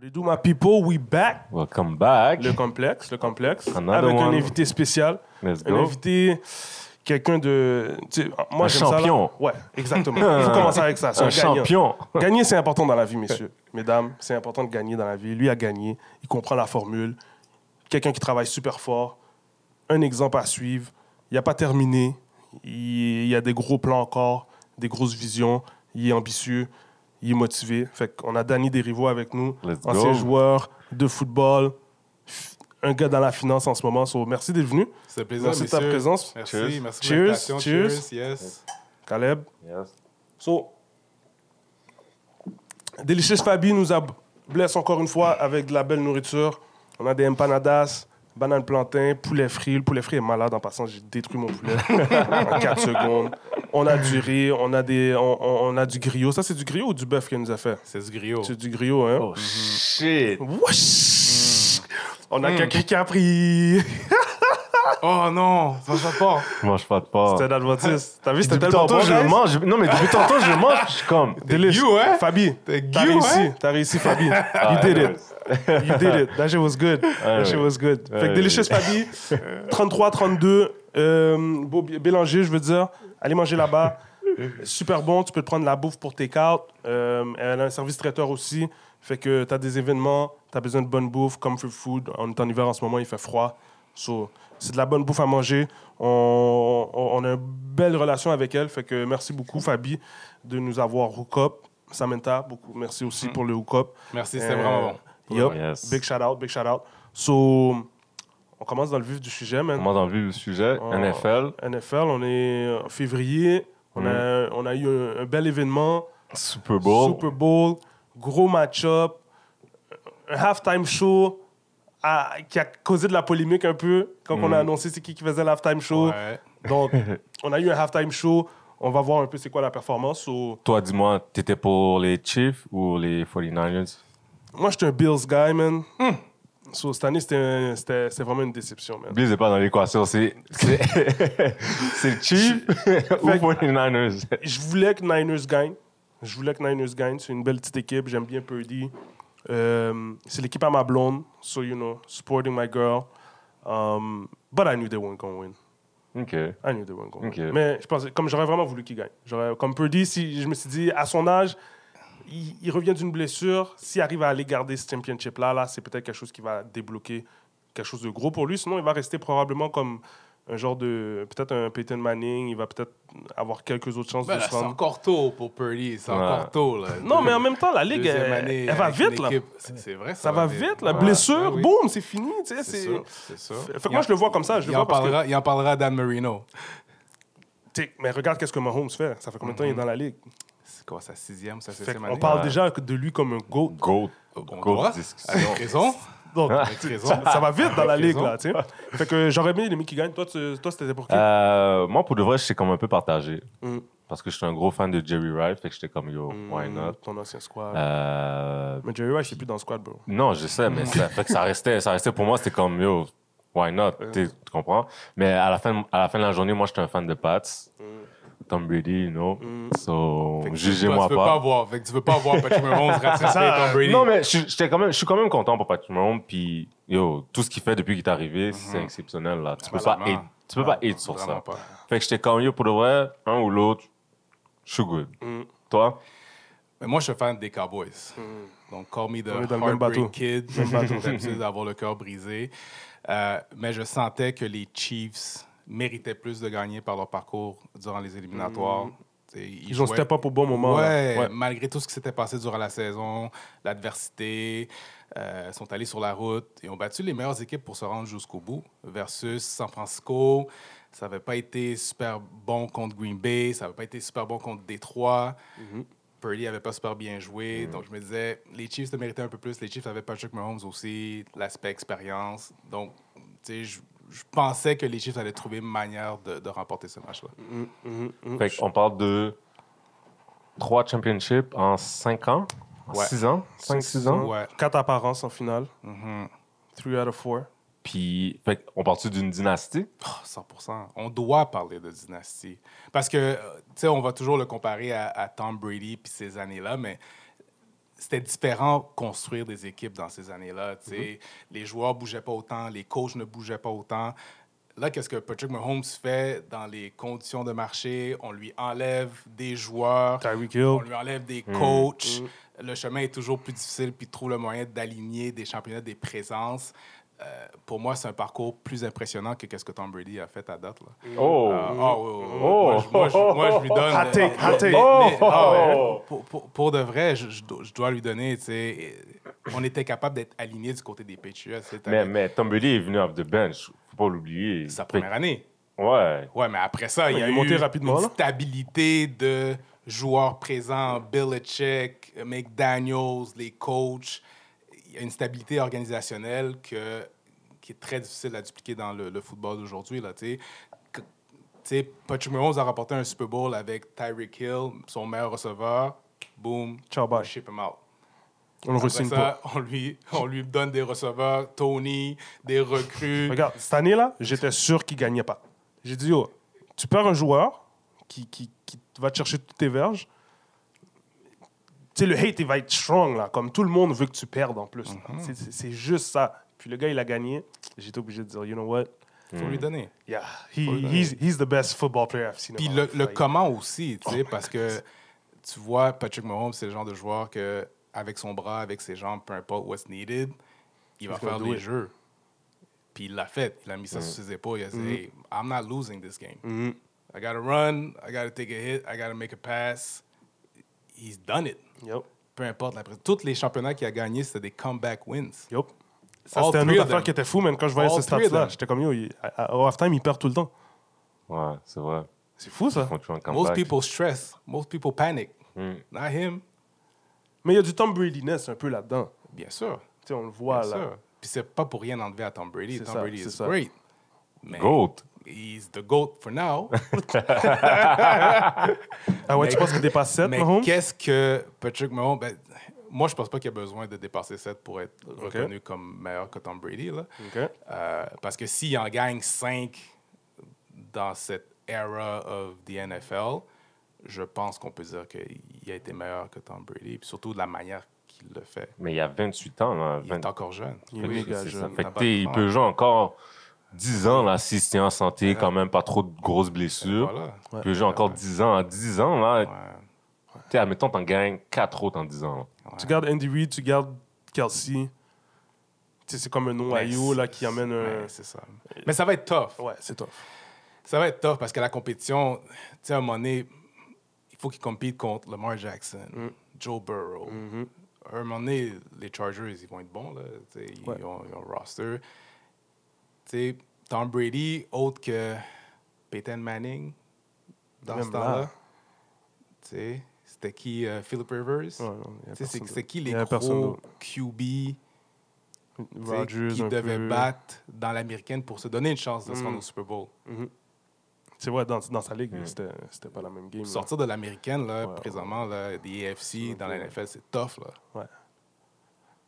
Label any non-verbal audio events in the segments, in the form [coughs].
What do my people? We back. Welcome back. Le complexe, le complexe. Another avec un one. invité spécial. Let's Un go. invité, quelqu'un de. tu sais, Moi, Un j'aime ça, champion. ouais, exactement. Il faut [laughs] commencer avec ça. Un, Un champion. Gagner, c'est important dans la vie, [laughs] messieurs. Mesdames, c'est important de gagner dans la vie. Lui a gagné. Il comprend la formule. Quelqu'un qui travaille super fort. Un exemple à suivre. Il n'a pas terminé. Il, il a des gros plans encore, des grosses visions. Il est ambitieux. Il est motivé. Fait qu'on a Danny Derivo avec nous, Let's ancien go. joueur de football, un gars dans la finance en ce moment. So, merci d'être venu. C'est un plaisir, Merci de ta présence. Merci, Cheers. merci Cheers, pour l'invitation. cheers. Cheers, yes. Caleb. Yes. So, Delicious Fabi nous a blessé encore une fois avec de la belle nourriture. On a des empanadas, bananes plantain, poulet frit. Le poulet frit est malade en passant. J'ai détruit mon poulet [laughs] en 4 secondes. On a [laughs] du riz, on a, des, on, a du griot. Ça, c'est du griot ou du bœuf qu'elle nous a fait? C'est du griot. C'est du griot, hein? Oh shit. Wesh! On a quelqu'un qui a pris. Oh non, ça va pas. Je mange pas de porc. C'était un adventiste. T'as vu, c'était Depuis tellement tantôt, bon, je le mange. Non, mais depuis tantôt, je le mange. Je suis comme. Delish. you, hein? Fabi, T'es t'as you, réussi. hein? T'as réussi, Fabi. [laughs] You did it. [laughs] You did it. That shit was good. That shit was good. Fait que Ouais, Delicious Fabi, 33, 32, euh, beau- Bélanger, je veux dire. Allez manger là-bas. [laughs] Super bon. Tu peux te prendre la bouffe pour tes cartes. Euh, elle a un service traiteur aussi. Fait que t'as des événements, t'as besoin de bonne bouffe, comfort food. On est en hiver en ce moment, il fait froid. So, c'est de la bonne bouffe à manger. On, on- on a une belle relation avec elle. Fait que merci beaucoup, Fabi, de nous avoir hook up. Samantha, beaucoup. Merci aussi pour le hook up. Merci, c'était Euh, vraiment bon. Yup. Yes. Big shout out, big shout out. So, on commence dans le vif du sujet, man. On commence dans le vif du sujet. Oh. NFL. NFL, on est en février. On, a, on a eu un, un bel événement. Super Bowl. Super Bowl, gros match-up, un halftime show à- qui a causé de la polémique un peu quand on a annoncé c'est qui qui faisait le halftime show. Ouais. Donc, [laughs] on a eu un halftime show. On va voir un peu c'est quoi la performance. Toi, dis-moi, t'étais pour les Chiefs ou les 49ers? moi, j'étais un Bills guy, man. So, cette année, c'était vraiment une déception, man. Bills n'est pas dans l'équation. C'est Chiefs [laughs] [laughs] ou 49ers? Je voulais que Niners gagne. Je voulais que Niners gagne. C'est une belle petite équipe. J'aime bien Purdy. Euh, c'est l'équipe à ma blonde. So, you know, supporting my girl. Um, but I knew they weren't going to win. OK. I knew they weren't going to win. Mais je pensais, comme j'aurais vraiment voulu qu'il gagne. Comme Purdy, si, je me suis dit, à son âge, il, il revient d'une blessure. S'il arrive à aller garder ce championship-là, là, c'est peut-être quelque chose qui va débloquer quelque chose de gros pour lui. Sinon, il va rester probablement comme un genre de. Peut-être un Peyton Manning. Il va peut-être avoir quelques autres chances Ben de là, se c'est rendre. encore tôt pour Purdy. C'est Ouais. encore tôt. Là. Non, mais en même temps, la ligue, elle, année elle va vite, là. C'est c'est vrai, Ça va vite, la Ouais, blessure, ouais, oui. boum, c'est fini. tu sais, C'est c'est- ça, c'est. Fait que moi, je le vois comme ça. Je le il, en vois parce que, parlera, il en parlera à Dan Marino. tu sais, mais regarde qu'est-ce que Mahomes fait. Ça fait combien de temps il est dans la ligue? C'est quoi, sa sixième, sa septième on année? parle Ouais. déjà de lui comme un GOAT. Goat. Goat. [laughs] Avec raison. Donc, Avec raison. ça va vite dans la ligue, là, tu sais. Fait que j'aurais aimé les qui gagnent. Toi, tu- toi c'était pour qui? Euh, moi, pour de vrai, j'étais comme un peu partagé. Mm. Parce que je suis un gros fan de Jerry Rice. Fait que j'étais comme, yo, why Mm, not? Ton ancien squad. Euh, Mais Jerry Rice, il est plus dans le squad, bro. Non, je sais, mais ça fait que ça restait, ça restait pour moi, c'était comme yo, why not? Tu tu comprends? Mais à la fin, à la fin de la journée, moi, j'étais un fan de Pats, Tom Brady, you know. So, Fait que jugez-moi tu veux pas pas. voir. Fait que tu veux pas voir Patrick Mahomes [laughs] rattraper Tom Brady. Non, mais je, j'étais quand même, je suis quand même content pour Patrick Mahomes, puis yo, tout ce qu'il fait depuis qu'il est arrivé, c'est exceptionnel là. Tu peux pas hate, tu peux pas hate sur ça. pas. Fait que j'étais comme yo pour de vrai, un ou l'autre, je suis good. Toi? Mais moi, je suis fan des Cowboys. Donc, call me the est dans le même bateau. Heartbreak Kid. J'ai l'habitude d'avoir le cœur brisé. Euh, mais je sentais que les Chiefs méritaient plus de gagner par leur parcours durant les éliminatoires. T'sais, Ils ont jouaient- step up au bon moment. Ouais, Ouais. malgré tout ce qui s'était passé durant la saison, l'adversité, euh, sont allés sur la route et ont battu les meilleures équipes pour se rendre jusqu'au bout. Versus San Francisco, ça n'avait pas été super bon contre Green Bay, ça n'avait pas été super bon contre Détroit. Purdy n'avait pas super bien joué. Donc, je me disais, les Chiefs se méritaient un peu plus. Les Chiefs avaient Patrick Mahomes aussi, l'aspect expérience. Donc, tu sais, je, pensais que les Chiefs allaient trouver une manière de, de remporter ce match-là. Fait qu'on parle de trois championships en cinq ans? En Ouais. six ans? Cinq, six ans? Ouais. Quatre apparences en finale. Three out of four. Puis, fait qu'on parle-tu d'une dynastie? Oh, 100 On doit parler de dynastie. Parce que, tu sais, on va toujours le comparer à, à Tom Brady puis ces années-là, mais c'était différent construire des équipes dans ces années-là. sais. Mm-hmm. Les joueurs bougeaient pas autant, les coachs ne bougeaient pas autant. Là, qu'est-ce que Patrick Mahomes fait dans les conditions de marché? On lui enlève des joueurs, on lui enlève des Mm. coachs. Le chemin est toujours plus difficile, puis il trouve le moyen d'aligner des championnats, des présences. Euh, pour moi, c'est un parcours plus impressionnant que ce que Tom Brady a fait à date. Là. Oh! Euh, oui, oui, oui. Oh. Moi, je- moi, je, moi, je lui donne. Hot take, hot take. mais- mais- ah Oh. pour, pour- pour de vrai, je, je dois, lui donner. sais, On était capable d'être aligné du côté des Patriots. Mais, mais Tom Brady est venu off the bench. Faut pas l'oublier. Sa première année. Ouais. Ouais, mais après ça, il y a eu monté rapidement, une stabilité de joueurs présents, Belichick, McDaniels, les coachs. Il y a une stabilité organisationnelle que, qui est très difficile à dupliquer dans le, le football d'aujourd'hui. Patrick Mahomes a remporté un Super Bowl avec Tyreek Hill, son meilleur receveur. Boom, Ciao, bye. ship him out. On le re-signe pas. ça, on lui, on lui donne des receveurs, Tony, des recrues. Regarde, cette année-là, j'étais sûr qu'il gagnait pas. J'ai dit, yo, tu perds un joueur qui, qui, qui va te chercher toutes tes verges. Sais, le hate, il va être strong, là. Comme tout le monde veut que tu perdes en plus. Mhm. C'est- juste ça. Puis le gars, il a gagné. J'étais obligé de dire, you know what? faut lui donner. Yeah, he, le donner. he's, he's the best football player I've seen. Puis le, le comment aussi, tu sais, parce que tu vois, Patrick Mahomes, c'est le genre de joueur que, avec son bras, avec ses jambes, peu importe what's needed, il va faire des it. jeux. Puis il l'a fait. Il a mis ça sur ses épaules. Il a dit, Mm-hmm. hey, I'm not losing this game. Mhm. I gotta run, I gotta take a hit, I gotta make a pass. He's done it. Yup, Peu importe. la- Tous les championnats qu'il a gagnés, c'était des comeback wins. yup. Ça, c'était une autre affaire qui était fou, man. Quand je voyais All ce them. j'étais comme, yo, il- à- à- au halftime, il perd tout le temps. Ouais, c'est vrai. C'est fou, ça. Most people stress. Most people panic. Mm. Not him. Mais il y a du Tom Brady-ness un peu là-dedans. Bien sûr. Tu sais, on le voit, Bien là. sûr. Puis c'est pas pour rien enlever à Tom Brady. Tom ça, Brady is ça. great. Mais Goat. He's the GOAT for now. [laughs] Ah ouais, Mais- tu penses qu'il dépasse 7, Mais Mahomes? qu'est-ce que Patrick Mahomes... ben, moi, je pense pas qu'il y a besoin de dépasser 7 pour être reconnu comme meilleur que Tom Brady. Là. Euh, parce que s'il en gagne 5 dans cette era of the NFL, je pense qu'on peut dire qu'il a été meilleur que Tom Brady. Puis surtout de la manière qu'il le fait. Mais il y a 28 ans. Là, Il 20 est encore jeune. Il est c'est ça. jeune. Fait que pas t'es- de il peut jouer encore 10 ans là, se tient en santé, quand même, pas trop de grosses blessures. Voilà. Il peut jouer encore 10 ans. À 10 ans, là, Ouais. tu sais, admettons, t'en gagnes 4 autres en 10 ans. là. Tu gardes Andy Reid, tu gardes Kelsey. C'est comme un noyau là, qui amène un... Ouais, c'est ça. Mais ça va être tough. Ouais, c'est tough. Ça va être tough parce que la compétition, tu sais, à un moment donné, il faut qu'ils compitent contre Lamar Jackson, Mm. Joe Burrow. Mm-hmm. À un moment donné, les Chargers, ils vont être bons, là. Ils, ont, ils ont un roster. Tu sais, Tom Brady, autre que Peyton Manning, dans Même ce temps-là. Tu sais, c'était qui? euh, Philip Rivers? Ouais, Tu c'est qui les gros. QB tu qui devaient peu. battre dans l'américaine pour se donner une chance de se Mm. rendre au Super Bowl? C'est vrai, dans, dans sa ligue, Mm. c'était c'était pas la même game. là. Sortir de l'américaine, là, Ouais, présentement, là, des AFC dans la. NFL, c'est tough, là. Ouais.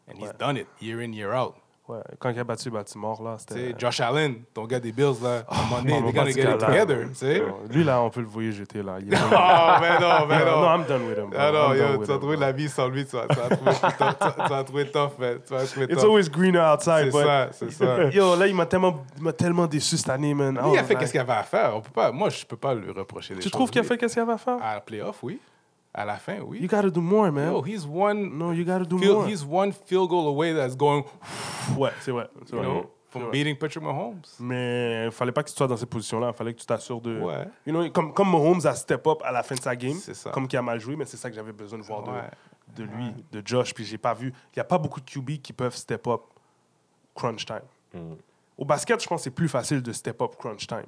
And he's done it, year in, year out. Ouais, quand il a battu Baltimore, là, c'était... Josh Allen, ton gars des Bills, là, à un moment donné, on they gotta get together, tu sais. Non, Lui, là, on peut le voir jeter, là. Il est- [laughs] Oh, mais non, mais non, non. I'm done with him. Ah non, yo, tu vas trouver la vie sans lui, tu vas, tu vas trouver, tu vas- trouver tough, man. Tu vas trouver It's tough. always greener outside, C'est ça, c'est ça. [laughs] Yo, là, il m'a tellement, m'a tellement déçu cette année, man. Lui, Oh, il a fait man. qu'est-ce qu'il avait à faire. On peut pas, moi, je peux pas lui reprocher des Tu choses. trouves qu'il a fait qu'est-ce qu'il avait à faire? À la playoff, oui. À la fin, oui. You gotta do more, man. Yo, he's one, No, you gotta do more. he's one field goal away that's going, Ouais, [laughs] c'est vrai. c'est you vrai. know, C'est from beating Patrick Mahomes. Mais il fallait pas que tu sois dans cette position-là. Il fallait que tu t'assures de. Ouais. You know, comme, comme Mahomes a step up à la fin de sa game. Comme qui a mal joué, mais c'est ça que j'avais besoin de voir de, Ouais. de lui, de Josh. Puis j'ai pas vu. Il n'y a pas beaucoup de QB qui peuvent step up crunch time. Mm. Au basket, je pense que c'est plus facile de step up crunch time.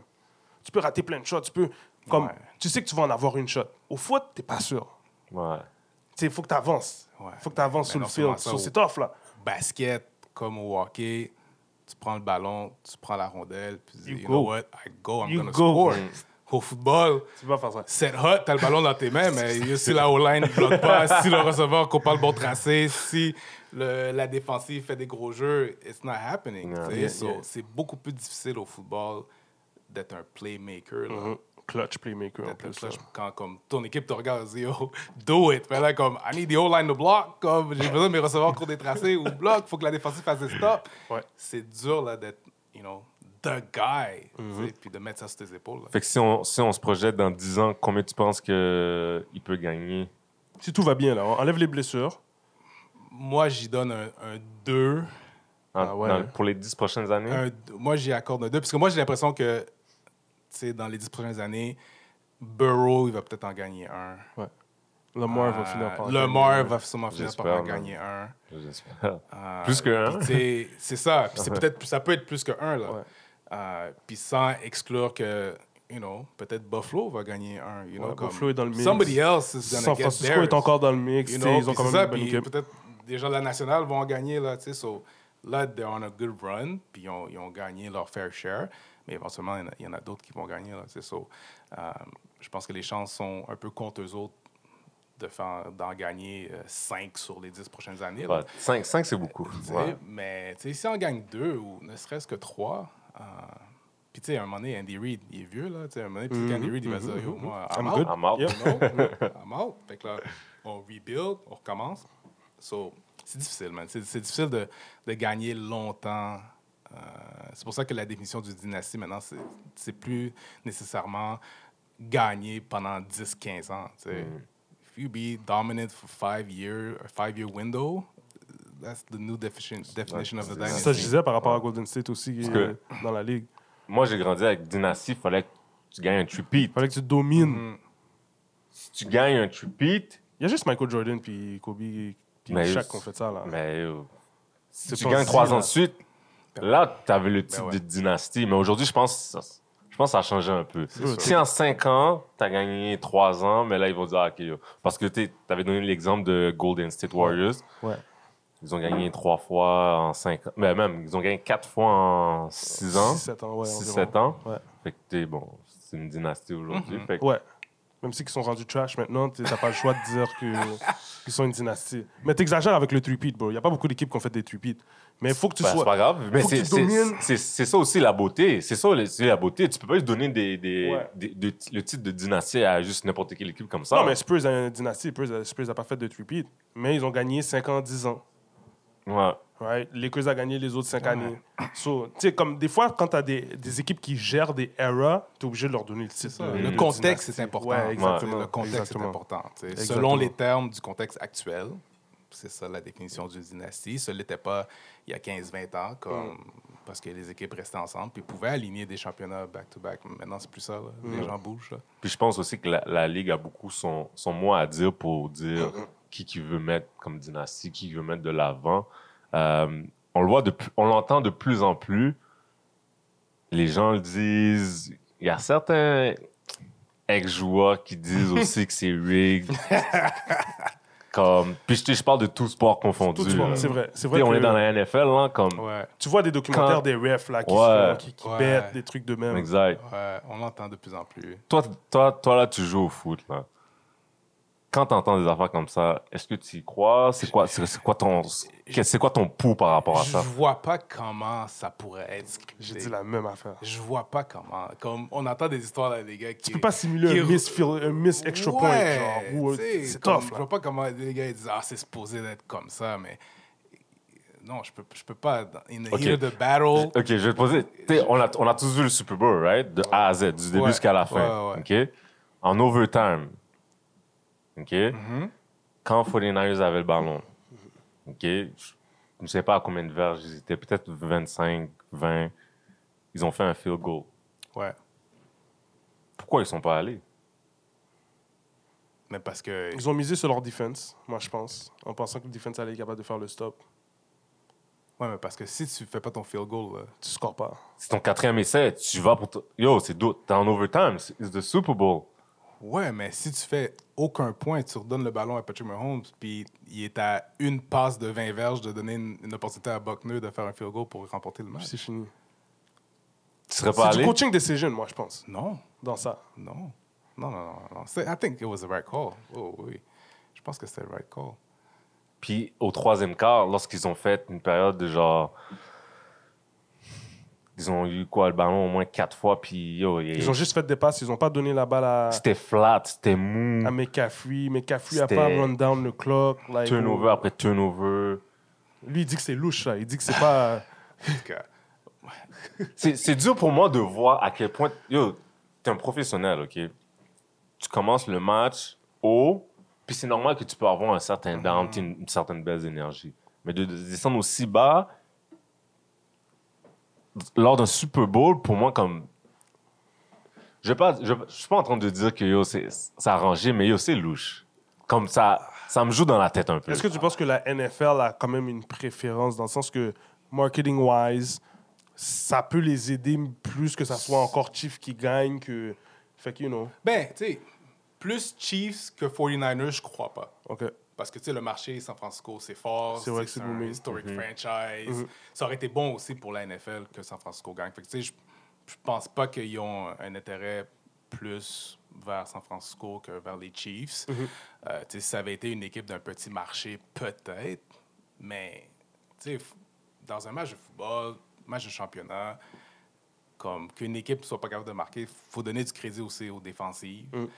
Tu peux rater plein de shots. Tu peux. Comme. Tu sais que tu vas en avoir une shot. Au foot, t'es pas sûr. Ouais. Il faut que tu avances. Il faut que tu avances Mais sur le field. c'est tough, là. basket comme au hockey, tu prends le ballon, tu prends la rondelle, puis tu dis, You you, go. know what, I go, I'm You gonna go. score. Mm. Au football, Tu vas faire ça. set hot, t'as le ballon dans tes mains, mais [laughs] si la O-line ne bloque pas, si le receveur coupe pas le bon tracé, si le- la défensive fait des gros jeux, it's not happening. Yeah. tu sais. Yeah, So, yeah. C'est beaucoup plus difficile au football d'être un playmaker. là. Mhm. Clutch playmaker en plus. clutch quand comme ton équipe te regarde et dit yo [laughs] do it mais là comme I need the whole line to block comme j'ai besoin de mes receveurs court des tracés ou bloc faut que la défensive fasse des stops Ouais. c'est dur là d'être you know the guy Mm-hmm. tu sais, puis de mettre ça sur tes épaules là. Fait que si on, si on se projette dans 10 ans, combien tu penses qu'il peut gagner? Si tout va bien, là, on enlève les blessures. moi j'y donne un, un 2 en- Ah ouais. dans- pour les 10 prochaines années? Un- moi j'y accorde un 2 parce que moi j'ai l'impression que dans les 10 prochaines années Burrow il va peut-être en gagner un Lamar va Euh, finir par. Lamar gagner. va sûrement finir par en gagner un J'espère. Euh, Plus que un. puis t'sais, C'est ça. Puis c'est [laughs] peut-être, ça peut être plus que un. Là. Ouais. Euh, puis sans exclure que, you know, peut-être Buffalo va gagner un. You know, Ouais, comme Buffalo est dans le mix. Somebody else is gonna San get Francisco theirs. est encore dans le mix. You know, ils ont quand même ça, une bonne équipe. peut-être des gens de la nationale vont gagner, là, tu sais. So, là, they're on a good run, puis ils ont, ils ont gagné leur fair share. Mais éventuellement, il y en a- a, d'autres qui vont gagner, là. So, euh, je pense que les chances sont un peu contre eux autres de faire, d'en gagner 5 sur les 10 prochaines années. là. 5, c'est beaucoup. Tu sais, Ouais. Mais tu sais, si on gagne deux ou ne serait-ce que trois, euh, puis tu sais, à un moment donné, Andy Reid, il est vieux, là. Tu sais, à un moment donné, puis Mhm, Andy Reid, il va dire, yo, moi, I'm, I'm out. good. I'm out. Know? [laughs] I'm out. Fait que là, on rebuild, on recommence. So, c'est difficile, man. C'est c'est difficile de, de gagner longtemps. Euh, c'est pour ça que la définition du dynastie, maintenant, c'est- plus nécessairement gagner pendant 10-15 ans. tu sais. If you be dominant for five year, a five-year window, that's the new definition, definition of the c'est C'est dynasty. ça que je disais par rapport à Golden State aussi euh, que- dans la ligue. Moi, j'ai grandi avec Dynasty. Il fallait que tu gagnes un tripit. Fallait que tu domines. Mm. Si tu gagnes un tripit, Il y a juste Michael Jordan puis Kobe puis Shaq qui ont fait ça là. mais euh, si tu gagnes trois ans de suite, là, tu avais le titre ouais. de dynastie. Mais aujourd'hui, je pense, je pense que ça a changé un peu. Si en cinq ans, tu as gagné trois ans, mais là, ils vont dire, ah, OK, yo. parce que tu avais donné l'exemple de Golden State Warriors. Ouais. Ils ont gagné trois fois en cinq ans. Mais même, ils ont gagné quatre fois en six ans. 6-7 ans, ouais. 6-7 environ. ans. Ouais. Fait que t'es bon, c'est une dynastie aujourd'hui. Que- Ouais. Même si ils sont rendus trash maintenant, tu n'as pas le choix de dire que- [laughs] qu'ils sont une dynastie. Mais t'exagères avec le three-peat, bro. Il n'y a pas beaucoup d'équipes qui ont fait des three-peats. Mais il faut que tu Ben, c'est sois. pas grave, mais c'est c'est- c'est- c'est ça aussi la beauté. C'est ça c'est la beauté. Tu peux pas juste donner des, des, Ouais. des- de- le titre de dynastie à juste n'importe quelle équipe comme ça. Non, mais Spurs a une dynastie. Spurs n'a pas fait de three-peat. Mais ils ont gagné 5 ans, 10 ans. Ouais. Right? Lakers a gagné les autres 5 années. So, tu sais, comme des fois, quand tu as des, des équipes qui gèrent des eras, tu es obligé de leur donner le titre. Le contexte dynastie. est important. Ouais, exactement. Le contexte Exactement. est important. Exactement. Selon les termes du contexte actuel, c'est ça la définition d'une dynastie. Ce n'était pas il y a 15-20 ans, comme, parce que les équipes restaient ensemble puis pouvaient aligner des championnats back-to-back. Maintenant, c'est plus ça. là. Les gens bougent. là. Puis je pense aussi que la, la Ligue a beaucoup son, son mot à dire pour dire qui qui veut mettre comme dynastie, qui veut mettre de l'avant. Euh, on le voit, de plus- on l'entend de plus en plus. Les gens le disent. Il y a certains ex-joueurs qui disent aussi que c'est rigged. [laughs] comme, puis je, parle de tout sport confondu. Tout sport, là. C'est vrai. C'est vrai on est dans la NFL, là, comme. Ouais, tu vois des documentaires Quand- des refs là, qui, Ouais. se font- qui, qui Ouais. bêtent des trucs de même. Exact. ouais, on l'entend de plus en plus. Toi, toi, toi, là, tu joues au foot, là. Quand tu entends des affaires comme ça, est-ce que tu y crois? C'est quoi, c'est, c'est quoi ton, c'est quoi ton pouls par rapport à Je ça? vois pas comment ça pourrait être scripté. J'ai dit la même affaire. Je vois pas comment. Comme on entend des histoires là, des gars qui. Tu peux pas simuler un miss, un miss extra point. Ouais, Genre, ou, tu sais, c'est comme, tough. Je vois pas comment les gars ils disent Ah, c'est supposé d'être comme ça, mais. Non, je peux, je peux pas. In the Ok. heat of the battle. Ok, je vais te poser. On a, on a tous vu le Super Bowl, right? De A à Z, du début Ouais, jusqu'à la fin. ouais, Ok? En overtime. Ok? Mhm. Quand 49ers avaient le ballon. Ok? Je ne sais pas à combien de verges ils étaient, peut-être 25, 20. Ils ont fait un field goal. Ouais. Pourquoi ils sont pas allés? Mais parce que. Ils ont misé sur leur defense, moi je pense, en pensant que le defense allait être capable de faire le stop. Ouais, mais parce que si tu fais pas ton field goal, là, Tu scores pas. C'est ton quatrième essai. Tu vas pour. Yo, c'est d'où- T'es en overtime. C'est it's the Super Bowl. Ouais, mais si tu fais aucun point, tu redonnes le ballon à Patrick Mahomes, puis il est à une passe de 20 verges de donner une, une opportunité à Buckner de faire un field goal pour remporter le match. C'est fini. Tu serais pas C'est du allé? coaching decision, moi je pense, Non, dans ça. non, non, non, non. non. C'est- I think it was the right call. Oh, oui. Je pense que c'était le right call. Puis au troisième quart, lorsqu'ils ont fait une période de genre ils ont eu quoi, le ballon au moins quatre fois, puis yo, Ils ont juste fait des passes, ils n'ont pas donné la balle à, c'était flat, c'était mou, à McCaffrey. McCaffrey n'a C'était- pas run down le clock. like, turnover après turnover. Lui, il dit que c'est louche, là. Il dit que c'est pas. [laughs] C'est dur pour moi de voir à quel point. Yo, t'es un professionnel, OK? Tu commences le match haut, puis c'est normal que tu peux avoir un certain down, t'sais, une, une certaine baisse d'énergie. Mais de, de descendre aussi bas, lors d'un Super Bowl, pour moi, comme. Je pas, je, je suis pas en train de dire que yo, c'est arrangé, mais yo, c'est louche. Comme ça, ça me joue dans la tête un peu. Est-ce que tu penses que la NFL a quand même une préférence dans le sens que, marketing-wise, ça peut les aider plus que ça soit encore Chief qui gagne que. Fait que, you know? ben, tu sais, plus Chiefs que 49ers, je crois pas. OK. Parce que, tu sais, le marché San Francisco, c'est fort. C'est vrai que c'est un booming. historic franchise. Ça aurait été bon aussi pour la NFL que San Francisco gagne. Fait que, tu sais, je, pense pas qu'ils ont un intérêt plus vers San Francisco que vers les Chiefs. Euh, tu sais, si ça avait été une équipe d'un petit marché, peut-être. Mais, tu sais, dans un match de football, match de championnat, comme qu'une équipe ne soit pas capable de marquer, il faut donner du crédit aussi aux défensives. Mm. Tu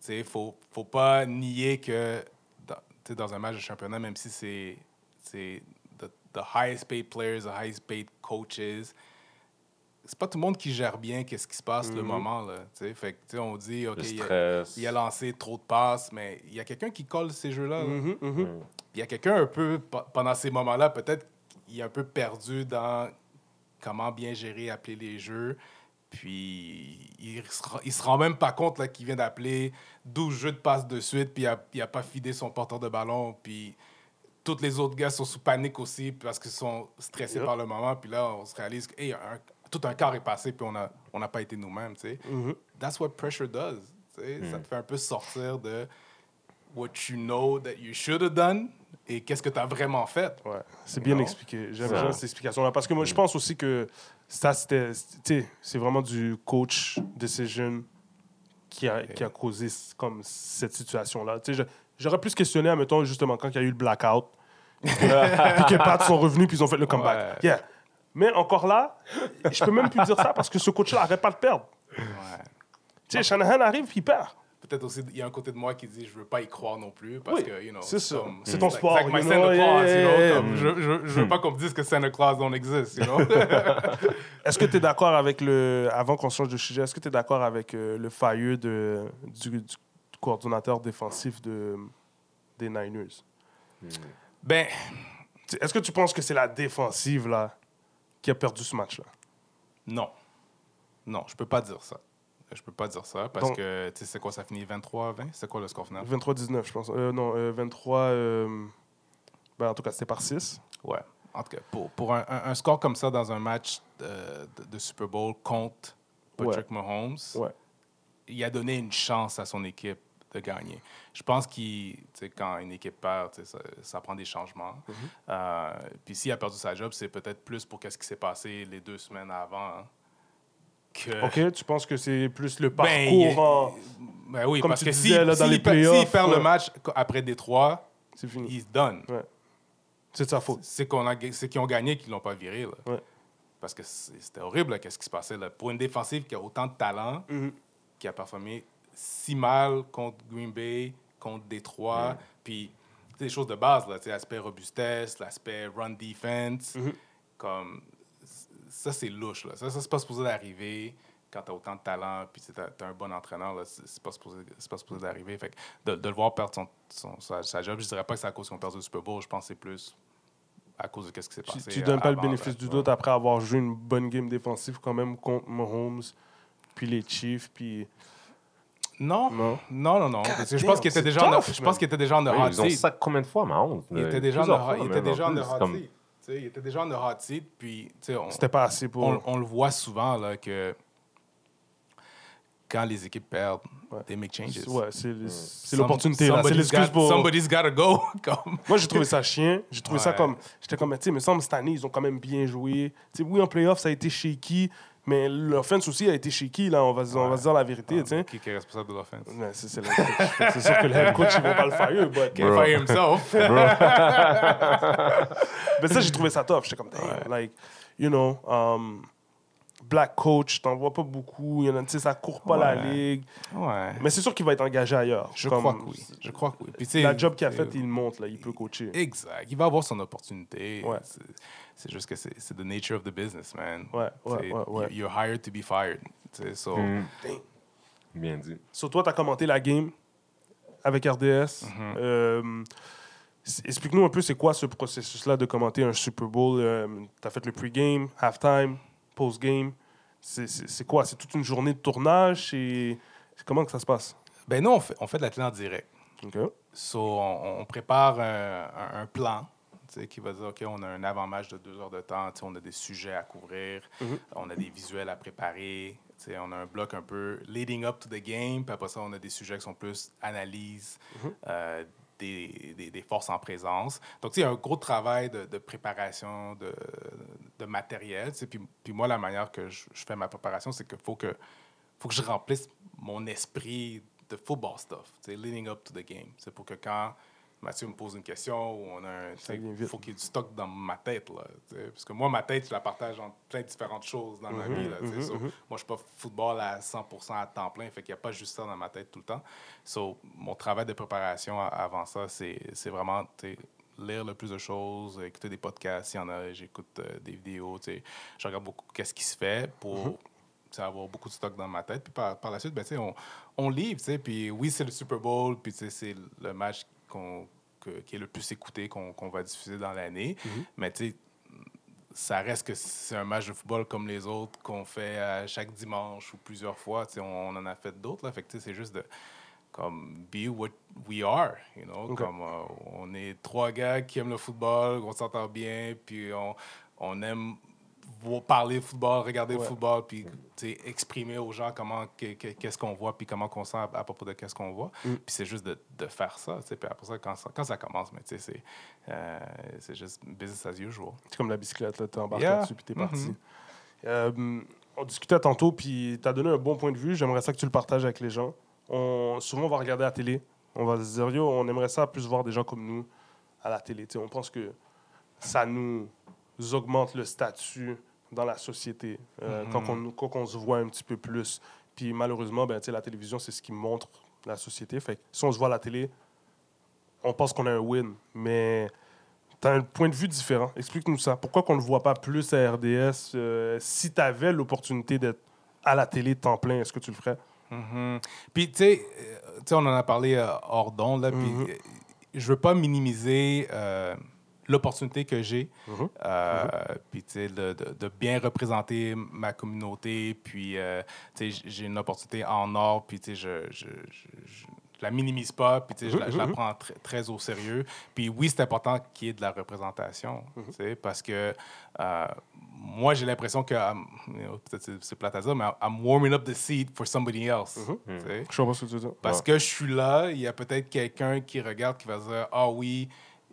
sais, il faut, faut pas nier que dans, tu sais, dans un match de championnat, même si c'est c'est the, the highest paid players, the highest paid coaches, c'est pas tout le monde qui gère bien qu'est-ce qui se passe le moment. Là, tu sais. fait que, on dit, OK, il a, stress. il a lancé trop de passes, mais il y a quelqu'un qui colle ces jeux-là. là. Mhm, mhm. Il y a quelqu'un un peu, pe- pendant ces moments-là, peut-être il est un peu perdu dans comment bien gérer, appeler les jeux. Puis il se, rend- il se rend même pas compte qu'il vient d'appeler 12 jeux de passes de suite, puis il a, il a pas fidé son porteur de ballon. Puis tous les autres gars sont sous panique aussi parce qu'ils sont stressés Yep. par le moment. Puis là, on se réalise que hey, un- tout un quart est passé, puis on n'a on pas été nous-mêmes. tu sais. Mhm. That's what pressure does. tu sais. Ça te fait un peu sortir de what you know that you should have done et qu'est-ce que tu as vraiment fait. Ouais, c'est bien expliqué. J'aime bien cette explication-là. Parce que moi, je pense aussi que ça, c'était. Tu sais, c'est vraiment du coach decision qui a, qui a causé comme cette situation-là. Tu sais, je- j'aurais plus questionné, admettons, justement, quand il y a eu le blackout. puis que, [laughs] Pat sont revenus, puis ils ont fait le comeback. Ouais. Yeah. Mais encore là, je peux même plus dire ça parce que ce coach-là n'arrête pas de perdre. Ouais. Tu sais, Shanahan arrive, puis il perd. Peut-être aussi, il y a un côté de moi qui dit je veux pas y croire non plus parce Oui, que, you know, c'est ça. C'est ton like- sport, like my you Santa know, Claus, yeah, you know, comme je, je, je veux pas qu'on me dise que Santa Claus don't exist, you know? [laughs] Est-ce que tu es d'accord avec le. Avant qu'on change de sujet, est-ce que tu es d'accord avec euh, le fire de, du, du coordonnateur défensif de, des Niners? ben, T'sais, Est-ce que tu penses que c'est la défensive là, qui a perdu ce match-là? non. Non, je peux pas dire ça. Je peux pas dire ça parce Donc- que, tu sais, c'est quoi, ça finit 23-20? C'est quoi le score final? 23-19, je pense. Euh, non, euh, 23. euh, ben, en tout cas, c'était par 6. Ouais. En tout cas, pour, pour un, un- un score comme ça dans un match euh, de, de Super Bowl contre Patrick Mahomes, Ouais. il a donné une chance à son équipe de gagner. Je pense sais, quand une équipe perd, ça, ça prend des changements. Mhm. Euh, puis s'il a perdu sa job, c'est peut-être plus pour qu'est-ce qui s'est passé les deux semaines avant. hein, que... OK, tu penses que c'est plus le Ben, parcours il est- en- Ben oui, Comme parce tu que disais, s'il là, dans les s'il perd- playoffs, s'il perd ouais. le match après Détroit, C'est fini. he's done. C'est de sa faute. C'est qu'on a, c'est qu'ils ont gagné qu'ils l'ont pas viré. Là. Ouais. Parce que c'était horrible, là, qu'est-ce qui se passait. Là. Pour une défensive qui a autant de talent, Mhm. qui a performé si mal contre Green Bay, contre Détroit, puis tu sais, les choses de base, là, l'aspect robustesse, l'aspect run defense, Mhm. comme ça, c'est louche. Là. Ça, ça c'est pas supposé d'arriver quand tu as autant de talent, puis tu as, un bon entraîneur, là, c'est c'est pas supposé, c'est pas supposé d'arriver. Fait que de, de le voir perdre son, son- sa, sa job, je dirais pas que c'est à cause qu'ils ont perdu le Super Bowl, je pense que c'est plus à cause de ce qui s'est Tu, passé. tu donnes pas le avant, bénéfice du doute après avoir joué une bonne game défensive quand même contre Mahomes, puis les Chiefs, puis... Non, Non. non, non, non. Parce que je pense qu'il était déjà, en- je pense qu'il était déjà en hot ils ont ça combien de fois, Mahomes? Il était déjà en hot- fois, il était déjà en hot Comme- seat. Tu sais, Il était déjà en hot seat, puis tu sais, on, C'était pas assez pour... on, on le voit souvent là, que quand les équipes perdent, Ouais. they make changes. Ouais, c'est c'est Some- l'opportunité, là. C'est somebody's l'excuse got- pour... Somebody's gotta go. [laughs] comme... Moi, j'ai trouvé ça chien. J'ai trouvé ça comme... J'étais comme, tu sais, il me semble, cette année, ils ont quand même bien joué. Tu sais, oui, en playoff, ça a été shaky, mais l'offense aussi a été shaky, là. On va, se- on va se dire la vérité, tu sais. Qui qui est responsable de l'offense? Ouais, c'est sûr que le head coach, ils vont pas le fire, but... Can't fire himself. [laughs] [laughs] Mais ça, j'ai trouvé ça tough. J'étais comme, damn, like, you know, um, black coach, t'en vois pas beaucoup. Il y en a, ça court pas la ligue. Ouais. Mais c'est sûr qu'il va être engagé ailleurs. Je Comme- crois que oui. Je crois que oui. Puis, La job qu'il a faite, il monte, là, il peut coacher. Exact. Il va avoir son opportunité. Ouais. C'est- juste que c'est c'est the nature of the business, man. Ouais, ouais, ouais, ouais. You're hired to be fired. So, Mm. Bien dit. Sur toi, tu as commenté la game avec RDS. Mm-hmm. Euh, Explique-nous un peu, c'est quoi ce processus-là de commenter un Super Bowl? tu as fait le pre-game, halftime, post-game. C'est- quoi? C'est toute une journée de tournage? C'est comment que ça se passe? Ben non, on fait, on fait de la télé en direct. OK. So, on, on prépare un, un- un plan qui va dire, OK, on a un avant-match de deux heures de temps, on a des sujets à couvrir, Mhm. on a des visuels à préparer, on a un bloc un peu leading up to the game, puis après ça, on a des sujets qui sont plus analyse Mhm. euh, des, des- des forces en présence. Donc, il y a un gros travail de, de préparation de, de matériel. Puis, puis moi, la manière que je, je fais ma préparation, c'est qu'il faut que, faut que je remplisse mon esprit de football stuff, leading up to the game. C'est pour que quand Mathieu me pose une question ou on a un, vite. faut qu'il y ait du stock dans ma tête là, parce que moi ma tête je la partage en plein de différentes choses dans ma vie là, So, mhm. moi je suis pas football à 100% à temps plein, fait qu'il y a pas juste ça dans ma tête tout le temps. So mon travail de préparation a- avant ça c'est vraiment lire le plus de choses, écouter des podcasts, s'il y en a, j'écoute euh, des vidéos, je regarde beaucoup qu'est-ce qui se fait pour Mhm. sais, avoir beaucoup de stock dans ma tête. Puis par, par la suite, ben, on, on livre. Puis oui, c'est le Super Bowl, puis c'est le match qu'on, que- qui est le plus écouté qu'on, va diffuser dans l'année. Mais tu sais, ça reste que c'est un match de football comme les autres qu'on fait à chaque dimanche ou plusieurs fois. Tu sais, on, on en a fait d'autres. Fait que tu sais, c'est juste de comme be what we are, you know, comme euh, on est trois gars qui aiment le football, on s'entend bien, puis on, on aime parler football, regarder Ouais. le football, puis tu exprimer aux gens comment que- que- qu'est-ce qu'on voit, puis comment qu'on sent à, à propos de qu'est-ce qu'on voit. Mm. Puis c'est juste de, de faire ça, tu. Puis après ça, quand ça, quand ça commence, mais tu c'est euh, juste business as usual. C'est comme la bicyclette, là, t'es embarqué Yeah. là-dessus, puis t'es parti. Mhm. Euh, on discutait tantôt, puis t'as donné un bon point de vue. J'aimerais ça que tu le partages avec les gens. On, souvent, on va regarder la télé. On va se dire, yo, on aimerait ça plus voir des gens comme nous à la télé. Tu sais, on pense que ça nous augmente le statut dans la société euh, Mhm. quand, on, quand on se voit un petit peu plus. Puis malheureusement, ben, la télévision, c'est ce qui montre la société. Fait que si on se voit à la télé, on pense qu'on a un win. Mais tu as un point de vue différent. Explique-nous ça. Pourquoi qu'on ne le voit pas plus à RDS? Euh, si tu avais l'opportunité d'être à la télé temps plein, est-ce que tu le ferais? Mhm. Puis, tu sais, euh, tu sais, on en a parlé euh, hors d'onde, là, euh, je veux pas minimiser euh, l'opportunité que j'ai, Mhm. euh, puis, tu sais, de, de- de bien représenter ma communauté, puis, euh, tu sais, j'ai une opportunité en or, puis, tu sais, je, je, je, je la minimise pas, puis, tu sais, je, la- je la Mhm. prends très, très au sérieux. Puis, oui, c'est important qu'il y ait de la représentation, Mhm. tu sais, parce que euh, moi, j'ai l'impression que, you know, peut-être c'est- c'est plate à dire, mais I'm warming up the seat for somebody else. Mhm. tu sais. Je sais pas ce que tu veux dire. Parce Ouais. que je suis là, il y a peut-être quelqu'un qui regarde qui va dire Ah oui,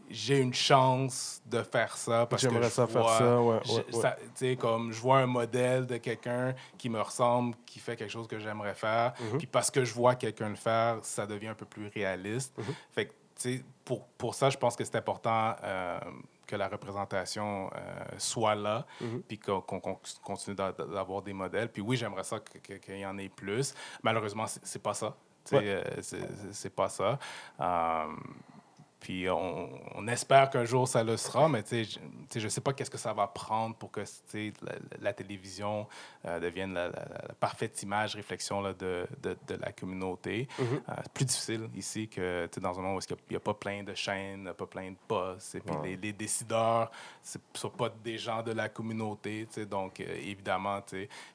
j'ai une chance de faire ça parce que J'aimerais je ça faire vois- ça, ouais, ouais, ouais. ça- comme je vois un modèle de quelqu'un qui me ressemble, qui fait quelque chose que j'aimerais faire, Mhm. puis parce que je vois quelqu'un le faire, ça devient un peu plus réaliste. Mhm. Fait que, pour, pour ça, je pense que c'est important euh, que la représentation euh, soit là, Mhm. puis qu'on continue d'a- d'avoir des modèles. Puis oui, j'aimerais ça qu'il y en ait plus. Malheureusement, c'est pas ça. C'est- pas ça. Puis on, on espère qu'un jour ça le sera, mais tu sais, je- tu sais, pas qu'est-ce que ça va prendre pour que la, la télévision euh, devienne la, la- la parfaite image, réflexion là, de, de, de la communauté. Mhm. Euh, c'est plus difficile ici que dans un monde où il n'y a, pas plein de chaînes, pas plein de postes, et puis les, les décideurs ne sont pas des gens de la communauté, donc euh, évidemment,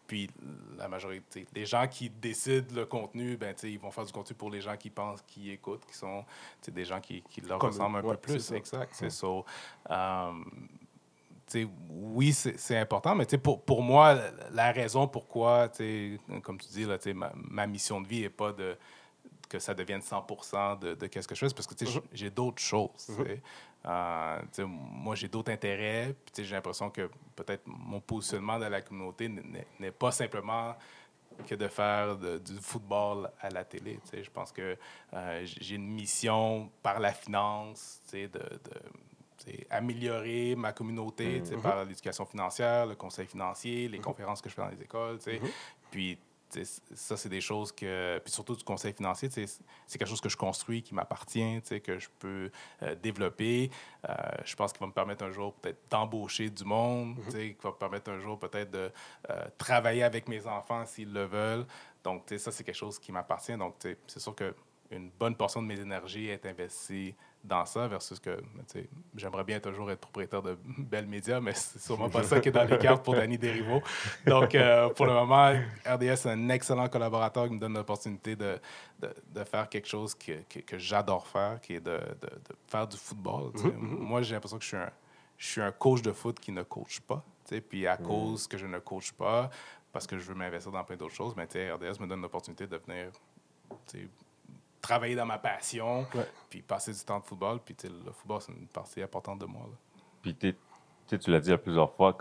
puis la majorité, les gens qui décident le contenu, ben, ils vont faire du contenu pour les gens qui pensent, qui écoutent, qui sont des gens qui, qui leur Comme ressemblent un ouais, peu plus. Exact. C'est ça. Euh, oui, c'est important, mais pour, pour moi, la, raison pourquoi, comme tu dis, là, ma, ma mission de vie n'est pas de que ça devienne 100 de, de qu'est-ce que je fais, c'est parce que Mhm. j'ai d'autres choses. sais. Euh, moi, j'ai d'autres intérêts, j'ai l'impression que peut-être mon positionnement dans la communauté n'est pas simplement que de faire de- du football à la télé. tu sais. Je pense que euh, j'ai une mission par la finance tu sais, de, améliorer ma communauté t'sais, par l'éducation financière, le conseil financier, les conférences que je fais dans les écoles. t'sais. Puis t'sais, ça, c'est des choses que... Puis surtout du conseil financier, c'est quelque chose que je construis, qui m'appartient, que je peux euh, développer. Euh, je pense qu'il va me permettre un jour peut-être d'embaucher du monde, t'sais, qui va me permettre un jour peut-être de euh, travailler avec mes enfants s'ils le veulent. Donc, ça, c'est quelque chose qui m'appartient. Donc, c'est sûr que une bonne portion de mes énergies est investie dans ça versus que j'aimerais bien toujours être propriétaire de [laughs] belles médias, mais c'est sûrement pas ça qui est dans les cartes pour Danny Derivo. Donc, euh, pour le moment, RDS est un excellent collaborateur qui me donne l'opportunité de, de, de faire quelque chose que, que, que j'adore faire, qui est de, de, faire du football. tu sais. Moi, j'ai l'impression que je suis, un, je suis un coach de foot qui ne coach pas. Puis à cause que je ne coach pas, parce que je veux m'investir dans plein d'autres choses, mais RDS me donne l'opportunité de venir travailler dans ma passion, Ouais. puis passer du temps de football. Puis le football, c'est une partie importante de moi. là. Puis t'es- tu l'as dit à plusieurs fois,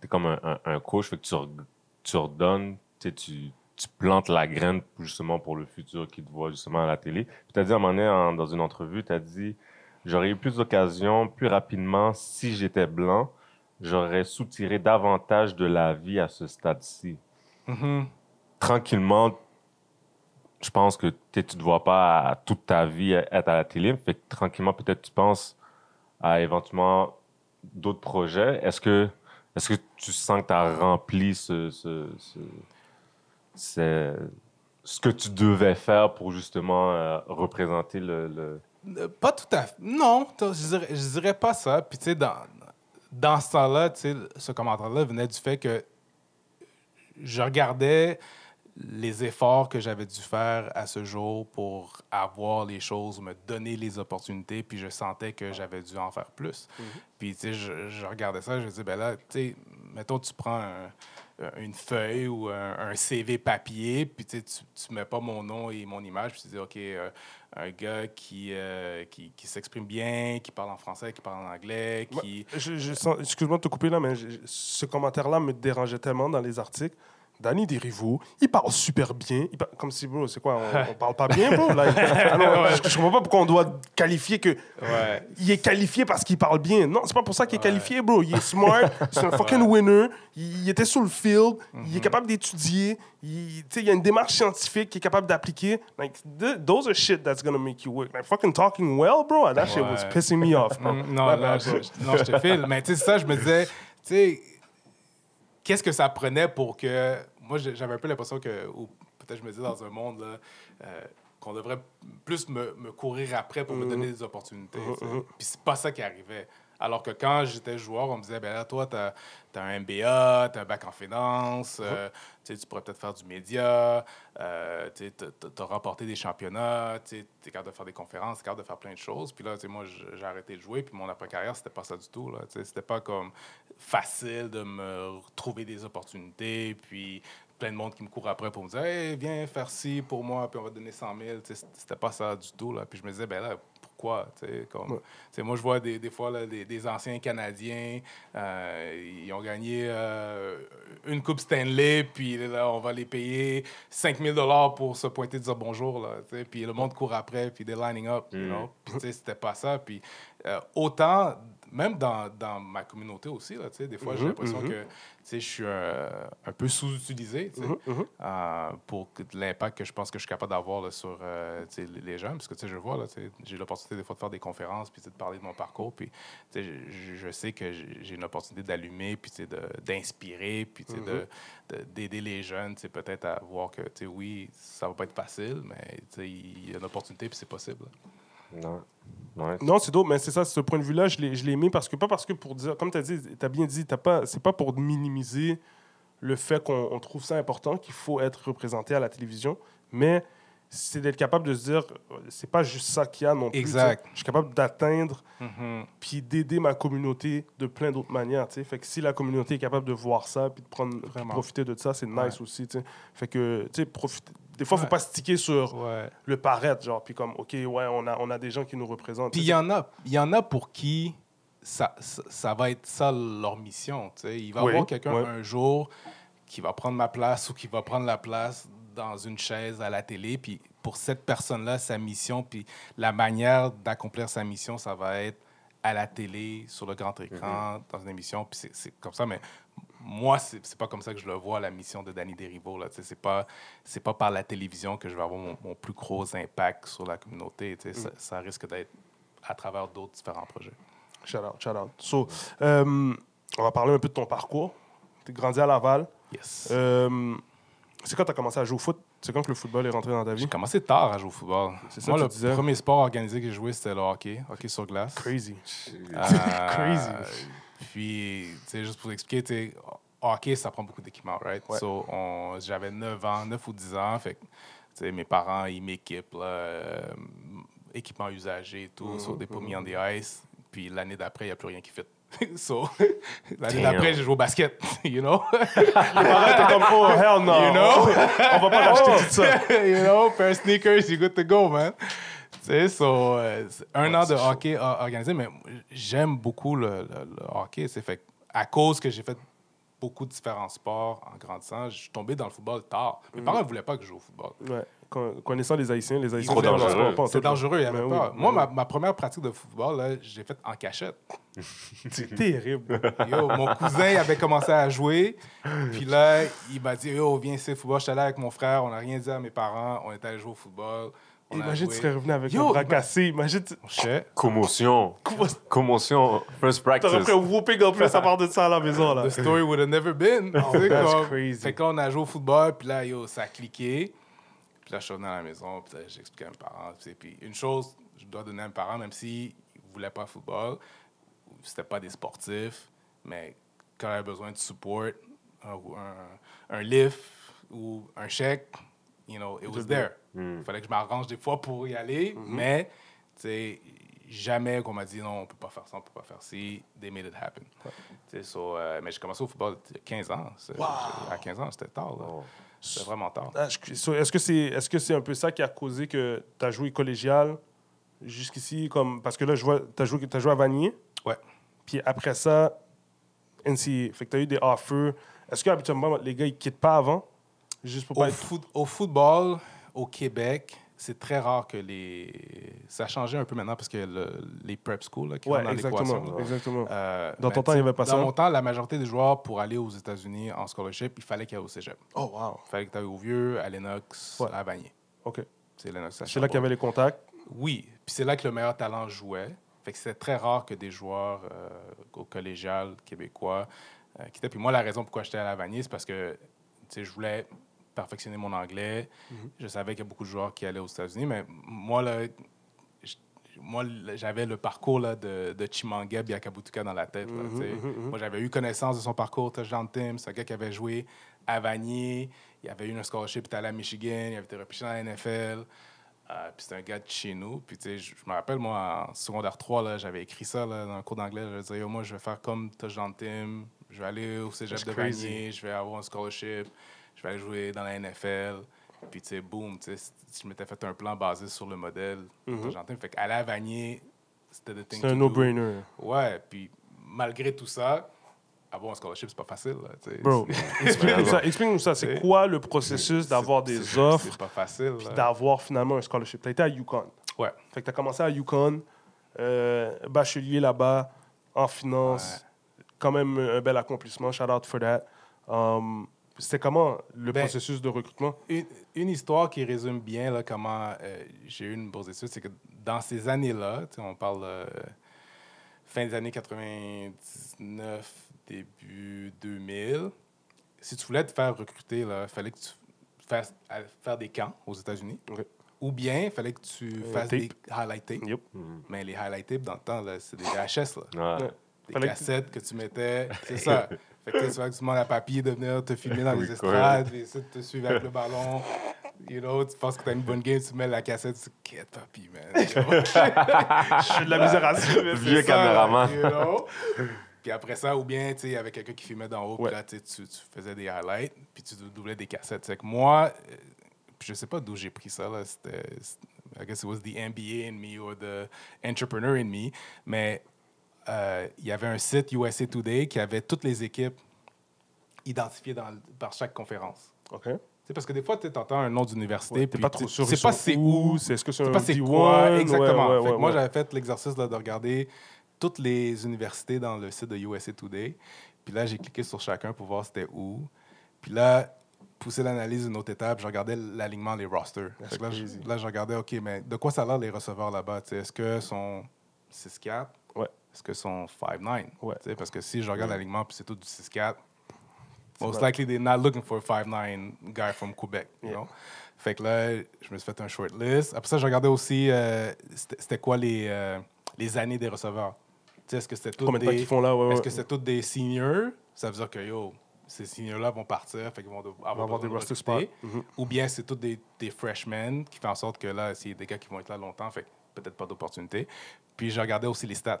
tu es comme un, un- un coach, fait que tu, re- tu redonnes, tu, tu, plantes la graine pour- justement pour le futur qui te voit justement à la télé. Puis tu as dit à un moment donné, en- dans une entrevue, tu as dit J'aurais eu plus d'occasions plus rapidement si j'étais blanc, j'aurais soutiré davantage de la vie à ce stade-ci. Tranquillement, je pense que tu ne te vois pas à- toute ta vie être à la télé, fait que tranquillement, peut-être tu penses à éventuellement d'autres projets. Est-ce que, est que tu sens que tu as rempli ce, que tu devais faire pour justement euh, représenter le, Euh, Pas tout à fait. Non, je dirais, dirais pas ça. Puis, tu sais, dans, ce temps-là, ce commentaire-là venait du fait que je regardais les efforts que j'avais dû faire à ce jour pour avoir les choses, me donner les opportunités, puis je sentais que j'avais dû en faire plus. Puis, tu sais, je, je regardais ça, je me disais, ben là, tu sais, mettons, tu prends un- une feuille ou un, un CV papier, puis tu, tu, mets pas mon nom et mon image, puis tu dis, OK, euh, un gars qui, euh, qui, qui s'exprime bien, qui parle en français, qui parle en anglais, qui... je- je sens- Excuse-moi de te couper là, mais je- ce commentaire-là me dérangeait tellement dans les articles. Danny Derivo, il parle super bien. Il parle- comme si, bro, c'est quoi, on, [laughs] on parle pas bien, bro? Là, je, je comprends pas pourquoi on doit qualifier que. Ouais. Il est qualifié parce qu'il parle bien. Non, c'est pas pour ça qu'il est qualifié, bro. Il est smart, c'est un fucking winner. Il, il était sur le field, il est capable d'étudier. Il, tu sais, il y a une démarche scientifique qu'il est capable d'appliquer. Like, th- those are shit that's gonna make you work. Like, fucking talking well, bro, that shit was pissing me off, bro. Mm, Non, bro. je- non, je te file. Mais tu sais, ça, je me disais, tu sais, qu'est-ce que ça prenait pour que. Moi, j'avais un peu l'impression que, ou peut-être je me disais dans un monde, là, euh, qu'on devrait plus me, me courir après pour me Mm-hmm. donner des opportunités. tu sais. Puis c'est pas ça qui arrivait. Alors que quand j'étais joueur, on me disait, ben là, toi, t'as as un MBA, t'as un bac en finance, euh, tu tu pourrais peut-être faire du média, euh, tu t'as remporté des championnats, tu t'es capable de faire des conférences, t'es capable de faire plein de choses. Puis là, tu moi, j'ai arrêté de jouer, puis mon après-carrière, c'était pas ça du tout. Tu C'était pas comme facile de me trouver des opportunités, puis plein de monde qui me court après pour me dire hey, viens faire ci pour moi, puis on va te donner 100 000. Tu sais, C'était pas ça du tout. Là. Puis je me disais, ben là, pourquoi? Tu sais, Comme, Ouais. moi, je vois des, des fois là, des, des anciens Canadiens, euh, ils ont gagné euh, une Coupe Stanley, puis là, on va les payer 5 000 pour se pointer et dire bonjour. Là, puis le monde court après, puis they're lining up. You Mm. know? Sais, c'était pas ça. Puis euh, autant, même dans, dans ma communauté aussi, là, des fois, j'ai Mhm, l'impression mhm. que tu sais, je suis un, un peu sous-utilisé Mhm, mhm. euh, pour que- l'impact que je pense que je suis capable d'avoir sur euh, les jeunes. Parce que je vois, j'ai l'opportunité des fois de faire des conférences, puis de parler de mon parcours. Puis je, sais que j'ai une opportunité d'allumer, puis d'inspirer, puis d'aider les jeunes, peut-être à voir que, oui, ça va pas être facile, mais il y a une opportunité, puis c'est possible. Non. Ouais. Non, c'est d'autres, mais c'est ça, ce point de vue-là, je l'ai aimé parce que, pas parce que pour dire, comme tu as dit, tu as bien dit, c'est pas pour minimiser le fait qu'on on trouve ça important, qu'il faut être représenté à la télévision, mais c'est d'être capable de se dire, c'est pas juste ça qu'il y a non plus. Exact. Je suis capable d'atteindre puis d'aider ma communauté de plein d'autres manières, tu sais. Fait que si la communauté est capable de voir ça puis de prendre, puis de Vraiment. profiter de ça, c'est nice Ouais. aussi, tu sais. Fait que, tu sais, profiter. Des fois, faut Ouais. pas se tiquer sur Ouais. le paraître, genre, puis comme, OK, ouais, on a, on a des gens qui nous représentent. Puis il y en a, il y en a pour qui ça, ça, ça va être ça leur mission. tu sais. Il va y Oui, avoir quelqu'un ouais. un jour qui va prendre ma place ou qui va prendre la place dans une chaise à la télé. Puis pour cette personne-là, sa mission, puis la manière d'accomplir sa mission, ça va être à la télé, sur le grand écran, dans une émission, puis c'est- c'est comme ça. Mais moi, c'est pas comme ça que je le vois, la mission de Danny Derivo. C'est pas, pas par la télévision que je vais avoir mon, mon plus gros impact sur la communauté. sais. Ça, ça risque d'être à travers d'autres différents projets. Shout out, shout out. So, euh, on va parler un peu de ton parcours. Tu es grandi à Laval. Yes. Euh, c'est quand tu as commencé à jouer au foot? C'est quand que le football est rentré dans ta vie? J'ai commencé tard à jouer au football. C'est ça Moi, que le disais. premier sport organisé que j'ai joué, c'était le hockey, hockey sur glace. Crazy. Euh, [laughs] Crazy. Puis, tu sais, juste pour expliquer, tu sais, hockey, ça prend beaucoup d'équipement, right? Ouais. So, j'avais 9 ans, 9 ou 10 ans, fait que, tu sais, mes parents, ils m'équipent, euh, équipement usagé et tout, so, they put me on the ice. Puis l'année d'après, il n'y a plus rien qui fit. [laughs] so, l'année d'après, j'ai joué au basket, [laughs] you know? T'es comme, oh, hell no. You know? on va pas racheter tout ça. [laughs] you know, pair of sneakers, you're good to go, man. Sais, so, euh, c'est un an de hockey organisé, mais j'aime beaucoup le, le- le hockey. C'est fait à cause que j'ai fait beaucoup de différents sports en grandissant, je suis tombé dans le football tard. Mes parents ne voulaient pas que je joue au football. Ouais. Connaissant les Haïtiens, les Haïtiens, c'est dangereux. C'est dangereux, il y avait pas. Moi, ma, première pratique de football, j'ai fait en cachette. [laughs] C'est terrible. Yo, mon cousin il avait commencé à jouer. Puis là, il m'a dit Yo, viens ici, football. J'étais là avec mon frère. On n'a rien dit à mes parents. On est allé jouer au football. Imagine, tu serais revenu avec Yo, un bras cassé. Imagine, tu Shit. Commotion. Commotion. First t'aurais practice. pris un whooping en plus à part de ça à la maison. Là. The story would have never been. Oh, that's comme- crazy. Fait que là, on a joué au football, puis là, yo, ça a cliqué. Puis là, je suis revenu à la maison, puis là, j'ai expliqué à mes parents. Puis une chose, je dois donner à mes parents, même s'ils ne voulaient pas le football, c'était pas des sportifs, mais quand j'avais besoin de support, un, un, un lift ou un chèque, you know, it was there. Il fallait que je m'arrange des fois pour y aller, mais, tu sais, jamais qu'on m'a dit non, on peut pas faire ça, on peut pas faire ci. They made it happen. Tu sais, so, euh, mais j'ai commencé au football il y a 15 ans. À 15 ans, c'était tard. Oh. C'était vraiment tard. Ah, Est-ce que c'est est -ce c'est un peu ça qui a causé que tu as joué collégial jusqu'ici? comme Parce que là, je vois, tu as, joué t'as joué à Vanier. Ouais. Puis après ça, NCA. Fait que tu as eu des offers. Est-ce qu'habituellement, les gars, ils quittent pas avant? Juste pour Au, pas être. foot- au football, au Québec, c'est très rare que les. Ça a changé un peu maintenant parce que le- les prep schools là, qui Ouais, dans exactement. Euh, Dans ton temps, il y avait pas dans ça? mon temps, la majorité des joueurs, pour aller aux États-Unis en scholarship, il fallait qu'il y ait au cégep. Oh, wow. Il fallait que tu ailles au Vieux, à Lennox, Ouais. à Vanier. OK. C'est Lennox. C'est là qu'il y avait les contacts? Oui, puis c'est là que le meilleur talent jouait. Fait que c'était très rare que des joueurs euh, au collégial québécois euh, quittaient. Puis moi, la raison pourquoi j'étais à la Vanier, c'est parce que tu sais, je voulais perfectionner mon anglais. Je savais qu'il y a beaucoup de joueurs qui allaient aux États-Unis, mais moi, là, moi, j'avais le parcours là, de, de Chimanga Biakabutuka dans la tête. là, tu sais. Moi, j'avais eu connaissance de son parcours, touchdown team. C'est un gars qui avait joué à Vanier. Il avait eu un scholarship, il était allé à Michigan. Il avait été repêché dans la NFL. Euh, puis c'était un gars de chez nous. Puis tu sais, je, me rappelle, moi, en secondaire 3, là, j'avais écrit ça là, dans un cours d'anglais. Je disais, moi, je vais faire comme touchdown team. Je vais aller au cégep de. Vanier. Je vais avoir un scholarship. Je vais aller jouer dans la NFL. Puis, tu sais, boum, tu sais, je m'étais fait un plan basé sur le modèle touchdown team. Fait qu'aller à Vanier, c'était the thing C'est un no-brainer. Ouais, puis malgré tout ça, avoir un scholarship, c'est pas facile. Là. Bro, [laughs] explique-nous ça. C'est quoi le processus d'avoir des offres C'est pas facile. puis d'avoir finalement un scholarship? Tu as été à Yukon. Ouais. Fait que tu as commencé à Yukon, euh, bachelier là-bas, en finance. Quand même un bel accomplissement. Shout out for that. Um, C'était comment le Ben, processus de recrutement? Une, une histoire qui résume bien là, comment euh, j'ai eu une bourse d'études, c'est que dans ces années-là, on parle euh, fin des années 99, début 2000, si tu voulais te faire recruter, il fallait que tu fasses à- faire des camps aux États-Unis. Ou bien, il fallait que tu fasses tape. des highlight tapes. Yep. Mais les highlight tapes, dans le temps, c'est des VHS. Là. Des Fallait que- cassettes que tu mettais. C'est [laughs] ça. Fait que tu vois que tu demandes à papy de venir te filmer dans [laughs] les estrades, puis essayer de te suivre avec le ballon. You know, tu penses que t'as une bonne game, tu mets la cassette, tu dis, quête papy, man. [laughs] Je fais de la misère à suivre. Vieux caméraman. you know? [laughs] Puis après ça, ou bien, tu sais, il y avait quelqu'un qui filmait d'en haut, puis là, tu, sais, tu tu faisais des highlights, puis tu doublais des cassettes. C'est que moi, euh, je sais pas d'où j'ai pris ça, là. C'était, I guess it was the MBA in me or the entrepreneur in me. Mais euh, il y avait un site USA Today qui avait toutes les équipes identifiées dans, par chaque conférence. OK. Parce que des fois, tu entends un nom d'université, Ouais, puis pas tu trop sûr. sais pas c'est où, C'est est-ce que c'est pas c'est D1? quoi exactement. ouais, Fait moi, j'avais fait l'exercice là, de regarder toutes les universités dans le site de USA Today. Puis là, j'ai cliqué sur chacun pour voir c'était où. Puis là, pousser l'analyse d'une autre étape, je regardais l'alignement des rosters. Là, je, là, je regardais, OK, mais de quoi ça a l'air les receveurs là-bas? Est-ce que sont 6-4? Ouais. Est-ce que sont 5-9? Ouais. Parce que si je regarde l'alignement puis c'est tout du 6-4, most likely they're not looking for a 5'9 guy from Quebec. You Yeah. know? Fait que là, je me suis fait un short list. Après ça, je regardais aussi euh, c'était quoi les, euh, les années des receveurs? Est-ce que c'était tous Combien de temps des, qu'ils font là? Ouais, est-ce ouais. que c'est tous des seniors? Ça veut dire que, yo, ces seniors-là vont partir, fait qu'ils vont avoir, des de roster spots. Mhm. Ou bien c'est tous des, des freshmen qui font en sorte que là, c'est des gars qui vont être là longtemps, fait peut-être pas d'opportunité. Puis je regardais aussi les stats.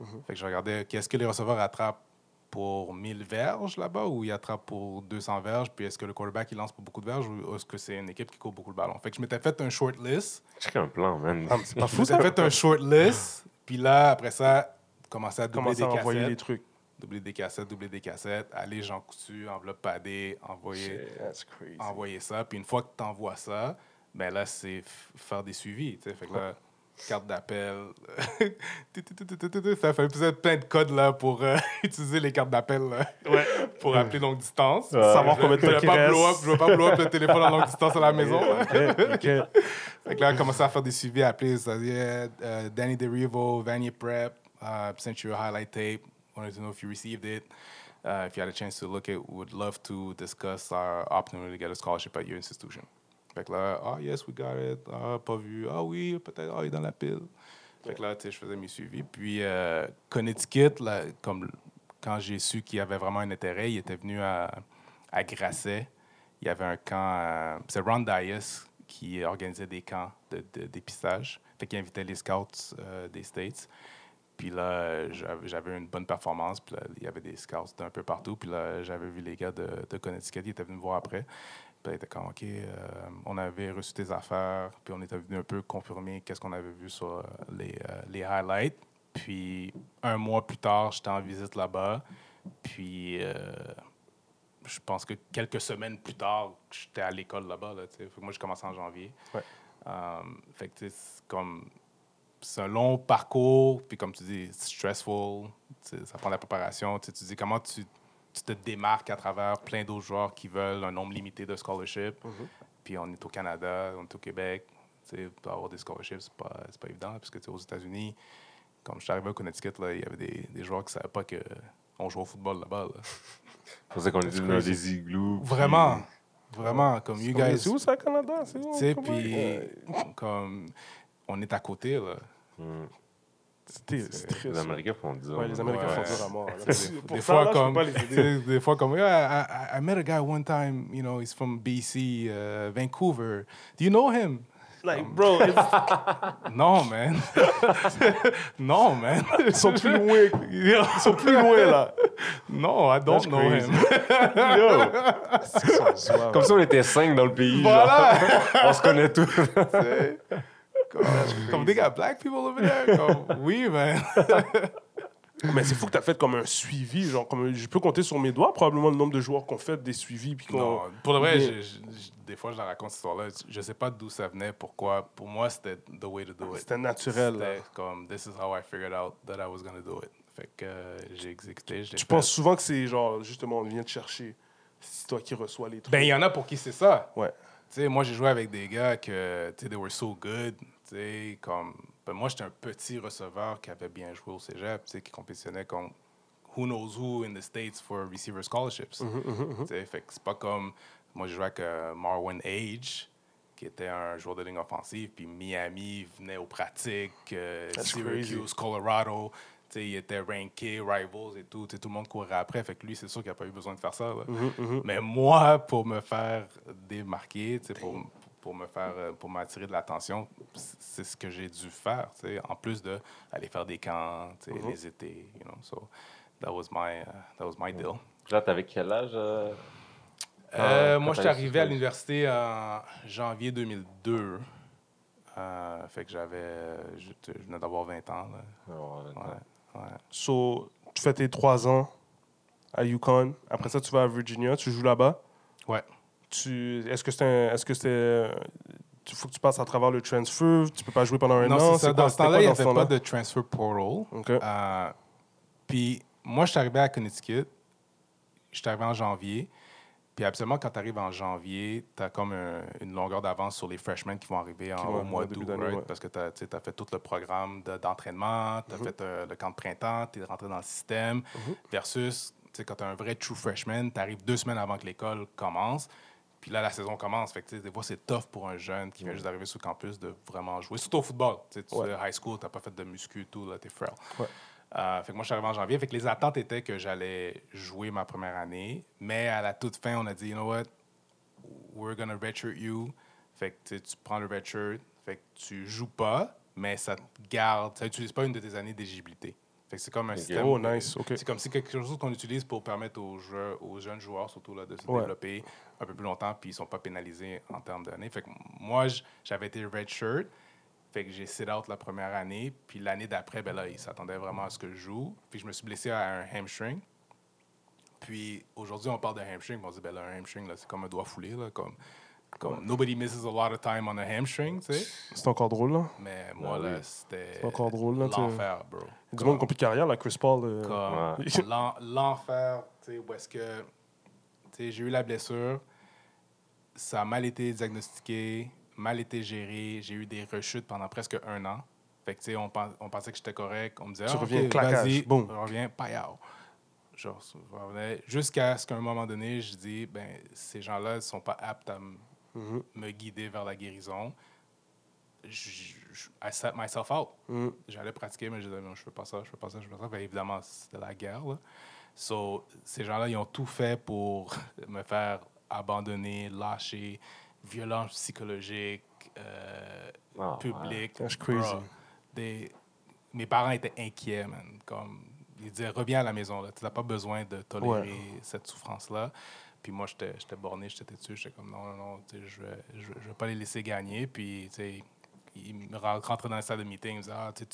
Mhm. Fait que je regardais qu'est-ce que les receveurs attrapent pour 1000 verges là-bas ou ils attrapent pour 200 verges, puis est-ce que le quarterback il lance pour beaucoup de verges ou est-ce que c'est une équipe qui court beaucoup le ballon? Fait que je m'étais fait un short list. Check un plan, man. Ah, c'est pas Je fou, ça? m'étais fait un short list, puis là, après ça, commencer à doubler des à envoyer cassettes. les trucs. Doubler des cassettes, doubler des cassettes, aller Jean Coutu, enveloppe padée, envoyer, That's crazy. envoyer ça. Puis une fois que tu envoies ça, ben là, c'est f- faire des suivis. Fait que là, carte d'appel. [laughs] Ça fait peut-être plein de codes là, pour euh, [laughs] utiliser les cartes d'appel [laughs] pour appeler longue distance. Savoir Je- combien de temps reste. blow up, Je ne veux pas blow up le téléphone à longue distance à la maison. là. Ok, ok. Fait que là, on commençait à faire des suivis, à appeler, c'est-à-dire euh, Danny DeRivo, Vanier Prep, uh, sent you a highlight tape, wanted to know if you received it. Uh, if you had a chance to look at, would love to discuss our opportunity to get a scholarship at your institution. Fait que là, ah yes, we got it, ah pas vu, ah oui, peut-être, ah il est dans la pile. Fait que là, tu sais, je faisais mes suivis. Puis euh, Connecticut, là, comme quand j'ai su qu'il y avait vraiment un intérêt, il était venu à, à Grasset. Il y avait un camp, à- c'est Ron Dias qui organisait des camps de, dépistage. Fait qu'il invitait les scouts euh, des States. Puis là, j'avais j'avais une bonne performance. Puis là, il y avait des scouts d'un peu partout. Puis là, j'avais vu les gars de, de Connecticut. Ils étaient venus me voir après. Puis comme, OK, euh, on avait reçu tes affaires. Puis on était venu un peu confirmer qu'est-ce qu'on avait vu sur euh, les, euh, les highlights. Puis un mois plus tard, j'étais en visite là-bas. Puis euh, je pense que quelques semaines plus tard, j'étais à l'école là-bas. Là, moi, j'ai commencé en janvier. Ouais. Um, fait que c'est comme c'est un long parcours, puis comme tu dis, c'est stressful, ça prend de la préparation. Tu dis comment tu, tu te démarques à travers plein d'autres joueurs qui veulent un nombre limité de scholarships. Puis on est au Canada, on est au Québec. Tu sais, pour avoir des scholarships, c'est pas, c'est pas évident, parce que aux États-Unis, comme je suis arrivé au Connecticut, là, il y avait des, des joueurs qui ne savaient pas qu'on jouait au football là-bas. là. [laughs] Je pensais qu'on était dans des igloos. puis- Vraiment, vraiment, comme you guys. C'est où ça, Canada? C'est où? Tu sais, Comment- puis Euh, comme on est à côté, là. Hmm. C'est triste. Les Américains font dur. Ouais, les Américains Ouais. font dur à mort. Des, fois, là, je peux comme, pas les tu aider. sais, des fois, comme, yeah, I, I- met a guy one time, you know, he's from BC, uh, Vancouver. Do you know him? Like, bro, it's- [laughs] Non, man. [laughs] non, man. ils sont plus loin. Ils sont plus loin, là. Non, I don't That's know crazy. [laughs] him. Suaves. Comme si on était cinq dans le pays. Voilà. genre. on se connaît tous. Comme, comme they got black people over there. Comme, [laughs] oui, man. [laughs] Mais c'est fou que tu as fait comme un suivi. Genre, comme, je peux compter sur mes doigts probablement le nombre de joueurs qu'on fait des suivis. Puis Non, pour le vrai, Bien. je- je- je- des fois, je la raconte cette histoire-là. Je sais pas d'où ça venait, pourquoi. Pour moi, c'était the way to do it. C'était naturel. C'était comme, this is how I figured out that I was going to do it. Fait que euh, j'ai exécuté. je l'ai Je fait. pense souvent que c'est genre, justement, on vient te chercher. C'est toi qui reçois les trucs. Ben, il y en a pour qui c'est ça. Ouais. Tu sais, moi, j'ai joué avec des gars que, tu sais, they were so good. Sais, comme, ben, moi, j'étais un petit receveur qui avait bien joué au cégep, tu sais, qui compétitionnait contre who knows who in the States for receiver scholarships. Tu sais, fait que c'est pas comme, moi, j'ai joué avec euh, Marwan Age, qui était un joueur de ligne offensive, puis Miami venait aux pratiques, euh, Syracuse, crazy. Colorado. Il était ranké, rivals et tout. Tu sais, tout le monde courait après. Fait que lui, c'est sûr qu'il n'a pas eu besoin de faire ça. Mm-hmm, Mais moi, pour me faire démarquer, pour, pour me faire, euh, pour m'attirer de l'attention, c'est ce que j'ai dû faire, tu sais, en plus de aller faire des camps, tu sais, Mhm. les étés, you know. So that was my, uh, that was my deal. Là, t'avais quel âge? euh? Euh, moi, je suis arrivé à l'université en janvier 2002. Euh, fait que j'avais, je, je venais d'avoir 20 ans. là. Oh, Ouais, ouais. So, tu fais tes trois ans à Yukon. Après ça, tu vas à Virginia. Tu joues là-bas? Ouais. Tu... Est-ce que c'était un... Est-ce que il faut que tu passes à travers le transfer, tu peux pas jouer pendant un Non, an. c'est ça. quoi- Dans ce temps-là, il n'y avait pas de transfer portal. OK. Euh, puis moi, je suis arrivé à Connecticut. Je suis arrivé en janvier. Puis absolument, quand tu arrives en janvier, tu as comme un- une longueur d'avance sur les freshmen qui vont arriver en, au mois d'août. right? ouais. Parce que tu as, fait tout le programme de- d'entraînement, tu as fait euh, le camp de printemps, tu es rentré dans le système. Versus, tu sais, quand tu es un vrai true freshman, tu arrives deux semaines avant que l'école commence. Puis là, la saison commence. Fait que, sais, des fois, c'est tough pour un jeune qui vient juste d'arriver sur le campus de vraiment jouer. Surtout au football. Tu sais, tu Ouais. es high school, tu n'as pas fait de muscu et tout, là, tu es frail. Ouais. Euh, fait que moi, je suis arrivé en janvier. Fait que les attentes étaient que j'allais jouer ma première année. Mais à la toute fin, on a dit, you know what, we're gonna redshirt you. Fait que tu sais, tu prends le redshirt. Fait que tu joues pas, mais ça te garde. Ça n'utilise pas une de tes années d'éligibilité. Fait que c'est comme un système. Oh, nice. C'est comme si quelque chose qu'on utilise pour permettre aux, jeux- aux jeunes joueurs, surtout, là, de se Ouais. développer un peu plus longtemps, puis ils sont pas pénalisés en termes d'années. Fait que moi, j'avais été redshirt. Fait que j'ai sit out la première année. Puis l'année d'après, ben là, ils s'attendaient vraiment à ce que je joue. Puis je me suis blessé à un hamstring. Puis aujourd'hui, on parle de hamstring. On dit, ben là, un hamstring, là, c'est comme un doigt foulé. Là, comme, comme nobody misses a lot of time on a hamstring, tu sais? C'est encore drôle, là. Mais moi, là, oui. c'était C'est encore drôle, là, tu sais. l'enfer, bro. Du monde de carrière, là, Chris Paul. euh, Comme Ouais. [laughs] l'enfer, tu sais, où est-ce que... Tu sais, j'ai eu la blessure, ça a mal été diagnostiqué, mal été géré, j'ai eu des rechutes pendant presque un an. Fait que, tu sais, on, pen- on pensait que j'étais correct, on me disait, Tu ah, reviens, ok, claquage, vas-y, boum. je reviens, payao. Genre, je revenais jusqu'à ce qu'à un moment donné, je dis, ben, ces gens-là ne sont pas aptes à me Mhm. me guider vers la guérison. Je, je- I set myself out. Mhm. J'allais pratiquer, mais je disais, non, je fais pas ça, je fais pas ça, je fais pas ça. Évidemment, c'était la guerre. Là. So, ces gens-là, ils ont tout fait pour [laughs] me faire abandonner, lâcher, violence psychologique, euh, Ah, publique. That's crazy. Des- Mes parents étaient inquiets, man. Comme, ils disaient, reviens à la maison. Tu n'as pas besoin de tolérer cette souffrance-là. Puis moi, j'étais j'étais borné, j'étais têtu. J'étais comme, non, non, non, je vais, je, vais- je vais pas les laisser gagner. Puis, tu sais, ils me ren- rentraient dans la salle de meeting. Ils me disaient, ah, tu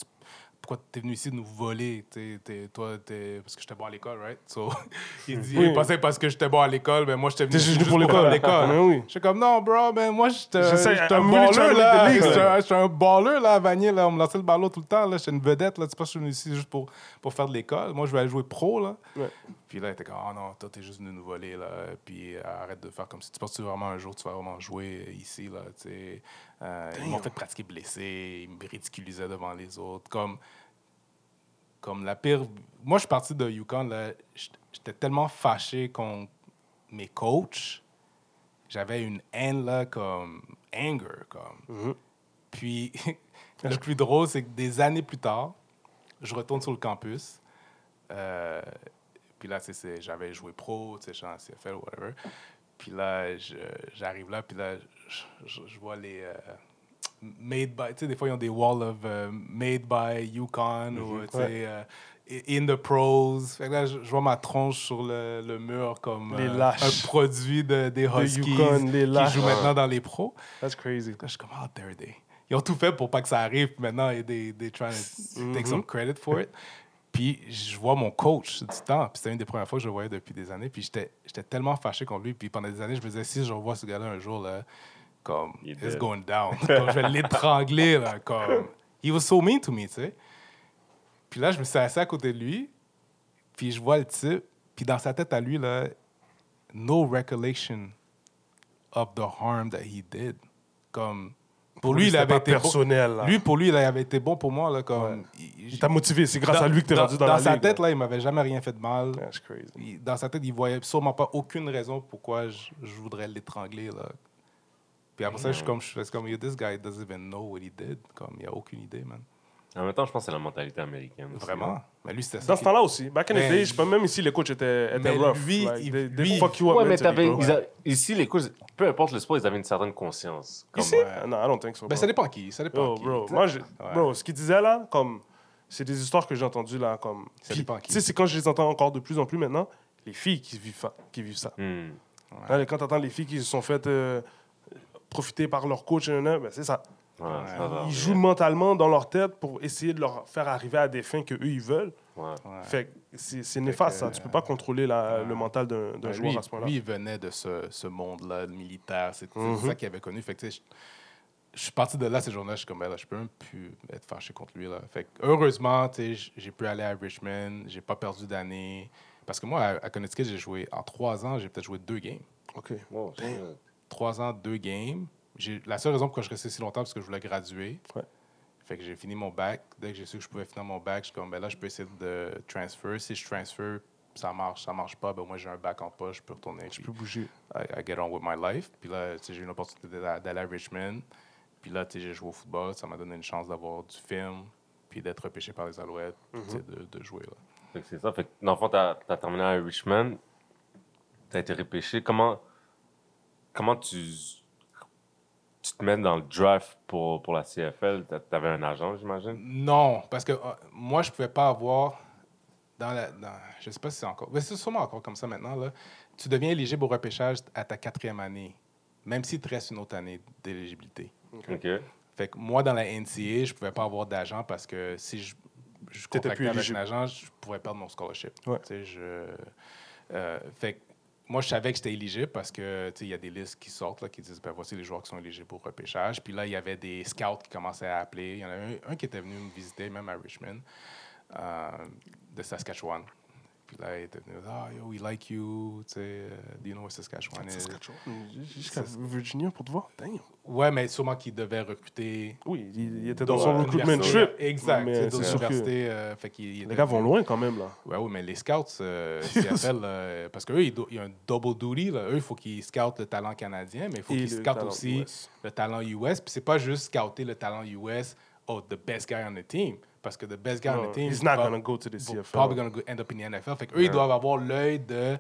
pourquoi tu es venu ici nous voler? Tu sais, t'es- toi, t'es- parce que j'étais bon à l'école, right? So, [laughs] il dit, Oui. il pensait parce que j'étais bon à l'école, mais moi, j'étais venu T'es juste pour l'école. l'école. Mais oui. J'étais comme, non, bro, ben moi, j'étais un baller, là. J'étais un- j'étais un baller, là, à Vanier, là. On me lançait le ballon tout le temps, là. J'étais une vedette, là. Tu penses que je suis venu ici juste pour, pour faire de l'école? Moi, je vais aller jouer pro, là. Ouais. Puis là, il était comme, ah non, toi, t'es juste venu nous voler, là. Puis euh, arrête de faire comme si tu penses que vraiment un jour, tu vas vraiment jouer ici, là. Tu sais. Euh, ils m'ont fait pratiquer blessé. Ils me ridiculisaient devant les autres. Comme, comme la pire. Moi, je suis parti de Yukon, là. J'étais- tellement fâché contre mes coachs. J'avais une haine, là, comme anger, comme. Mhm. Puis, [laughs] le plus drôle, c'est que des années plus tard, je retourne sur le campus. Euh, puis là, j'avais joué pro, tu sais, je suis en CFL, whatever. Puis là, j'arrive là, puis là, je, vois les... euh, made by... Tu sais, des fois, ils ont des walls of euh, made by Yukon ou, tu sais, Ouais. euh, in the pros. Fait que là, je, vois ma tronche sur le, le mur comme Les euh, un produit de, des Huskies Yukon, les qui jouent maintenant dans les pros. That's crazy. Là, je suis comme, how dare they? Ils ont tout fait pour pas que ça arrive. Maintenant, ils they, they trying to take some credit for it. Puis je vois mon coach du temps. Puis c'était une des premières fois que je le voyais depuis des années. Puis j'étais tellement fâché contre lui. Puis pendant des années, je me disais, si je revois ce gars-là un jour, là, comme, Il it's going down. [laughs] Comme, je vais l'étrangler, là, comme. He was so mean to me, tu sais. Puis là, je me suis assis à côté de lui. Puis je vois le type. Puis dans sa tête à lui, là, no recollection of the harm that he did. Comme, pour, lui, il avait été bon- personnel. là. Lui, pour lui, il avait été bon pour moi. Là, comme, Ouais. il- Il t'a motivé. C'est grâce dans- à lui que t'es dans- rendu dans, Dans la sa ligue, tête, là. il m'avait jamais rien fait de mal. That's crazy. Il- dans sa tête, il voyait sûrement pas aucune raison pourquoi je, je voudrais l'étrangler. Là. Puis après ça, je suis comme, je fais comme, this guy doesn't even know what he did. Comme, il a aucune idée, man. En même temps, je pense que c'est la mentalité américaine. aussi. Vraiment? Mais lui, c'était ça. Dans ce temps-là aussi. Back in the Mais- day, je sais même ici, les coachs étaient, étaient Mais rough. lui, Like, il- they, they lui- fuck you up Ouais, mais mentally, t'avais, bro. ils a- ici, les coachs, peu importe le sport, ils avaient une certaine conscience. Comme, Ici? Ouais. Non, I don't think so. Ben, bro. ça dépend qui. Ça dépend Yo, qui. bro, tu sais. moi, je- Ouais. bro, ce qu'il disait là, comme, c'est des histoires que j'ai entendues là, comme. Ça Puis, dépend qui. Tu sais, c'est quand je les entends encore de plus en plus maintenant, les filles qui vivent ça. Qui vivent ça. Hmm. Hein, quand t'entends les filles qui se sont faites euh, profiter par leur coach, nan, nan, ben, c'est ça. Ouais, Ouais. ça va. Ils jouent mentalement dans leur tête pour essayer de leur faire arriver à des fins que eux ils veulent. Fait c'est néfaste que, ça. Tu peux pas contrôler la- ouais. le mental d'un Ben, joueur lui, à ce point-là. lui, il venait de ce, ce monde-là, le militaire. C'est Mhm. ça qu'il avait connu. Fait que, tu sais, je- je suis parti de là cette journée, je suis comme, ben là, je peux même plus être fâché contre lui. Là. Fait que, heureusement, tu sais, j- j'ai pu aller à Richmond, j'ai pas perdu d'année. Parce que moi, à, à Connecticut, j'ai joué, en trois ans, j'ai peut-être joué deux games. OK. Wow, shit. Trois ans, deux games. La seule raison pourquoi je restais si longtemps, c'est que je voulais graduer. Ouais. Fait que j'ai fini mon bac. Dès que j'ai su que je pouvais finir mon bac, je suis comme, ben là, je peux essayer de transfer. Si je transfer, ça marche, ça marche pas, ben moi, j'ai un bac en poche, je peux retourner. Je peux bouger. I, I get on with my life. Puis là, tu sais, j'ai eu une opportunité d'aller à Richmond. Puis là, tu sais, j'ai joué au football. Ça m'a donné une chance d'avoir du film, puis d'être repêché par les Alouettes, sais, de, de jouer. Là. Fait que c'est ça. Fait que, dans le fond, t'as as terminé à Richmond. T'as été repêché. Comment, comment tu, tu te mets dans le draft pour, pour la CFL? T'a- T'avais un agent, j'imagine? Non, parce que euh, moi, je pouvais pas avoir. Dans la, dans, je sais pas si c'est encore. mais c'est sûrement encore comme ça maintenant. Là. Tu deviens éligible au repêchage à ta quatrième année, même s'il te reste une autre année d'éligibilité. OK. Fait que moi, dans la NCA, je pouvais pas avoir d'agent parce que si je, je T'étais contractais plus avec un agent, je pourrais perdre mon scholarship. Ouais. Tu sais, je, euh, fait que moi, je savais que j'étais éligible parce que il y a des listes qui sortent là, qui disent ben, voici les joueurs qui sont éligibles au repêchage. Puis là, il y avait des scouts qui commençaient à appeler. Il y en a un, un qui était venu me visiter, même à Richmond, euh, de Saskatchewan. Puis là, il était venu, ah, yo, we like you. Tu sais, euh, do you know where Saskatchewan is? Jusqu'à Virginia pour te voir. Damn. Ouais, mais sûrement qu'il devait recruter Oui, il, il était dans son recruitment trip. Exact. Mais dans sûr que l'université. euh, fait qu'il- il les était- gars vont loin quand même, là. Ouais, oui, mais les scouts, euh, [laughs] CFL, euh, parce qu'eux, do- ils ont un double duty. Là. Eux, il faut qu'ils scoutent le talent canadien, mais il faut qu'ils scoutent aussi US. le talent US. Puis c'est pas juste scouter le talent US, oh, the best guy on the team. Parce que the best guy on No, the team. he's not prob- gonna go to the CFL. Probably gonna go- end up in the NFL. Fait qu'eux, ils doivent avoir l'œil de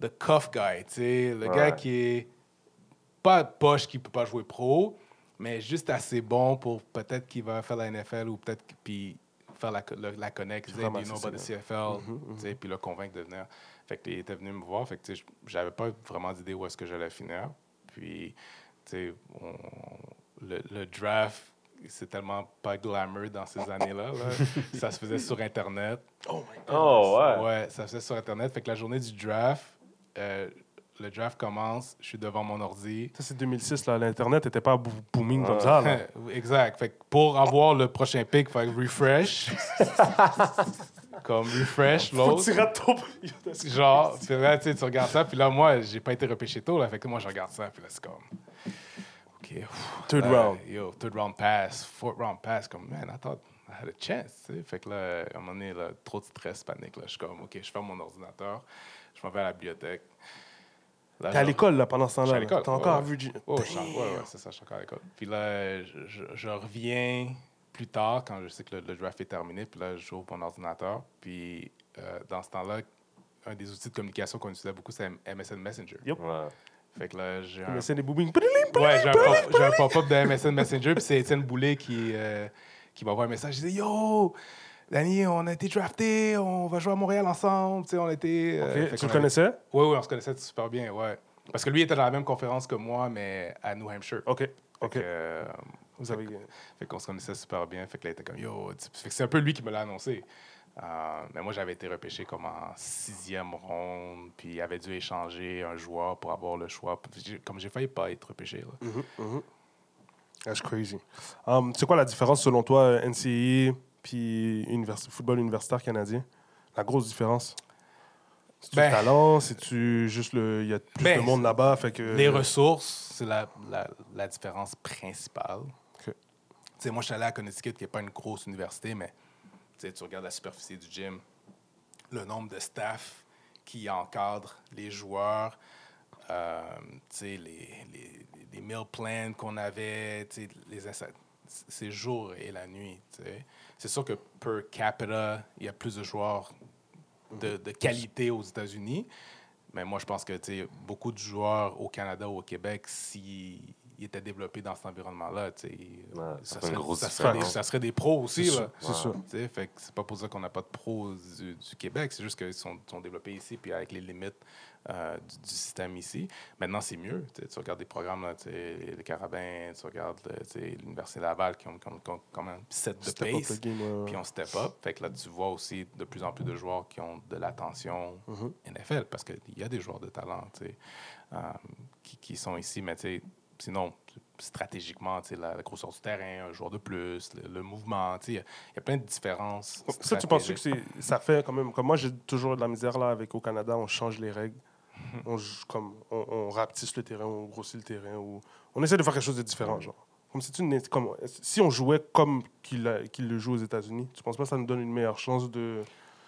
the cuff guy, tu sais, le gars qui est pas poche qui peut pas jouer pro, mais juste assez bon pour peut-être qu'il va faire la NFL ou peut-être puis faire la, le- la connect, dire, you know about the. CFL, tu sais, puis le convaincre de venir. Fait que il était venu me voir, fait que tu sais, j'avais pas vraiment d'idée où est-ce que j'allais finir. Puis, tu sais, on- le, le draft, c'est tellement pas glamour dans ces années-là. là. [laughs] ça se faisait sur Internet. Oh my God. Oh, ouais. Ouais, ça se faisait sur Internet. Fait que la journée du draft, euh, le draft commence, je suis devant mon ordi. Ça, c'est 2006, là. L'Internet n'était pas boo- booming comme ça, là. [laughs] exact. Fait que pour avoir le prochain pick, il fallait refresh. [laughs] Comme refresh, Faut l'autre. tirer à ton... Genre, puis là, tu sais, tu regardes ça, puis là, moi, j'ai pas été repêché tôt, là, fait que moi, je regarde ça, puis là, c'est comme... Pff, Third là, round. Yo, third round pass, fourth round pass, comme, man, I thought I had a chance, tu sais. Fait que là, à un moment donné, là, trop de stress, panique, là, je suis comme, OK, je ferme mon ordinateur, je m'en vais à la bibliothèque. T'es à je- l'école, là, pendant ce Je suis temps-là. à là. l'école, T'es ouais, encore à ouais. Virginia. Oh, je ouais, ouais, c'est ça, je suis encore à l'école. Puis là, je, je- je reviens plus tard quand je sais que le, le draft est terminé. Puis là, j'ouvre mon ordinateur. Puis euh, dans ce temps-là, un des outils de communication qu'on utilisait beaucoup, c'est MSN Messenger. Yep. Ouais. Fait que là, j'ai un, c'est des booming. ouais, j'ai un, pop- un pop-up de MSN Messenger. Puis c'est Étienne Boulay qui, euh, qui m'envoie un message. Il dit Yo, Danny, on a été drafté, on va jouer à Montréal ensemble. Tu sais, on a été. euh, fait Tu le avait- connaissais? oui, oui, on se connaissait super bien, ouais. Parce que lui était dans la même conférence que moi, mais à New Hampshire. OK. Fait OK. que, euh, Vous avez... fait qu'on se connaissait super bien. Fait que là, il était comme yo. Fait que c'est un peu lui qui me l'a annoncé. Euh, mais moi, j'avais été repêché comme en sixième ronde, puis il avait dû échanger un joueur pour avoir le choix. Comme j'ai failli pas être repêché. Là. Mhm, mhm. That's crazy. Um, c'est quoi la différence selon toi, NCAA puis univers- football universitaire canadien? La grosse différence? C'est-tu Ben- le talent? C'est-tu juste le. Il y a plus Ben, de monde là-bas? Fait que. Les ressources, c'est la, la, la différence principale. Ok. Tu sais, moi, je suis allé à Connecticut, qui n'est pas une grosse université, mais tu regardes la superficie du gym, le nombre de staff qui encadre les joueurs, euh, les, les, les meal plans qu'on avait, les c'est jour et la nuit. C'est sûr que per capita, il y a plus de joueurs de, de qualité aux États-Unis. Mais moi, je pense que beaucoup de joueurs au Canada ou au Québec, s'ils étaient développés dans cet environnement-là, Ouais, ça, ça serait, grosse ça serait des, différence. ça serait des pros aussi. C'est là. sûr, c'est sûr. Fait que c'est pas pour ça qu'on n'a pas de pros du, du Québec, c'est juste qu'ils sont, sont développés ici, puis avec les limites euh, du, du système ici. Maintenant, c'est mieux. Tu regardes des programmes, là, les Carabins, tu regardes sais, l'Université Laval qui ont, qui ont- qui ont quand même 7 de pace. Puis on step up. Fait que là, tu vois aussi de plus en plus de joueurs qui ont de l'attention Mhm. NFL parce qu'il y a des joueurs de talent euh, qui, qui sont ici. Mais tu sais, sinon, stratégiquement, la, la grosseur du terrain, un joueur de plus, le, le mouvement, il y a- il y, a plein de différences. Ça, tu penses que ça fait quand même. Comme moi, j'ai toujours de la misère là avec au Canada, on change les règles. Mhm. [laughs] on, joue comme, on, on rapetisse le terrain, on grossit le terrain. Ou, on essaie de faire quelque chose de différent. Genre. Comme si, tu comme, si on jouait comme qu'il, qu'il le joue aux États-Unis, tu penses pas que ça nous donne une meilleure chance de.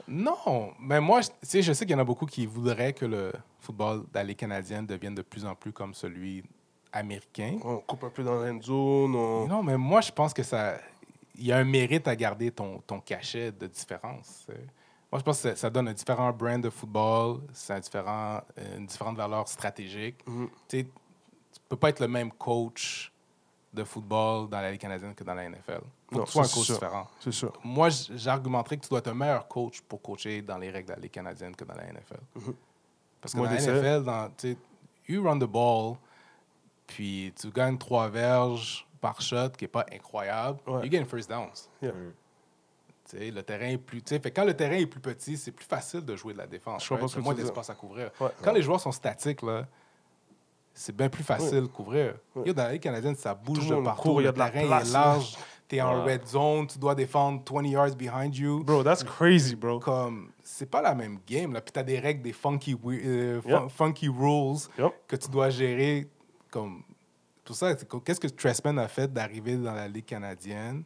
Non, mais moi, je- sais, je sais qu'il y en a beaucoup qui voudraient que le football dans les Canadiennes devienne de plus en plus comme celui américain. On coupe un peu dans la zone. on- Non, mais moi, je pense que ça. Il y a un mérite à garder ton, ton cachet de différence. Moi, je pense que ça, donne un différent brand de football, c'est un différent, une différente valeur stratégique. Mhm. Tu tu peux pas être le même coach de football dans la Ligue canadienne que dans la NFL. Faut Non, que tu sois un coach sûr. différent. C'est sûr. Moi, j'argumenterais que tu dois être un meilleur coach pour coacher dans les règles de la Ligue canadienne que dans la NFL. Mhm. Parce que Moi, dans la. NFL, dans, you run the ball, puis tu gagnes trois verges par shot, qui n'est pas incroyable, Ouais. you get first downs. Yeah. Tu sais, le terrain est plus, tu sais, fait quand le terrain est plus petit, c'est plus facile de jouer de la défense. Il y a moins d'espace à couvrir. Ouais. Quand les joueurs sont statiques, là, c'est bien plus facile de couvrir. Ouais. Yo, dans la Ligue canadienne, ça bouge de partout. court, il y a le la terrain place, est large. Tu es en Ouais. red zone, tu dois défendre 20 yards behind you. Bro, that's crazy, bro. Comme, c'est pas la même game. Là. Puis tu as des règles, des funky, euh, fun- Yep. funky rules Yep. que tu dois gérer. Comme, pour ça, qu'est-ce que Tressman a fait d'arriver dans la Ligue canadienne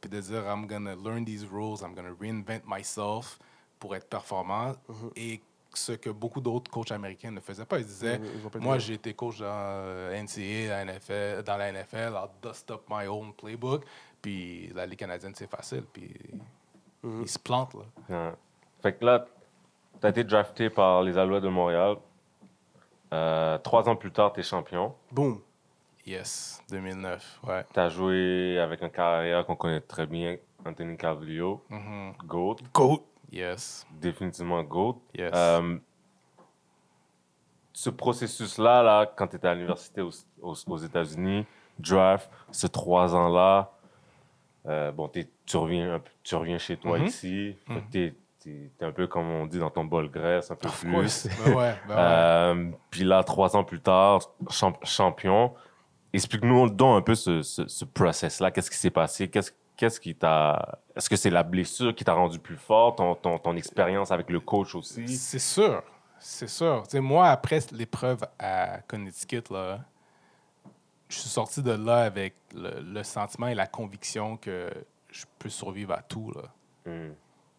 puis de dire I'm gonna learn these rules, I'm gonna reinvent myself pour être performant Mm-hmm. et ce que beaucoup d'autres coachs américains ne faisaient pas. Ils disaient Ils Moi, j'ai été coach dans euh, NCAA, la NFL, dans la NFL, I'll dust up my own playbook. Puis la Ligue canadienne, c'est facile. Puis Mm-hmm. ils se plantent. Là. Ouais. Fait que là, tu as été drafté par les Alouettes de Montréal. Euh, trois ans plus tard, tu es champion. Boom. Yes, 2009, ouais. Tu as joué avec un carrière qu'on connaît très bien, Anthony Carvalho, Mhm. GOAT, Goat. Yes, définitivement GOAT. yes. Euh, ce processus-là, là, quand tu étais à l'université aux, aux- aux États-Unis, draft, ces trois ans-là, euh, bon, t'es- tu, reviens, tu reviens chez toi Mhm. ici. Fait que t'es, un peu, comme on dit, dans ton bol graisse, un peu Of plus. [laughs] Ben ouais, ben. Euh, puis là, trois ans plus tard, champ- champion. Explique-nous donc un peu ce, ce, ce process-là. Qu'est-ce qui s'est passé? Qu'est-ce, qu'est-ce qui t'a. Est-ce que c'est la blessure qui t'a rendu plus fort? Ton, ton, ton expérience avec le coach aussi? C'est sûr. C'est sûr. Moi, après l'épreuve à Connecticut, là, je suis sorti de là avec le, le sentiment et la conviction que je peux survivre à tout. Là. Hmm.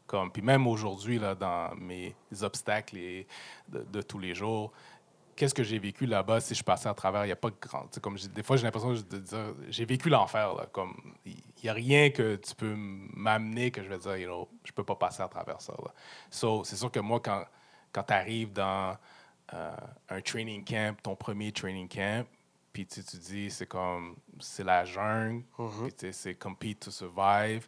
Comme, puis même aujourd'hui, là, dans mes obstacles et de, de tous les jours, qu'est-ce que j'ai vécu là-bas si je passais à travers? Il n'y a pas de grand. Comme des fois, j'ai l'impression de dire, j'ai vécu l'enfer. là, Comme, il n'y a rien que tu peux m'amener que je vais dire, you know, je peux pas passer à travers ça. Là. So, c'est sûr que moi, quand, quand tu arrives dans euh, un training camp, ton premier training camp, puis tu tu dis, c'est comme, c'est la jungle, sais, c'est compete to survive.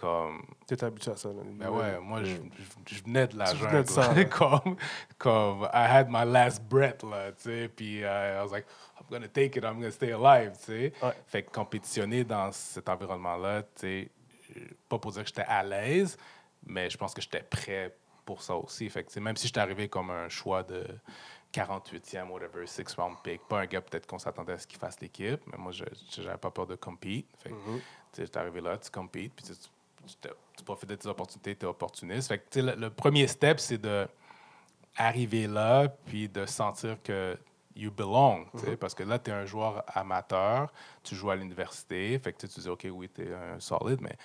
Comme, T'es habitué à ça. Là. ben ouais, moi, je, je- je venais de la jungle. venais de ça, là. [laughs] comme, comme, I had my last breath, là, tu sais, puis euh, I was like, I'm gonna take it, I'm gonna stay alive, tu sais. Ouais. Fait que compétitionner dans cet environnement-là, tu sais, euh, pas pour dire que j'étais à l'aise, mais je pense que j'étais prêt pour ça aussi. Fait que, même si j'étais arrivé comme un choix de 48e, whatever, six round pick, pas un gars peut-être qu'on s'attendait à ce qu'il fasse l'équipe, mais moi, j'avais pas peur de compete. Fait que, Mm-hmm. j'étais arrivé là, tu competes, puis tu, tu, profites de tes opportunités, tu es opportuniste. Fait que, le, le premier step, c'est de arriver là, puis de sentir que you belong, tu sais, parce que là, tu es un joueur amateur, tu joues à l'université, fait que tu dis, OK, oui, tu es un solide, mais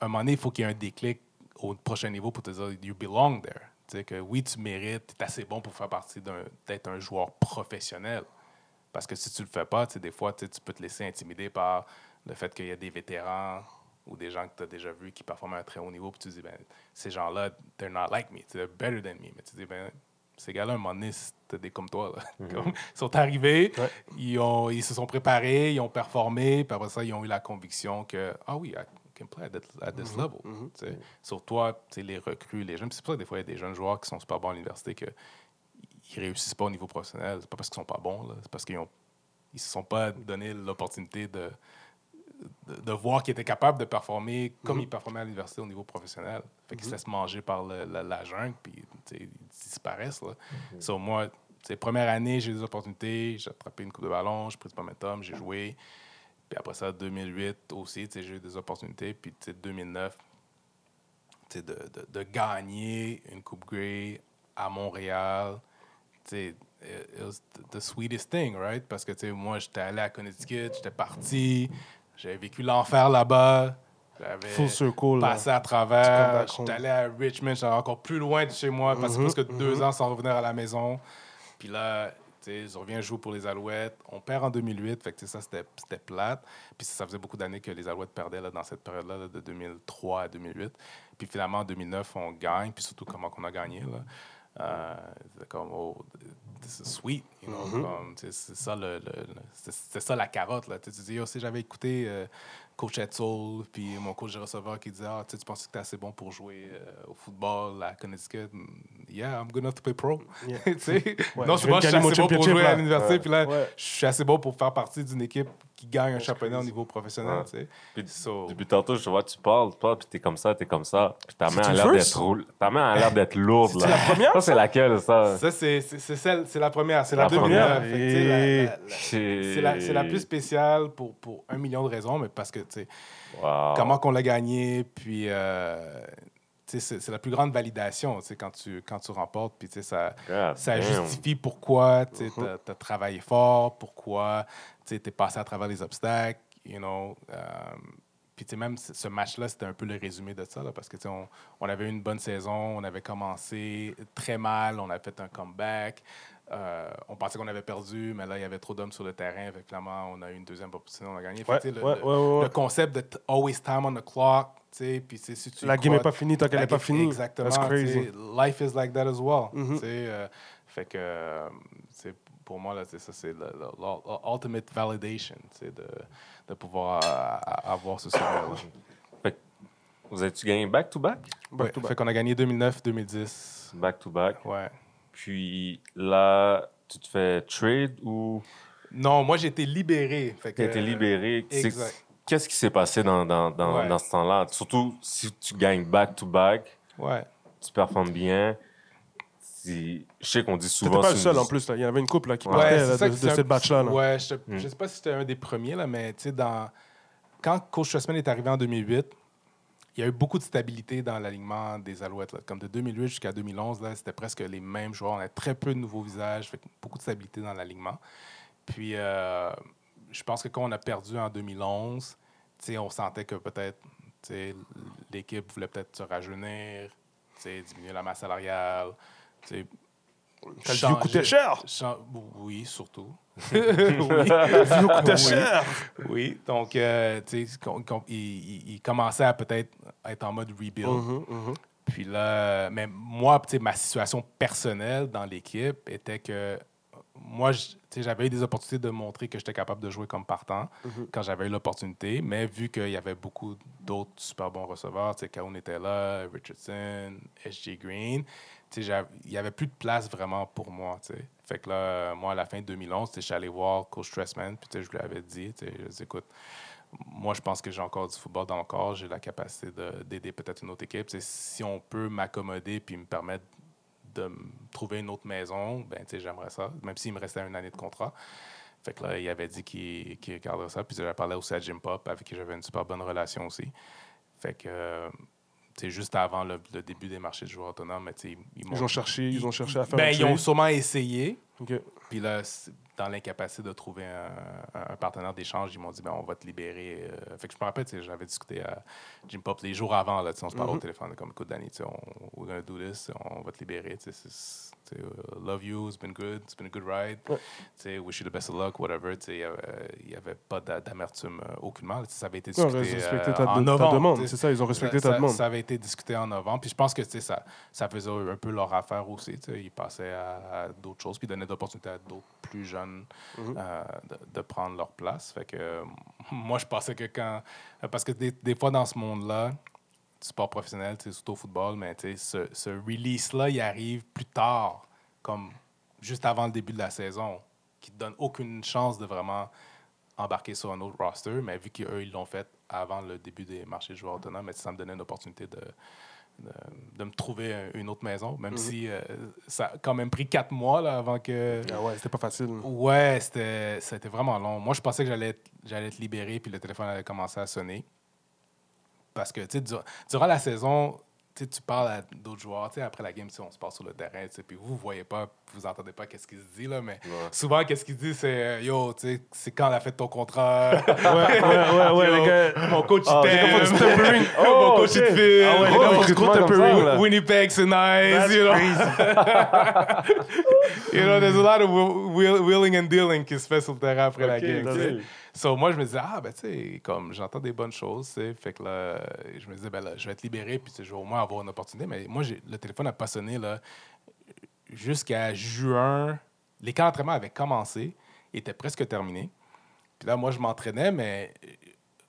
à un moment donné, il faut qu'il y ait un déclic au prochain niveau pour te dire, you belong there. Que oui, tu mérites, tu es assez bon pour faire partie d'être un joueur professionnel. Parce que si tu le fais pas, des fois, tu peux te laisser intimider par le fait qu'il y a des vétérans ou des gens que tu as déjà vus qui performent à un très haut niveau, puis tu dis, ben, ces gens-là, they're not like me, they're better than me. Mais tu dis, ben, ces gars-là, un moment donné, c'était des comme toi. Là. [laughs] Comme, ils sont arrivés, Ouais. ils, ont, ils se sont préparés, ils ont performé, puis après ça, ils ont eu la conviction que, ah oui, I can play at, that- at this level. tu sais. Sur toi, les recrues, les jeunes, c'est pour ça que des fois, il y a des jeunes joueurs qui sont super bons à l'université que ils réussissent pas au niveau professionnel. C'est pas parce qu'ils sont pas bons, c'est parce qu'ils ont ils se sont pas donné l'opportunité de, de, de voir qu'ils étaient capables de performer comme ils performaient à l'université au niveau professionnel. Fait qu'ils se laissent manger par le- la, la jungle, puis ils disparaissent. Là. So, moi, tu sais, première année, j'ai eu des opportunités, j'ai attrapé une coupe de ballon, j'ai pris du momentum, j'ai joué. Puis après ça, 2008 aussi, j'ai eu des opportunités. Puis tu sais, 2009, tu sais, de, de, de gagner une Coupe Grey à Montréal, sais, it was the sweetest thing, right? Parce que, tu sais, moi, j'étais allé à Connecticut, j'étais parti, j'avais vécu l'enfer là-bas. J'avais Full circle. là. passé à travers. J'étais allé à Richmond, j'étais encore plus loin de chez moi, passé Mhm, presque deux mhm. ans sans revenir à la maison. Puis là, tu sais, je reviens jouer pour les Alouettes. On perd en 2008, fait que ça, c'était c'était plate. Puis ça faisait beaucoup d'années que les Alouettes perdaient là, dans cette période-là, là, de 2003 à 2008. Puis finalement, en 2009, on gagne, puis surtout comment on a gagné. Là. Euh, c'est comme, oh, this is sweet. You know, Mhm. sais, c'est ça, le, c'est- ça la carotte. Là. Tu dis, Yo, si j'avais écouté euh, coach Etzel, puis mon coach de receveur qui disait, ah, tu penses que tu es assez bon pour jouer euh, au football à Connecticut? Mm, Yeah, I'm good enough to play pro. Yeah. [laughs] Tu sais, Ouais, non, je je suis assez bon pour jouer à l'université, puis là, Ouais. je suis assez bon pour faire partie d'une équipe qui gagne un c'est championnat au niveau professionnel. Ouais. tu sais. Puis So- Depuis tantôt, je te vois, tu parles, tu parles, puis t'es comme ça, t'es comme ça. Puis ta main C'est a l'air d'être roule. Ta main a l'air d'être [laughs] lourde, C'est la première, Ça, c'est laquelle, ça? Ça, c'est c'est- c'est celle- c'est la première. C'est La la, première. sais, la- la- la- C'est la, c'est la plus spéciale pour, pour un million de raisons, mais parce que, tu sais, Wow. comment qu'on l'a gagné, puis, euh, c'est la plus grande validation, quand tu, quand tu remportes, puis, ça, God ça damn. justifie pourquoi, tu t'as as travaillé fort, pourquoi, tu t'es passé à travers les obstacles, you know. euh, puis, même ce match-là, c'était un peu le résumé de ça, là, parce que, on, on avait eu une bonne saison, on avait commencé très mal, on a fait un comeback. Euh, on pensait qu'on avait perdu, mais là, il y avait trop d'hommes sur le terrain. Que finalement, on a eu une deuxième opportunité, on a gagné. Ouais, le, ouais, le- ouais, ouais, ouais. le concept de always time on the clock, tu sais, si tu La game n'est pas finie tant qu'elle n'est pas finie. Exactement. That's crazy. Life is like that as well. Tu sais, euh, fait que, euh, c'est- pour moi, là, c'est ça, c'est le, le- le- ultimate validation, de, de pouvoir euh, avoir ce souvenir-là. [coughs] Vous avez-tu gagné back-to-back? Back? Ouais, to back. Fait qu'on a gagné 2009, 2010. Back-to-back. Ouais. Puis là, tu te fais trade ou? Non, moi, j'ai été libéré. Tu été libéré? C'est- exact. Qu'est-ce qui s'est passé dans, dans, dans, Ouais. dans ce temps-là? Surtout si tu gagnes back-to-back, Ouais. tu performes bien. Si... Je sais qu'on dit T'étais souvent... pas le seul une- en plus. Là. Il y avait une couple là, qui Ouais. partait là, de, de c'est cette un- batch-là. là. Ouais, je, Mm. je sais pas si c'était un des premiers, là, mais tu sais, dans... quand Coach Trustman est arrivé en 2008, il y a eu beaucoup de stabilité dans l'alignement des Alouettes. Comme de 2008 jusqu'à 2011, là, c'était presque les mêmes joueurs. On avait très peu de nouveaux visages, beaucoup de stabilité dans l'alignement. Puis, euh, je pense que quand on a perdu en 2011, tu sais, on sentait que peut-être l'équipe voulait peut-être se rajeunir, diminuer la masse salariale. Le vieux coûtait cher. Oui, surtout. [laughs] Le vieux coûtait Oui. cher. Oui, donc, euh, tu sais, il, il- il commençait à peut-être être en mode rebuild. Mhm, mhm. Puis là, mais moi, tu sais, ma situation personnelle dans l'équipe était que moi, tu sais, j'avais eu des opportunités de montrer que j'étais capable de jouer comme partant Mhm. quand j'avais eu l'opportunité, mais vu qu'il y avait beaucoup d'autres super bons receveurs, tu sais, Kaoun était là, Richardson, SJ Green, il n'y avait plus de place vraiment pour moi. Fait que là, moi, à la fin de 2011, tu sais, je suis allé voir Coach Stressman, puis je lui avais dit, je dis, écoute, moi, je pense que j'ai encore du football dans le corps. J'ai la capacité de- d'aider peut-être une autre équipe. Si on peut m'accommoder puis me permettre de trouver une autre maison, ben, j'aimerais ça, même s'il me restait une année de contrat. Fait que là, il avait dit qu'il regarderait ça. Puis j'avais parlé aussi à Jim Pop, avec qui j'avais une super bonne relation aussi. Fait que, euh, sais, juste avant le, le début des marchés de joueurs autonomes, mais ils, Ils ont cherché, ils ont cherché à faire Ben, ils ont sûrement essayé. Puis là, c'est- dans l'incapacité de trouver un, partenaire d'échange, ils m'ont dit ben, on va te libérer. Euh, fait que je me rappelle, j'avais discuté à Jim Pop les jours avant, là, tu sais, on se parlait Mhm. au téléphone, comme écoute, Danny, tu sais, on, we're gonna do this, on va te libérer. c'est- uh, love you, it's been good, it's been a good ride. Ouais. Wish you the best of luck, whatever. Il n'y avait, pas d'a- d'amertume euh, aucunement. Ça avait été discuté euh, ta, en novembre. demande. C'est ça, ils ont respecté Ça- ta demande. Ça avait été discuté en novembre. Puis je pense que ça, ça faisait un peu leur affaire aussi. Ils passaient à, à d'autres choses, puis donnaient d'opportunités à d'autres plus jeunes Mhm. euh, de, de prendre leur place. Fait que euh, [laughs] moi, je pensais que quand. Parce que des, des fois, dans ce monde-là, sport professionnel, surtout au football, mais tu sais, ce, ce release-là, il arrive plus tard, comme juste avant le début de la saison, qui te donne aucune chance de vraiment embarquer sur un autre roster, mais vu qu'eux, ils l'ont fait avant le début des marchés de joueurs autonomes, mais ça me donnait une opportunité de, de, de me trouver un- une autre maison, même Mhm. si euh, ça a quand même pris quatre mois là, avant que. Ah ouais, c'était pas facile. Ouais, c'était, vraiment long. Moi, je pensais que j'allais être, j'allais être libéré, puis le téléphone allait commencer à sonner. Parce que, tu sais, dur- durant la saison, tu parles à d'autres joueurs, après la game, on se passe sur le terrain, puis vous, vous voyez pas, vous entendez pas qu'est-ce qu'il se dit, là, mais Ouais. souvent, qu'est-ce qu'il dit, c'est euh, Yo, c'est quand la fête de ton contrat? [laughs] [laughs] Ouais, ouais, ouais, Yo, les gars. Mon coach, il les t'aime. tempering. [laughs] Mon Oh, coach, il te ok. filme. Ah ouais, les Oh, gars comme ça, tempering. Winnipeg, c'est nice, That's you know? crazy. you know, there's a lot of wheel- wheel- wheeling and dealing qui se fait sur le terrain après la Ok, game. So, moi, je me disais, ah, ben, tu sais, comme j'entends des bonnes choses, tu. Fait que là, je me disais, ben là, je vais être libéré, puis je vais au moins avoir une opportunité. Mais moi, le téléphone n'a pas sonné, là, jusqu'à juin. Les camps d'entraînement avaient commencé, étaient presque terminés. Puis là, moi, je m'entraînais, mais euh,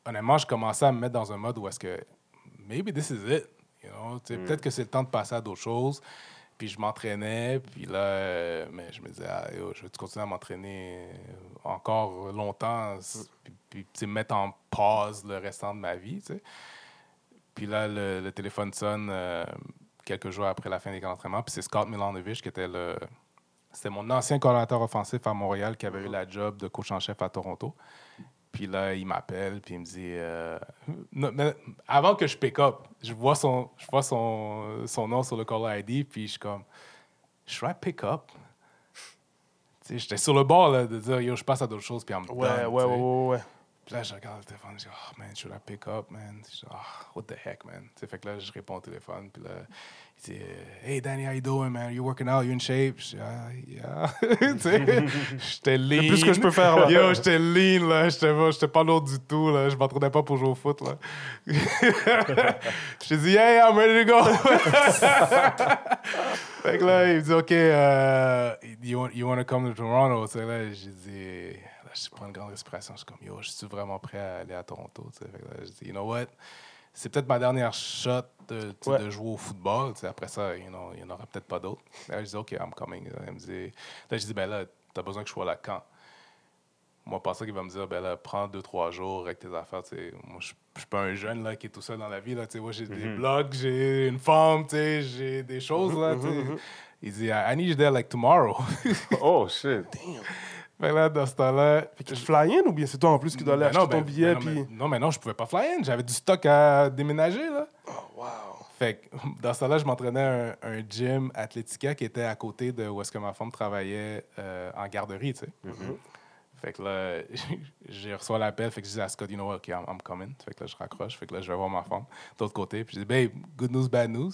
honnêtement, je commençais à me mettre dans un mode où est-ce que maybe this is it. You know? Sais, Peut-être que c'est le temps de passer à d'autres choses. Puis je m'entraînais, puis là, euh, mais je me disais, ah, yo, je vais continuer à m'entraîner encore longtemps, puis, mettre en pause le restant de ma vie. Puis là, le, le téléphone sonne euh, quelques jours après la fin des camps d'entraînement, puis c'est Scott Milanovic qui était le. C'était mon ancien coordinateur offensif à Montréal qui avait eu la job de coach en chef à Toronto. Puis là, il m'appelle, puis il me dit euh, non, mais avant que je pick up, je vois son, je vois son, son nom sur le caller ID, puis je suis comme, should I pick up? J'étais sur le bord là, de dire, yo, je passe à d'autres choses, puis I'm Ouais, done, ouais, ouais, sais. ouais, ouais. Puis là, je regarde le téléphone, je dis, oh man, should I pick up, man? Je dis, oh, what the heck, man? Tu sais, fait que là, je réponds au téléphone, puis là, il dit, hey Danny, how you doing, man? You working out? You in shape? Je dis, ah, yeah. [laughs] j'étais lean. plus que je peux faire, là. Yo, j'étais lean, là. J'étais pas, lourd du tout, là. Je m'entraînais pas pour jouer au foot, là. je dis, yeah, I'm ready to go. [laughs] fait que là, il me dit, OK, euh, you, want, you want to come to Toronto? Tu sais, là, j'ai dit, je prends une grande respiration. Je suis comme, yo, je suis vraiment prêt à aller à Toronto? Fait que là, je dis, you know what? C'est peut-être ma dernière shot de, Ouais. jouer au football. Tu sais, après ça, you know, il n'y en aura peut-être pas d'autres. Là, je dis, OK, I'm coming. Elle me dit, là, je dis, ben là, t'as besoin que je sois là quand? Moi, pensais qu'il va me dire, ben là, prends deux, trois jours avec tes affaires. Tu sais, moi, je je suis pas un jeune là, qui est tout seul dans la vie. Là, moi, j'ai des blogs, j'ai une femme, j'ai des choses. Là, tu sais. Il dit, I need you there like tomorrow. Oh, shit. [laughs] fait que là, dans ce temps-là. Fait que tu fly in ou bien c'est toi en plus qui dois aller Ben acheter non, ton ben- billet ben non, puis. mais, non, mais non, je pouvais pas fly in. J'avais du stock à déménager. Là. Oh, wow. Fait que [laughs] dans ce temps-là, je m'entraînais à un, un gym Athletica qui était à côté de où est-ce que ma femme travaillait euh, en garderie, tu sais. [laughs] Fait que là, [laughs] j'ai reçu l'appel, fait que je dis à Scott, you know what, OK, I'm, I'm coming. Fait que là, je raccroche, fait que là, je vais voir ma femme de l'autre côté. Puis je dis, babe, good news, bad news.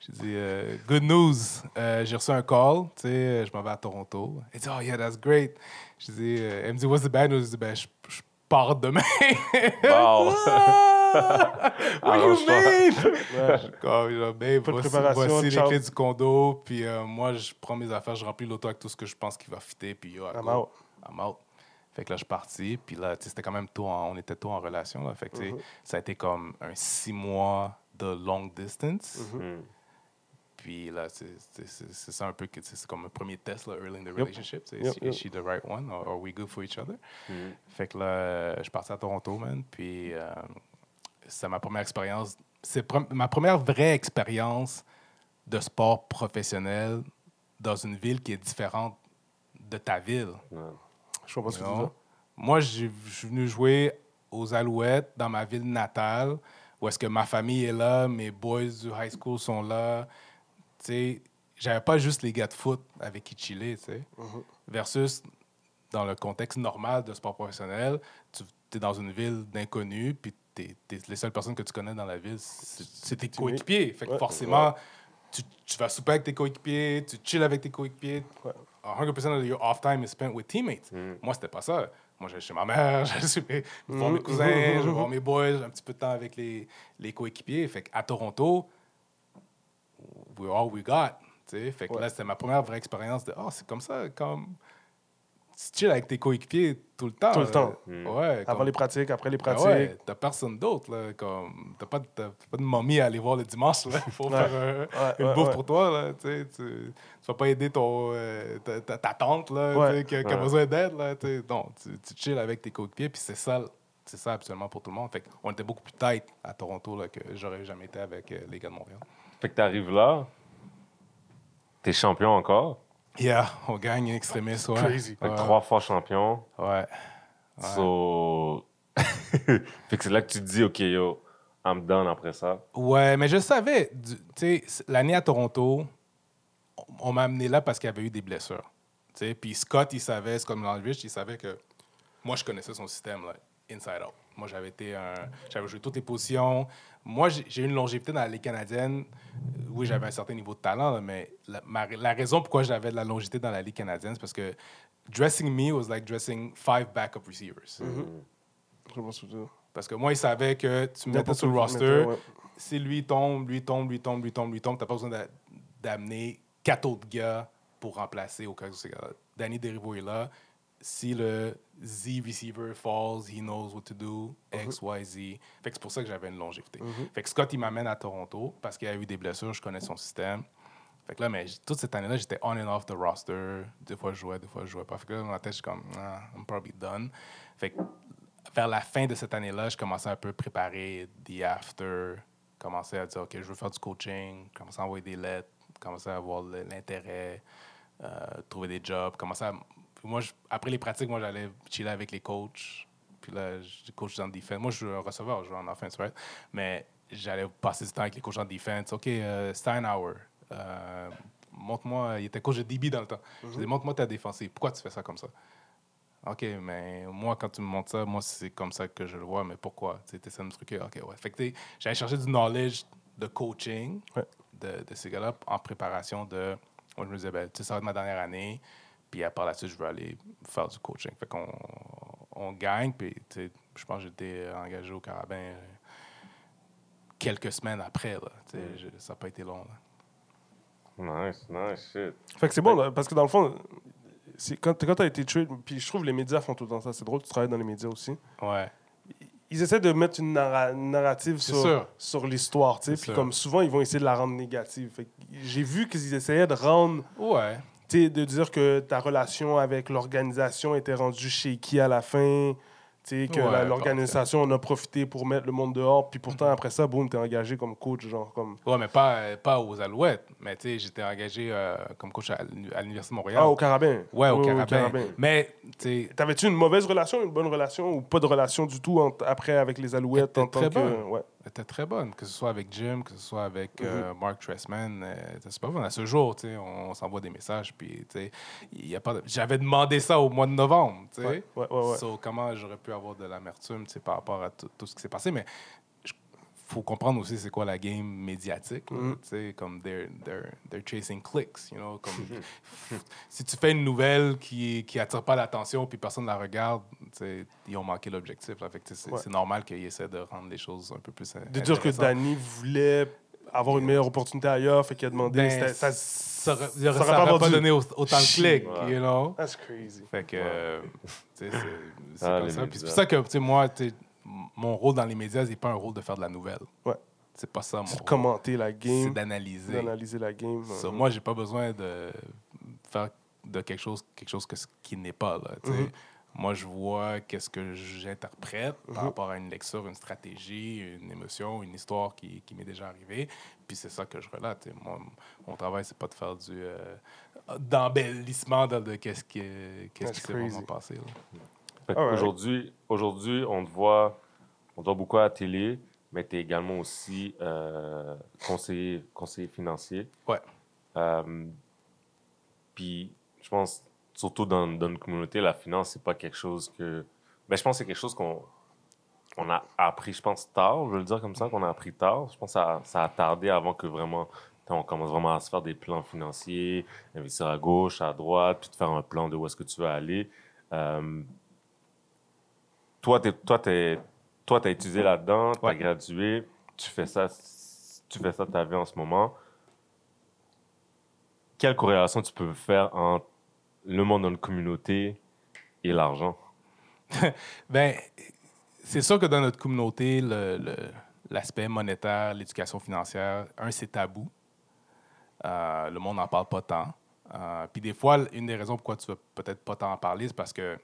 J'ai dit, euh, good news, euh, j'ai reçu un call, tu sais, je m'en vais à Toronto. Elle dit, oh yeah, that's great. Je dis, euh, elle me dit, what's the bad news? Je dis, ben, je, je pars demain. [laughs] Wow. What [laughs] do you mean? Je comme, genre, de voici, voici les clés du condo. Puis euh, moi, je prends mes affaires, je remplis l'auto avec tout ce que je pense qui va fitter. Puis yo, I'm out. I'm out. Fait que là, je suis parti. Puis là, tu sais, c'était quand même tôt, en- on était tôt en relation. Là. Fait que, tu sais, ça a été comme un six mois de long distance. Mm. Puis là, c'est c'est- c'est- c'est ça un peu c'est comme un premier test, là, early in the relationship. Yep, is, yep. is she the right one or are we good for each other? Mm. Fait que là, je suis parti à Toronto, man. Puis euh, c'est ma première expérience. C'est pre- ma première vraie expérience de sport professionnel dans une ville qui est différente de ta ville. Je comprends ce que tu dire. Moi, je suis venu jouer aux Alouettes dans ma ville natale, où est-ce que ma famille est là, mes boys du high school sont là. J'avais pas juste les gars de foot avec qui chiller, tu sais. Versus dans le contexte normal de sport professionnel, tu es dans une ville d'inconnus, puis t'es, les seules personnes que tu connais dans la ville, c'est, tes coéquipiers. Fait que Ouais. forcément, tu, tu vas souper avec tes coéquipiers, tu chill avec tes coéquipiers. Ouais. 100% of your off time is spent with teammates. Moi, c'était pas ça. Moi, j'allais chez ma mère, [laughs] j'allais chez mes, voir mes cousins, je vais [laughs] voir mes boys, un petit peu de temps avec les, les coéquipiers. Fait qu'à Toronto, we're all we got. tu sais. Fait que Ouais. là, c'était ma première vraie expérience de Oh, c'est comme ça, comme. Tu chill avec tes coéquipiers tout le temps. Tout le temps. Ouais. Avant comme- les pratiques, après les ben pratiques. ouais, t'as personne d'autre, là. Comme, t'as pas, t'as pas de momie à aller voir le dimanche, là. [laughs] Faut Ouais. faire Ouais, une ouais, bouffe ouais. pour toi, là. Tu, sais, tu, vas pas aider ton, euh, ta, ta- ta tante, là, Ouais. tu sais, qui, a- besoin d'aide, là. Tu sais. Non, tu, tu chill avec tes coéquipiers, puis c'est ça, c'est ça absolument pour tout le monde. Fait on était beaucoup plus tight à Toronto, là, que j'aurais jamais été avec euh, les gars de Montréal. Fait que t'arrives là, t'es champion encore. Yeah, on gagne extrémiste, ouais. Crazy. Fait que trois fois champion. Ouais. So... [laughs] fait que c'est là que tu te dis, OK, yo, I'm done après ça. Ouais, mais je savais, tu sais, l'année à Toronto, on- m'a amené là parce qu'il y avait eu des blessures. Tu sais, puis Scott, il savait, Scott Milojevic, il savait que moi, je connaissais son système, là, inside out. Moi, j'avais été un, j'avais joué toutes les positions. Moi, j'ai eu une longévité dans la Ligue canadienne. Oui, j'avais un certain niveau de talent, là, mais la, ma- la raison pourquoi j'avais de la longévité dans la Ligue canadienne, c'est parce que dressing me was like dressing five backup receivers. Je pense que c'est- Parce que moi, il savait que tu me mettais sur le roster, ouais. si lui tombe, lui tombe, lui tombe, lui tombe, lui tombe, t'as pas besoin d'a- d'amener quatre autres gars pour remplacer au cas où. Danny Derivo est là. Si le Z receiver falls, he knows what to do, X, Y, Z. Fait que c'est pour ça que j'avais une longévité. Fait que Scott, il m'amène à Toronto parce qu'il a eu des blessures, je connais son système. Fait que là, mais toute cette année-là, j'étais on and off the roster. Des fois, je jouais, des fois, je jouais pas. Fait que là, dans ma tête, je suis comme, ah, I'm probably done. Fait que vers la fin de cette année-là, je commençais un peu à préparer the after, commençais à dire, OK, je veux faire du coaching, commençais à envoyer des lettres, commençais à avoir l'intérêt, euh, trouver des jobs, commençais à... moi, je- après les pratiques, moi, j'allais chiller avec les coachs. Puis là, je coach dans le defense. Moi, je suis un receveur, je joue en offense, right? Mais j'allais passer du temps avec les coachs en defense. OK, euh, Steinhauer, euh, montre-moi... Il était coach de DB dans le temps. Je dis, montre-moi ta défensive. Pourquoi tu fais ça comme ça? OK, mais moi, quand tu me montres ça, moi, c'est comme ça que je le vois, mais pourquoi? Tu essaies de me truquer? OK, ouais. Fait que j'allais chercher du knowledge de coaching Ouais. de, de ces gars-là en préparation de. Moi, je me disais, ben, tu sais, ça va être ma dernière année, puis à part là-dessus, je veux aller faire du coaching. Fait qu'on on gagne, puis tu sais, je pense que j'étais engagé au Carabin euh, quelques semaines après. Là, Tu sais, je- ça n'a pas été long. là. Nice, nice, shit. Fait que c'est bon, là, parce que dans le fond, c'est- quand, quand tu as été trade, puis je trouve les médias font tout le temps ça. C'est drôle, tu travailles dans les médias aussi. Ouais. Ils essaient de mettre une, narra- une narrative sur, sûr. sur l'histoire, tu sais. Puis comme souvent, ils vont essayer de la rendre négative. Fait que j'ai vu qu'ils essayaient de rendre, Ouais. De dire que ta relation avec l'organisation était rendue shaky à la fin. Que Ouais, l'organisation en a profité pour mettre le monde dehors. Puis pourtant, après ça, boum, t'es engagé comme coach, genre comme... Ouais, mais pas, pas aux Alouettes. Mais tu sais, j'étais engagé euh, comme coach à, à l'Université de Montréal. Ah, au Carabin. Ouais, au Oui, Carabin. Mais, tu T'avais-tu une mauvaise relation, une bonne relation ou pas de relation du tout entre- après avec les Alouettes en tant très que. bonne. Ouais. Était très bonne, que ce soit avec Jim, que ce soit avec euh, Mhm. Mark Tressman. euh, c'est pas bon. À ce jour, tu sais, on, s'envoie des messages. Puis, tu sais, il y a pas de- J'avais demandé ça au mois de novembre. tu sais. Ouais, ouais, ouais. So, comment j'aurais pu avoir de l'amertume tu sais, par rapport à tout, tout ce qui s'est passé. Mais faut comprendre aussi c'est quoi la game médiatique. Mhm. tu sais, Comme they're, they're, they're chasing clicks. You know, comme, si tu fais une nouvelle qui qui attire pas l'attention puis personne la regarde, tu sais, ils ont manqué l'objectif. C'est Ouais. c'est normal qu'ils essaient de rendre les choses un peu plus De dire que. Danny voulait avoir une meilleure opportunité ailleurs, fait qu'il a demandé. Ben, ça, ça ça ça aurait aurait pas pas, donné au- autant de clics, Ouais. you know? That's crazy. Fait que, euh, sais, c'est c'est Ah, comme ça. C'est pour ça que, tu sais, moi, tu mon rôle dans les médias, c'est pas un rôle de faire de la nouvelle. Ouais. C'est pas ça mon C'est de commenter la C'est game, d'analyser. d'analyser la game. So, euh, moi, j'ai pas besoin de faire de quelque chose, quelque chose que, qui n'est pas là. Mhm. Moi, je vois qu'est-ce que j'interprète par Mhm. rapport à une lecture, une stratégie, une émotion, une histoire qui, qui m'est déjà arrivée. Puis c'est ça que je relate. Moi, mon travail, c'est pas de faire du euh, d'embellissement de, de qu'est-ce qui, qu'est-ce qui s'est vraiment passé. là. Alright. Aujourd'hui, aujourd'hui, on te voit, on te voit beaucoup à la télé, mais tu es également aussi euh, conseiller, conseiller financier. Ouais. Euh, Puis, je pense, surtout dans, dans notre communauté, la finance, c'est pas quelque chose que. Ben, je pense que c'est quelque chose qu'on on a appris, je pense, tard, je vais le dire comme ça, qu'on a appris tard. Je pense que ça, ça a tardé avant que vraiment. On commence vraiment à se faire des plans financiers, investir à gauche, à droite, puis de faire un plan de où est-ce que tu veux aller. Euh, toi, tu toi, t'es- toi, as étudié là-dedans, tu as Ouais. gradué, tu fais ça, tu fais ça de ta vie en ce moment. Quelle corrélation tu peux faire entre le monde dans une communauté et l'argent? [laughs] Ben, c'est sûr que dans notre communauté, le- le- l'aspect monétaire, l'éducation financière, un, c'est tabou. Euh, le monde n'en parle pas tant. Euh, Puis des fois, une des raisons pourquoi tu vas peut-être pas t'en parler, c'est parce que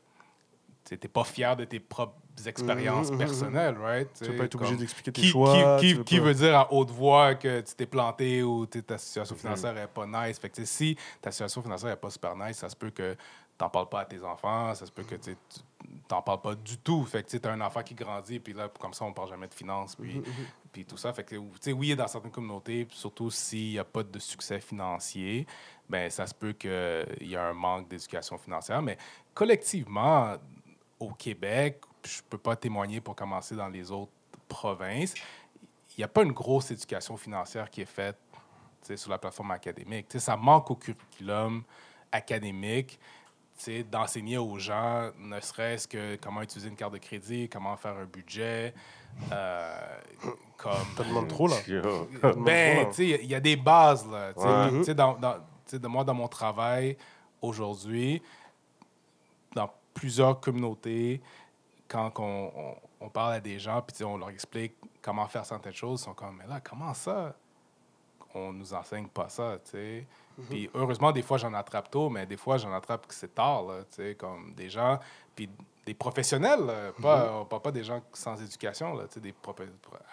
tu n'es pas fier de tes propres expériences Mhm, mhm, personnelles, right? Tu vas pas être obligé d'expliquer tes qui, choix. qui- qui- qui pas- veut dire à haute voix que tu t'es planté ou sais, ta situation financière n'est pas nice? Fait que, si ta situation financière n'est pas super nice, ça se peut que tu n'en parles pas à tes enfants, ça se peut que tu n'en parles pas du tout. Fait que tu as un enfant qui grandit, puis là, comme ça, on ne parle jamais de finances, puis, puis tout ça. Fait que, tu oui, dans certaines communautés, surtout s'il n'y a pas de succès financier, ben ça se peut qu'il y a un manque d'éducation financière. Mais collectivement, au Québec, je peux pas témoigner pour commencer dans les autres provinces, il n'y a pas une grosse éducation financière qui est faite tu sais, sur la plateforme académique. Tu sais, ça manque au curriculum académique tu sais, d'enseigner aux gens, ne serait-ce que comment utiliser une carte de crédit, comment faire un budget, euh, comme... T'en demandes trop, là. Ben, tu sais, il y a des bases, là. Tu sais, Ouais. dans, dans- moi, dans mon travail, aujourd'hui, dans plusieurs communautés, quand on, on- on parle à des gens, puis on leur explique comment faire certaines choses, ils sont comme, mais là, comment ça? On nous enseigne pas ça, tu sais. Puis heureusement, des fois, j'en attrape tôt, mais des fois, j'en attrape que c'est tard, là, tu sais, comme des gens, puis des professionnels, là, pas, on parle pas des gens sans éducation, là, tu sais, des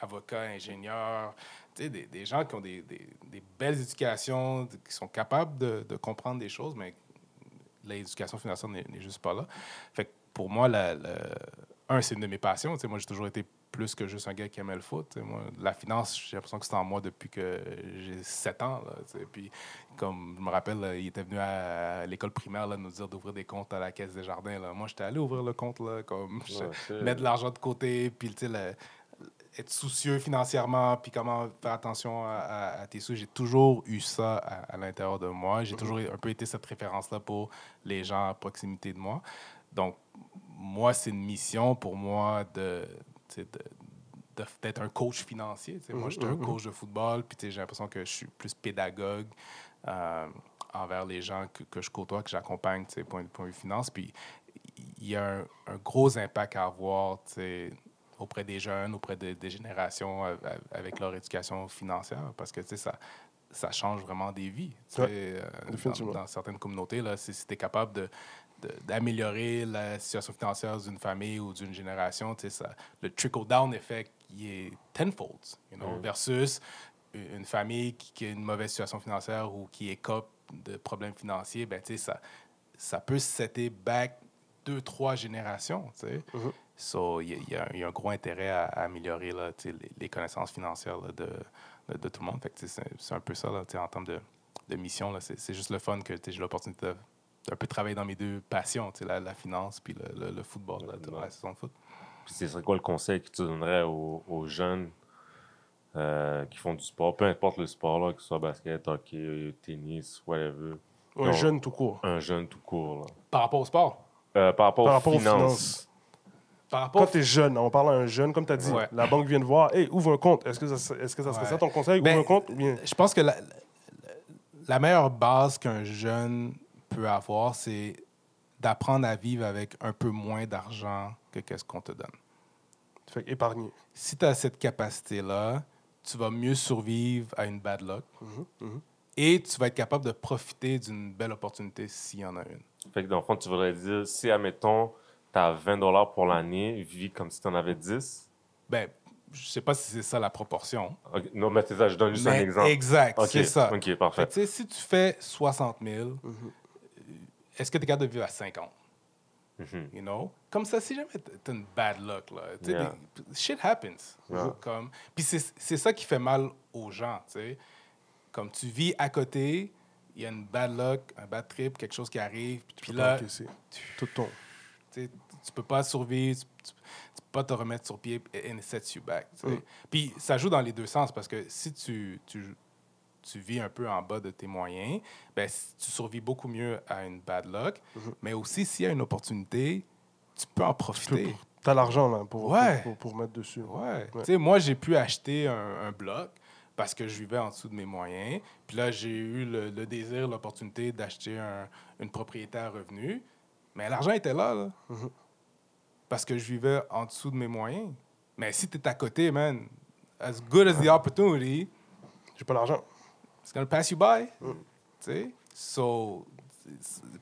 avocats, ingénieurs, tu sais, des, des gens qui ont des, des- des belles éducations, qui sont capables de, de comprendre des choses, mais l'éducation financière n'est juste pas là. Fait que pour moi, la- la- un, c'est une de mes passions. Moi, j'ai toujours été plus que juste un gars qui aimait le foot. Moi, la finance, j'ai l'impression que c'est en moi depuis que j'ai 7 ans. Là. Puis, comme je me rappelle, là, il était venu à, l'école primaire là, nous dire d'ouvrir des comptes à la Caisse des Jardins. Là. Moi, j'étais allé ouvrir le compte, là, comme Ouais, mettre de l'argent de côté, puis le- être soucieux financièrement, puis comment faire attention à, à- à tes sous. J'ai toujours eu ça à, à l'intérieur de moi. J'ai toujours un peu été cette référence-là pour les gens à proximité de moi. Donc, moi, c'est une mission pour moi de, d'être un coach financier. Moi, j'étais un coach de football, puis j'ai l'impression que je suis plus pédagogue euh, envers les gens que, que je côtoie, que j'accompagne, point, point de vue finance. Puis il y a un, un gros impact à avoir, auprès des jeunes, auprès de- des générations euh, avec leur éducation financière, parce que, tu sais, ça, ça change vraiment des vies. Ouais, euh, dans, certaines communautés, là, si, si tu es capable de, d'améliorer la situation financière d'une famille ou d'une génération, ça, le trickle-down effect qui est tenfold, you know, Mm. versus une famille qui, qui a une mauvaise situation financière ou qui écope de problèmes financiers, ben, ça, ça peut se setter back deux, trois générations. tu sais. So, il y, a- y un- il y a un gros intérêt à, à améliorer là, les, les connaissances financières là, de, de, de tout le monde. C'est un peu ça là, en termes de, de mission. C'est juste le fun que j'ai l'opportunité de d'un peu travailler dans mes deux passions, la, la finance puis le, le- le football, là, Ouais. la saison de foot. Puis ce serait quoi le conseil que tu donnerais aux, aux jeunes euh, qui font du sport, peu importe le sport, là, que ce soit basket, hockey, tennis, whatever? Un jeune tout court. Un jeune tout court. Là. Par rapport au sport, Euh, par rapport, Par aux, rapport aux finances. Finances. par rapport Quand tu es jeune, on parle à un jeune, comme tu as dit, Ouais. la banque vient de voir, hey, ouvre un compte. Est-ce que ça, est-ce que ça serait Ouais. ça ton conseil? Ben, ouvre un compte ou bien? Je pense que la, meilleure base qu'un jeune peut avoir, c'est d'apprendre à vivre avec un peu moins d'argent que qu'est-ce qu'on te donne. Fait épargner. Si tu as cette capacité-là, tu vas mieux survivre à une bad luck Mhm, mhm. et tu vas être capable de profiter d'une belle opportunité s'il y en a une. Fait que dans le fond, tu voudrais dire, si, admettons, tu as 20 dollars pour l'année, vis comme si tu en avais 10. Ben, je sais pas si c'est ça la proportion. Non, mais c'est ça, je donne juste un exemple. Exact, Ok, c'est ça. Ok, Fait parfait. que, tu sais, si tu fais 60 000, Mhm. est-ce que tu es capable de vivre à 50? Mhm. you know? Comme ça, si jamais t'as une bad luck, là, Yeah. des- shit happens. Yeah. Comme, puis c'est c'est ça qui fait mal aux gens, tu sais. Comme tu vis à côté, il y a une bad luck, un bad trip, quelque chose qui arrive, puis là. Tout ton. Tu sais, tu peux pas survivre, tu, tu- tu peux pas te remettre sur pied and it sets you back. tu. Mm. Puis ça joue dans les deux sens parce que si tu, tu, tu vis un peu en bas de tes moyens, ben, tu survis beaucoup mieux à une bad luck, Mhm. mais aussi s'il y a une opportunité, tu peux en Tu profiter. as l'argent là, pour, Ouais. pour, pour mettre dessus. Ouais. Ouais. Tu moi, j'ai pu acheter un, un bloc parce que je vivais en dessous de mes moyens. Puis là, j'ai eu le, le désir, l'opportunité d'acheter un- une propriété à revenu. Mais l'argent était là, là. Mhm. Parce que je vivais en dessous de mes moyens. Mais si tu es à côté, man, as good as the opportunity, J'ai pas l'argent. it's gonna pass you by. Mm. Tu sais? So,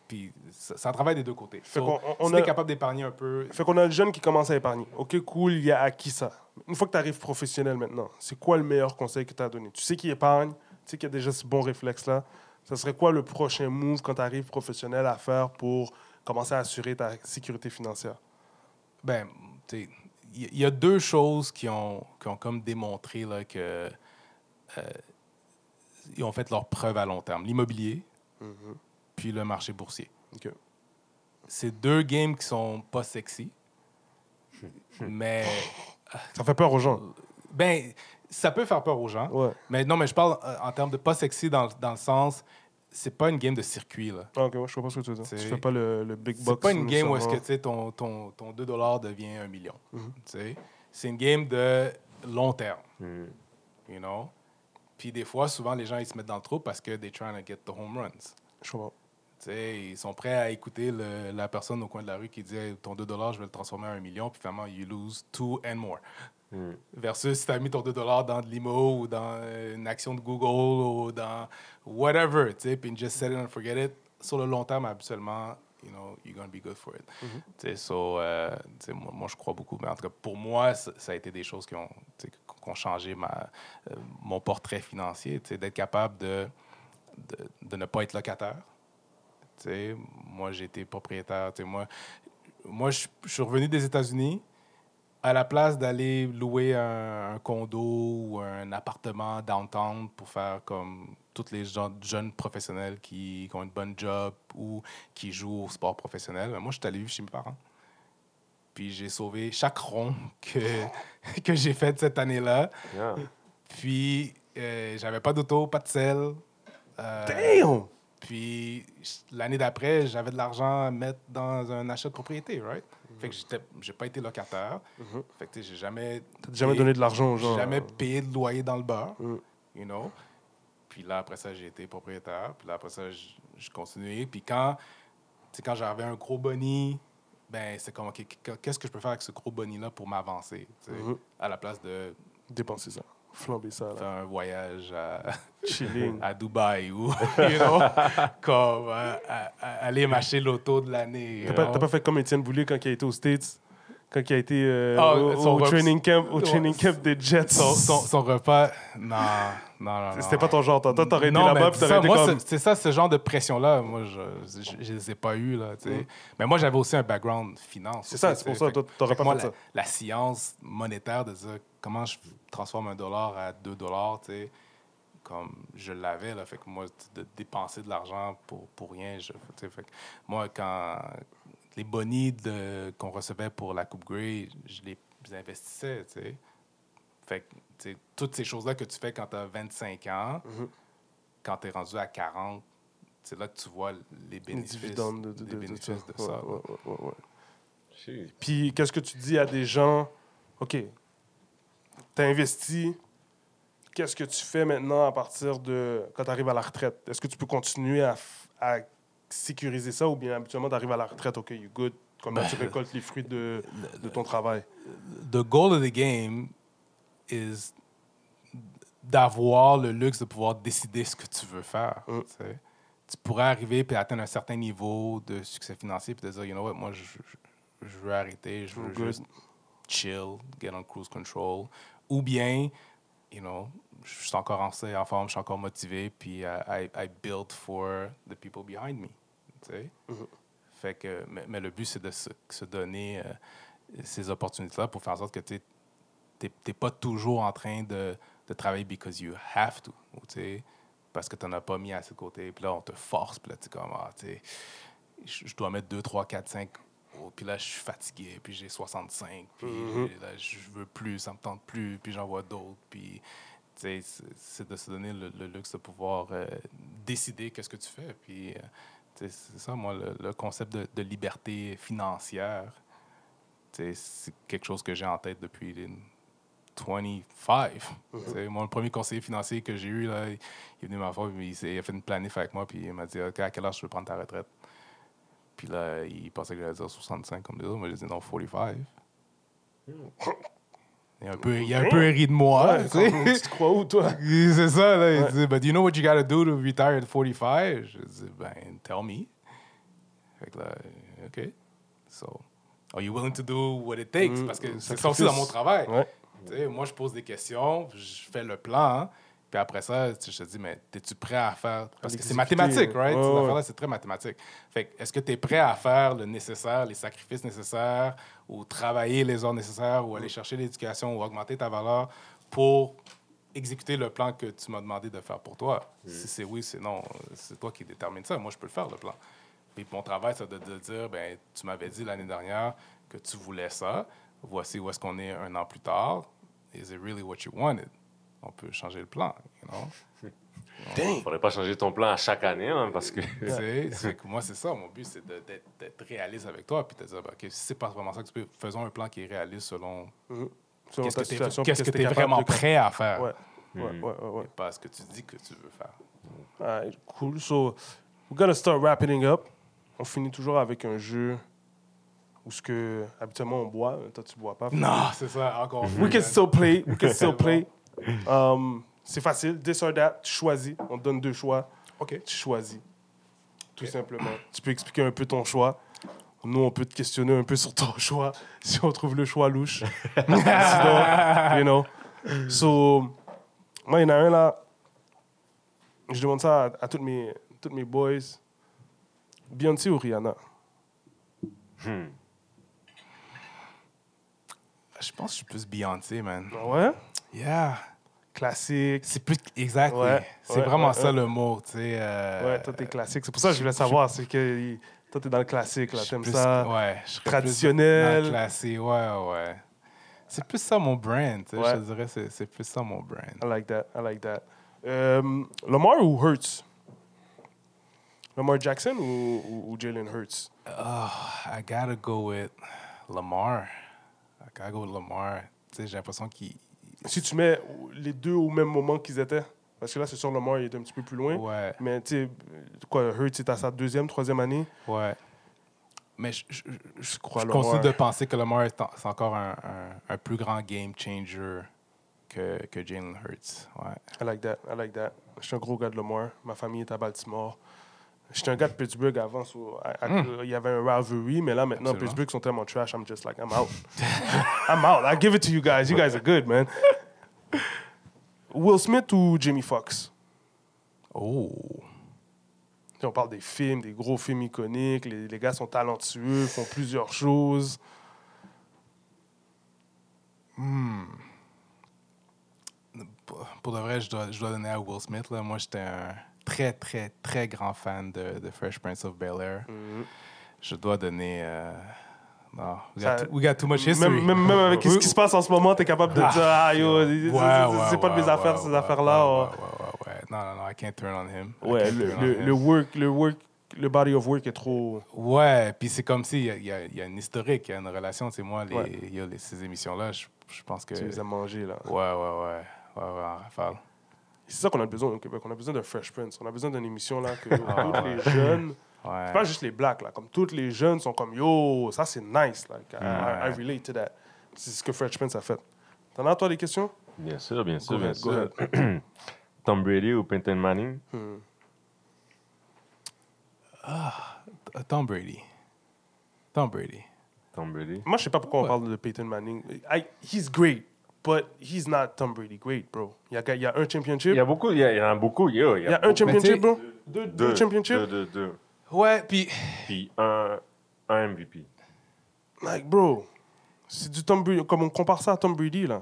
puis ça, travaille des deux côtés. Fait So, on- on si t'es a- capable d'épargner un peu, Fait qu'on a le jeune qui commence à épargner. OK, cool, il a acquis ça. Une fois que tu arrives professionnel maintenant, c'est quoi le meilleur conseil que tu as donné? Tu sais qu'il épargne, tu sais qu'il y a déjà ce bon réflexe-là. Ça serait quoi le prochain move quand tu arrives professionnel à faire pour commencer à assurer ta sécurité financière? Ben, tu sais, il y- a deux choses qui ont, qui ont comme démontré là, que euh, ils ont fait leur preuve à long terme. L'immobilier, puis le marché boursier. OK. C'est deux games qui sont pas sexy, [laughs] mais Ça fait peur aux gens. ben ça peut faire peur aux gens. Ouais. Mais non, mais je parle euh, en termes de pas sexy dans, dans le sens, c'est pas une game de circuit là. Ah, OK, ouais, je comprends ce que tu veux dire. C'est- Tu fais pas le, le big C'est box. pas une game où est-ce que nécessairement. tu sais, ton, ton, ton 2 devient un million. Tu sais, C'est une game de long terme. Mm. You know? Puis des fois, souvent, les gens ils se mettent dans le trou parce que they're trying to get the home runs. Je comprends. Tu sais, ils sont prêts à écouter le- la personne au coin de la rue qui dit Hey, ton 2 je vais le transformer en un million, puis finalement, you lose two and more. Mm. Versus si tu as mis ton 2 dans de l'IMO ou dans une action de Google ou dans whatever, tu sais, puis just set it and forget it. Sur le long terme, habituellement, you know, you're going to be good for it. Tu sais, so, euh, moi, moi, je crois beaucoup. Mais en tout cas, pour moi, ça, ça a été des choses qui ont, qui ont changé ma, euh, mon portrait financier. D'être capable de, de, de ne pas être locataire. Tu sais, moi, j'ai été propriétaire. Moi, moi je suis revenu des États-Unis à la place d'aller louer un, un condo ou un appartement downtown pour faire comme tous les gens, jeunes professionnels qui, qui ont une bonne job ou qui jouent au sport professionnel, moi, je suis allé vivre chez mes parents. Puis j'ai sauvé chaque rond que, [laughs] que j'ai fait cette année-là. Yeah. Puis euh, j'avais pas d'auto, pas de sel. Euh, Damn! puis l'année d'après, j'avais de l'argent à mettre dans un achat de propriété, right? Fait que j'étais, j'ai pas été locataire. Mhm. Fait que j'ai jamais. T'as jamais donné de l'argent aux J'ai gens. jamais payé de loyer dans le beurre, Mm. you know? Puis là, après ça, j'ai été propriétaire. Puis là, après ça, j'ai continué. Puis quand, quand j'avais un gros boni, ben c'est comme, OK, qu'est-ce que je peux faire avec ce gros boni-là pour m'avancer, Mhm. à la place de Dépenser ça. Flamber ça, là. un voyage à, [laughs] Chilling. [laughs] à Dubaï ou, you know, [laughs] comme euh, à- à- aller m'acheter l'auto de l'année. T'as pas, know? t'as pas fait comme Étienne Boulay quand il a été aux States? Quand il a été euh, Ah, au, training camp, au training camp des Jets. son, son, son repas, non, non, non. non. C'était pas ton genre. Toi, t'aurais été là-bas puis t'aurais été moi, comme... c'est- ça, ce genre de pression-là, moi, je, je, je les ai pas eu là, tu sais. Mm. Mais moi, j'avais aussi un background finance. C'est ça, c'est pour ça. Toi, t'aurais fait pas moi, fait la, ça. la science monétaire de dire comment je transforme un dollar à deux dollars, tu sais, comme je l'avais, là, fait que moi, de dépenser de l'argent pour, pour rien, je, tu sais, fait que moi, quand les bonnies de- qu'on recevait pour la Coupe Grey, je les investissais, tu sais. Fait que, tu sais, toutes ces choses-là que tu fais quand tu as 25 ans, Mhm. quand tu es rendu à 40, c'est là que tu vois les bénéfices, de, de, les de- de bénéfices ça. de ça. Ouais, ouais, ouais, ouais, ouais. Shit. Puis, qu'est-ce que tu dis à des gens? OK, t'as investi. Qu'est-ce que tu fais maintenant à partir de quand tu arrives à la retraite? Est-ce que tu peux continuer à, sécuriser ça ou bien habituellement, tu arrives à la retraite, OK, you good? Comment Ben, tu récoltes les fruits de, de ton travail? The goal of the game is d'avoir le luxe de pouvoir décider ce que tu veux faire. Mm. tu sais. Tu pourrais arriver et atteindre un certain niveau de succès financier puis te dire, you know what, moi, je, je- je veux arrêter, je veux I'm good. juste chill, get on cruise control. Ou bien, you know, je suis encore en, en forme, je suis encore motivé, puis uh, I, I build for the people behind me. tu sais. Mhm. Fait que, mais, mais le but, c'est de se, se donner euh, ces opportunités-là pour faire en sorte que tu n'es pas toujours en train de, de travailler because you have to, ou, tu sais, parce que tu n'en as pas mis assez de côté. Puis là, on te force, puis là, tu es comme, ah, tu sais, je je dois mettre 2, 3, 4, 5. Oh, puis là, je suis fatigué, puis j'ai 65, puis Mhm. là, je veux plus, ça me tente plus, puis j'en vois d'autres, puis tu sais, c'est de se donner le, le luxe de pouvoir euh, décider qu'est-ce que tu fais. Puis, euh, c'est ça, moi, le, le concept de, de liberté financière, c'est quelque chose que j'ai en tête depuis les 25. Tu sais, Moi, le premier conseiller financier que j'ai eu, là, il est venu m'avoir, il, il a fait une planif avec moi, puis il m'a dit OK, à quel âge tu veux prendre ta retraite Puis là, il pensait que j'allais dire 65 comme les autres. Moi, j'ai dit non, 45. Il a un peu, il a un peu ri de moi. Tu sais. crois où, toi? [laughs] C'est ça, là. Il Ouais. dit, but you know what you gotta do to retire at 45? Je dis, ben, tell me. Là, OK. So, are you willing to do what it takes? Mm, Parce que mm, c'est ça aussi dans mon travail. Ouais. Moi, je pose des questions, je fais le plan, hein, puis après ça, je te dis, mais es-tu prêt à faire? Parce que c'est mathématique, right? Ces ouais. c'est très mathématique. Fait est-ce que tu es prêt à faire le nécessaire, les sacrifices nécessaires, ou travailler les heures nécessaires, ou aller chercher l'éducation, ou augmenter ta valeur pour exécuter le plan que tu m'as demandé de faire pour toi? Si c'est oui, c'est non, c'est toi qui détermine ça. Moi, je peux le faire, le plan. Puis mon travail, c'est de, de dire, ben, tu m'avais dit l'année dernière que tu voulais ça. Voici où est-ce qu'on est un an plus tard. Is it really what you wanted? On peut changer le plan, you know? [laughs] Dang. Faudrait pas changer ton plan à chaque année, hein, parce que. [laughs] [laughs] C'est que moi, c'est ça. Mon but, c'est de- d'être d'être réaliste avec toi, puis de dire, ben, OK, si c'est pas vraiment ça que tu peux, faisons un plan qui est réaliste selon Selon qu'est-ce ta que tu situation, es, qu'est-ce que tu es vraiment de- prêt à faire. Ouais. Ouais, ouais, ouais, ouais. Pas ce que tu dis que tu veux faire. Alright, cool. So, we're gonna start wrapping up. On finit toujours avec un jeu où ce que habituellement on boit. Toi, tu bois pas. Non, c'est ça, encore. We can still play. We can still play. Um, c'est facile. This or that. Tu choisis. On te donne deux choix. OK. Tu choisis. Tout simplement. Tu peux expliquer un peu ton choix. Nous, on peut te questionner un peu sur ton [laughs] choix si on trouve le choix louche. [laughs] Sinon, you know. So, moi, il y en a un là. Je demande ça à, à tous mes, tous mes boys. Beyoncé ou Rihanna? Hmm. Je pense que je suis plus Beyoncé, man. Ouais? Yeah. Classique. C'est plus exact. Ouais, C'est ouais, vraiment ouais, ça le mot, tu sais. euh, Ouais, toi, t'es classique. C'est pour ça que je voulais savoir. C'est que toi, t'es dans le classique. là. T'aimes plus- ça? Ouais, plus traditionnel. dans le classé, ouais, ouais. C'est plus ça mon brand, tu sais. Ouais. Je te dirais, c'est c'est plus ça mon brand. I like that. I like that. Euh, Lamar ou Hurts? Lamar Jackson ou, ou, ou Jalen Hurts? Oh, I gotta go with Lamar. I gotta go with Lamar. Tu sais, j'ai l'impression qu'il. Si tu mets les deux au même moment qu'ils étaient, parce que là, c'est sûr, Lamar il est un petit peu plus loin. Ouais, Mais tu sais, quoi, Hurts est à sa deuxième, troisième année. ouais. Mais je, je, je, Je crois je continue de penser que Lamar est, en- c'est encore un, un, un plus grand game changer que, que Jalen Hurts. Ouais. I like that. I like that. Je suis un gros gars de Lamar. Ma famille est à Baltimore. J'étais un gars de Pittsburgh avant. so, à- Il y avait un rivalry, mais là, maintenant, Hmm. Absolument. Pittsburgh sont tellement trash. I'm just like, I'm out. [laughs] I'm out. I give it to you guys. You guys are good, man. Will Smith ou Jamie Foxx? Oh. Tu sais, On parle des films, des gros films iconiques. Les, les gars sont talentueux, font plusieurs choses. Pour- Pour de vrai, je dois, je dois donner à Will Smith. Là. Moi, j'étais un très, très, très grand fan de, de Fresh Prince of Bel Air. Je dois donner. euh, Non, we got, Ça- too, we got too much history. Même, même, même avec ce Oui. qui se passe en ce moment, tu es capable de Ah, dire Ah, yo, Ouais, c'est- c'est ouais, c'est pas de mes ouais, affaires, ouais, ces affaires-là. ouais, oh. ouais, ouais, ouais. Non, non, non, I can't turn on him. Ouais, le, le, him. le work, le work, le body of work est trop. Ouais, puis c'est comme s'il y, a- il y, y a une historique, il y a une relation. Sais, moi, les, Ouais. il y a les- ces émissions-là, je, je pense que. Tu les as mangés, là. Ouais, ouais, ouais. Ouais, ouais, en rafale. C'est ça qu'on a besoin au Québec. On a besoin d'un Fresh Prince. On a besoin d'une émission là que Ah, tous ouais. les jeunes, Ouais. c'est pas juste les blacks là, comme tous les jeunes sont comme yo, ça c'est nice. Like, I, I- I relate to that. C'est ce que Fresh Prince a fait. T'en as toi des questions? Bien sûr, bien sûr, Go bien sûr. [clears throat] Tom Brady ou Peyton Manning? Hmm. Uh, Tom Brady. Tom Brady. Tom Brady. Moi je sais pas pourquoi on parle de Peyton Manning. I, he's great, but he's not Tom Brady great, bro. Il y a, il y a un championship? Il y a beaucoup, il y, a, il y en a beaucoup. Yo, il y Il y a un championship, bro? Deux, deux, Deux, championships? Deux, deux, deux. Ouais, puis. Puis un, un MVP. Like, bro, c'est du Tom Brady. Comme on compare ça à Tom Brady, là.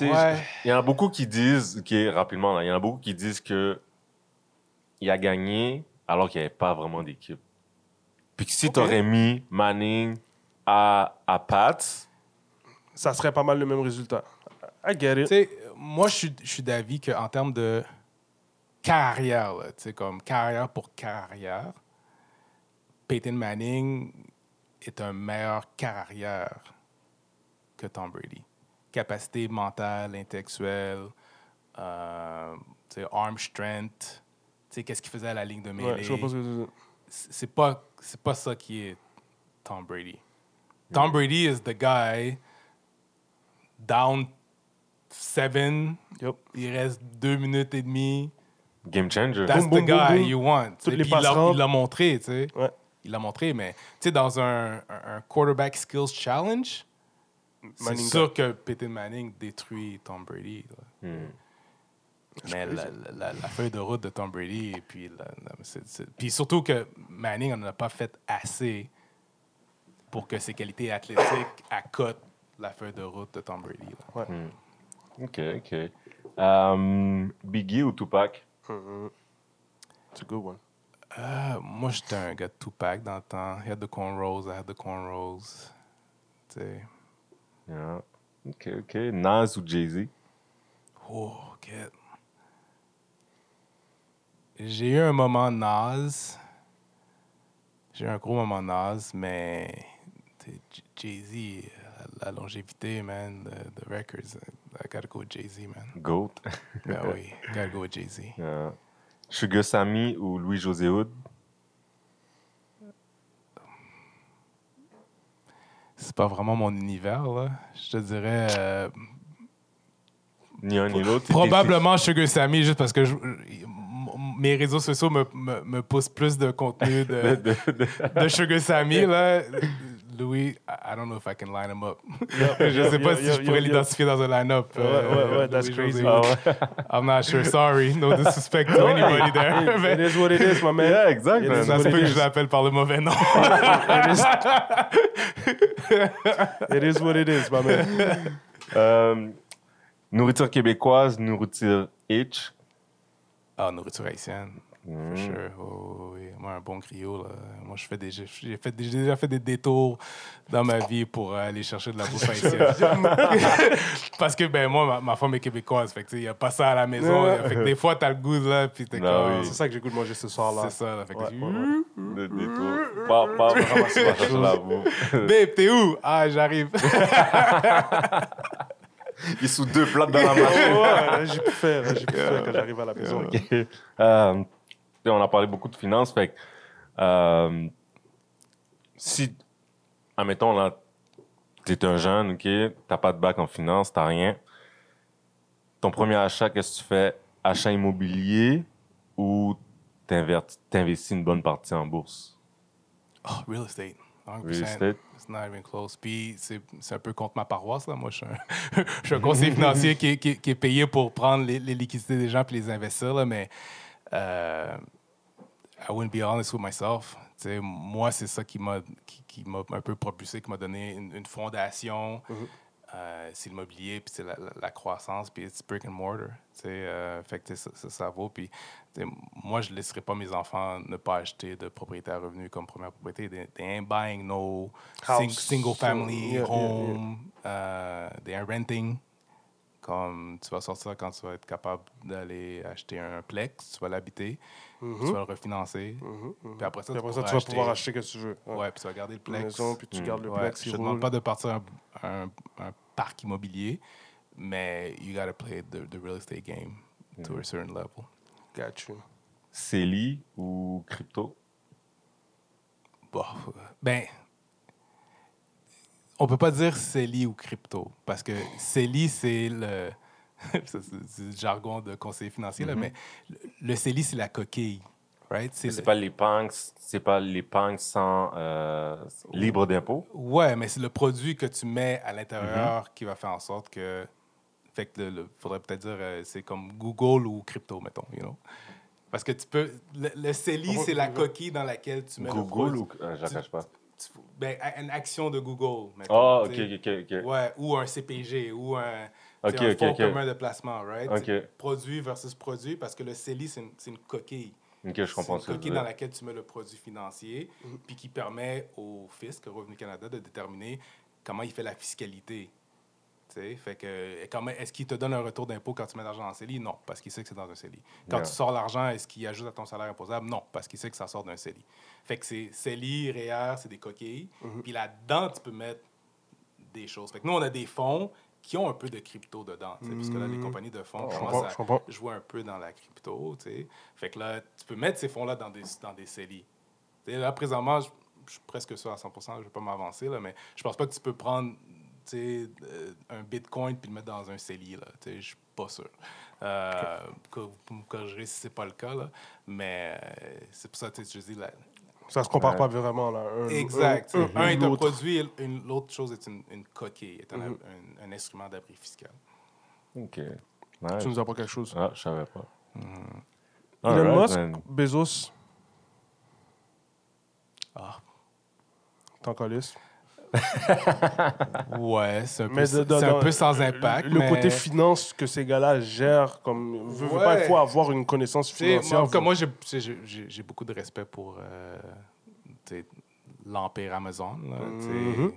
Ouais. Il y en a beaucoup qui disent, qui rapidement, là, il y en a beaucoup qui disent que il a gagné alors qu'il n'y avait pas vraiment d'équipe. Puis que si Ok. tu aurais mis Manning à, à Pats, Ça serait pas mal le même résultat. I get it. moi, je suis, d'avis qu'en termes de carrière, là, comme carrière pour carrière, Peyton Manning est un meilleur carrière que Tom Brady. Capacité mentale, intellectuelle, euh, arm strength, tu sais, qu'est-ce qu'il faisait à la ligne de mêlée. Ouais, je vois pas ce que tu veux dire. c'est c'est pas c'est pas ça qui est Tom Brady. Tom Brady is the guy down seven. Yup. Il reste deux minutes et demie. game changer. That's the guy you want. Toutes les il l'a- montré, tu sais. Ouais. il l'a montré, mais tu sais, dans un, quarterback skills challenge, c'est Manning sûr que Peyton Manning détruit Tom Brady. Hmm. Mais la, la- la feuille de route de Tom Brady, et puis, la- la- c'est- c'est- puis surtout que Manning n'en a pas fait assez pour que ses qualités athlétiques accotent la feuille de route de Tom Brady. là. OK, OK. Euh, Biggie ou Tupac? C'est a good one. Euh, moi, j'étais un gars de Tupac dans le temps. He had the cornrows, I had the cornrows. Tu sais. Yeah. OK, OK. Nas ou Jay-Z? Oh, ok. J'ai eu un moment naze. J'ai eu un gros moment naze, mais Jay-Z, la, longévité, man, the, the records, I gotta go Jay-Z, man. Goat. Ben oui, gotta go Jay-Z. [laughs] Sugar Sammy ou Louis-José Hood? C'est pas vraiment mon univers, là. Je te dirais euh, Ni un ni l'autre. probablement Sugar Sammy, juste parce que je- mes réseaux sociaux me, me, me poussent plus de contenu de, [laughs] de Sugar Sammy, là. Louis, I don't know if I can line him up. [laughs] je sais pas yo, si je pourrais l'identifier dans un line-up. Ouais, ouais, ouais, that's crazy. Ah ouais. [laughs] I'm not sure. Sorry. No disrespect to [laughs] anybody there. It mais is what it is, my man. Yeah, exact. It man. is ça se what peut it que is. je l'appelle par le mauvais nom. It is what it is, my man. Euh, nourriture québécoise, nourriture H. Ah, nourriture haïtienne. Mm. For sure. Oh, oui. Moi, un bon griot, là. Moi, je fais des, j'ai fait des- j'ai déjà fait des détours dans ma vie pour aller chercher de la bouffe haïtienne. [laughs] [laughs] Parce que, ben, moi, ma, ma femme est québécoise. Fait il n'y a pas ça à la maison. Fait que des fois, t'as le goût, là, puis t'es Ah comme... oui. C'est ça que j'ai goût de manger ce soir-là. C'est ça, là. Fait que, Ouais, tu- ouais, ouais. [laughs] De détour. Pas, pas sur la bouffe. Babe, t'es où? Ah, j'arrive. Il est sous deux plates dans la machine. ouais, j'ai pu faire, j'ai pu faire quand j'arrive à la maison. Ok. Euh, puis on a parlé beaucoup de finances. Fait que, euh, si, admettons, là, t'es un jeune, OK, t'as pas de bac en finance, t'as rien. Ton premier achat, qu'est-ce que tu fais? Achat immobilier ou t'investis une bonne partie en bourse? Oh, real estate. 100%. Real estate? It's not even close. Puis c'est un peu contre ma paroisse. Là. Moi, je suis un, [laughs] je suis un conseiller [laughs] financier qui est, qui, est- qui est payé pour prendre les, les liquidités des gens puis les investir. Là, mais euh, I wouldn't be honest with myself. Tu sais, moi, c'est ça qui m'a qui, qui m'a un peu propulsé, qui m'a donné une, une fondation. Euh, c'est l'immobilier, puis c'est la, la- la croissance, puis it's brick and mortar. euh, fait que ça, ça, ça vaut. Puis moi, je ne laisserai pas mes enfants ne pas acheter de propriété à revenus comme première propriété. They, they ain't buying no sing- single family Yeah, yeah, home. euh, they are renting. Comme tu vas sortir quand tu vas être capable d'aller acheter un plex, tu vas l'habiter, tu vas le refinancer. Puis après ça, Puis tu, après ça, tu vas pouvoir acheter ce que tu veux. Ouais, puis tu vas garder le plex. maison, puis tu gardes le Ouais, plex. je roule. demande pas de partir un, un, un parc immobilier, mais you gotta play the, the real estate game to a certain level. Got you. CELI ou crypto? Bon, ben, on peut pas dire CELI ou crypto, parce que CELI, c'est le... [laughs] c'est le jargon de conseiller financier, là, mais le, le CELI, c'est la coquille, right? C'est le- pas l'épargne, c'est pas l'épargne sans euh, libre d'impôt? Ouais, mais c'est le produit que tu mets à l'intérieur qui va faire en sorte que. Fait que le, le- faudrait peut-être dire euh, c'est comme Google ou crypto, mettons, you know? Parce que tu peux. Le, le CELI, c'est la coquille dans laquelle tu mets le Google produit. ou... euh, je cache pas. Ben, une action de Google. Ah, sais. ok, ok. ok. Ouais, ou un CPG, ou un, tu Ok, sais, un fonds commun de placement, right? Produit versus produit, parce que le CELI, c'est une, coquille. Ok, je comprends C'est une coquille dans laquelle tu mets le produit financier, puis qui permet au fisc, Revenu Canada, de déterminer comment il fait la fiscalité. Fait que, comment, est-ce qu'il te donne un retour d'impôt quand tu mets l'argent en CELI? Non, parce qu'il sait que c'est dans un CELI. Quand Yeah. tu sors l'argent, est-ce qu'il ajoute à ton salaire imposable? Non, parce qu'il sait que ça sort d'un CELI. Fait que c'est CELI, REER, c'est des coquilles. Puis là-dedans, tu peux mettre des choses. Fait que nous, on a des fonds qui ont un peu de crypto dedans, puisque là, les compagnies de fonds commencent à jouer un peu dans la crypto. Fait que là, tu peux mettre ces fonds-là dans des, dans des CELI. Là, présentement, je, suis presque sûr à 100 je ne vais pas m'avancer, là, mais je pense pas que tu peux prendre euh, un Bitcoin puis le mettre dans un CELI, là. Tu sais, je suis pas sûr. Euh, que Vous me corrigerez si c'est pas le cas, là. Mais euh, c'est pour ça, tu sais, je dis, la, Ça se compare Ouais. pas vraiment, là. Un- Exact. un- Un, un- est un produit, l'autre chose est une, une coquille, est un, Mhm. un- un instrument d'abri fiscal. OK. Tu Nice. nous apprends quelque chose. Ah, je savais pas. Elon Alright, Musk, man. Bezos, Ah. t'en calisses. Ouais, c'est un, peu, de- un dans- peu sans impact. Le mais- côté finance que ces gars-là gèrent, comme. Veut Ouais. pas, il faut avoir une connaissance financière. moi, comme moi, j'ai- beaucoup de respect pour euh, l'empire Amazon. là. Mhm.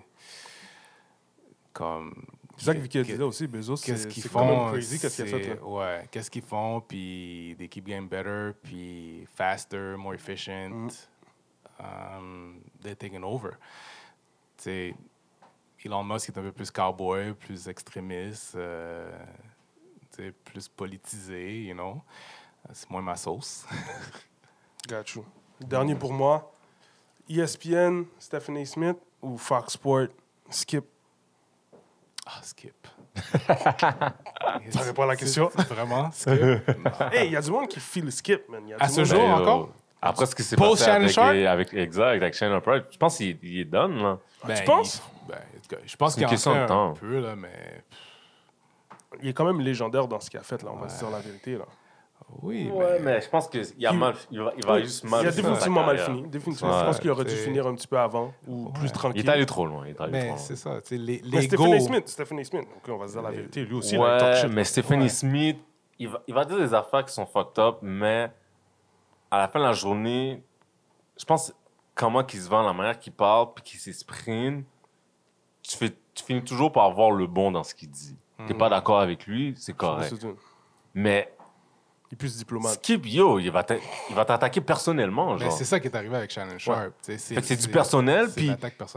Comme. C'est ça que Vicky a dit qu'est- là aussi, Bezos. Qu'est-ce qu'ils font? crazy qu'est-ce qu'il a fait. là. Ouais, qu'est-ce qu'ils font, puis they keep getting better, puis faster, more efficient. Mm. Um, they're taking over. Sais, Elon Musk est un peu plus cowboy, plus extrémiste, euh, plus politisé, you know. C'est moins ma sauce. [laughs] Got you. Dernier pour moi. ESPN, Stephanie Smith ou Fox Sport, Skip. Ah, skip. [laughs] Ça répond à la question. Vraiment, [laughs] skip? Hey, il y a du monde qui file Skip, man. Y a À ce jour, encore? Après ce qui s'est Post passé avec, avec, exact, avec Shannon Sharp, je pense qu'il il est done, là. Ben, tu penses? il- ben, en tout cas, je pense C'est qu'il une en question fait de un temps. peu, là, mais... Il est quand même légendaire dans ce qu'il a fait, là. On va se dire la vérité, là. Oui, Ouais, mais... mais je pense qu'il a mal, il va, il va Oui, juste mal Il a finir définitivement mal carrière. fini. Définitivement. Je Ouais. pense qu'il aurait dû C'est- finir un petit peu avant ou plus tranquille. Il est allé trop loin. Il est allé Mais loin. c'est ça, tu sais, les, Mais go- Smith, Stephanie Smith. Ok, on va se dire la vérité. Lui aussi, il talk Ouais, shit. mais Stephanie Ouais. Smith, il va, il va dire des affaires qui sont fucked up, mais à la fin de la journée, je pense comment qu'il se vend, la manière qu'il parle, puis qu'il s'exprime, tu, fais, tu finis toujours par voir le bon dans ce qu'il dit. T'es Hmm. pas d'accord avec lui, c'est correct. Mais Il est plus diplomate. Skip, yo, il va t'attaquer personnellement, Mais c'est ça qui est arrivé avec Shannon Sharp. tu c'est du personnel, puis.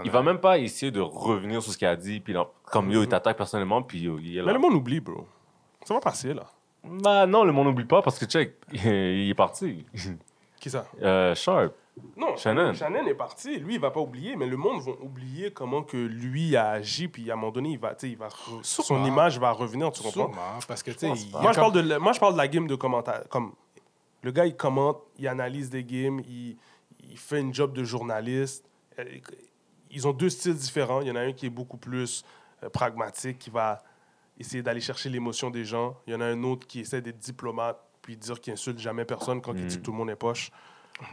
Il va même pas essayer de revenir sur ce qu'il a dit, puis comme yo, il t'attaque personnellement, puis yo, il est Mais là. le monde oublie, bro. Ça va passer, là. Bah non, le monde n'oublie pas parce que check, il est parti. Qui ça? Euh, Sharp. Non, Shannon. Shannon est parti. Lui, il va pas oublier, mais le monde va oublier comment que lui a agi, puis à un moment donné, il va, tu sais, il va re- son image va revenir, tu comprends? Sûrement, parce que, tu sais, il Moi je, parle de, la- moi, je parle de la game de commentaire. Comme, le gars, il commente, il analyse des games, il, il fait une job de journaliste. Euh, Ils ont deux styles différents. Il y en a un qui est beaucoup plus euh, pragmatique, qui va essayer d'aller chercher l'émotion des gens. Il y en a un autre qui essaie d'être diplomate, puis dire qu'il insulte jamais personne quand il dit que tout le monde est poche.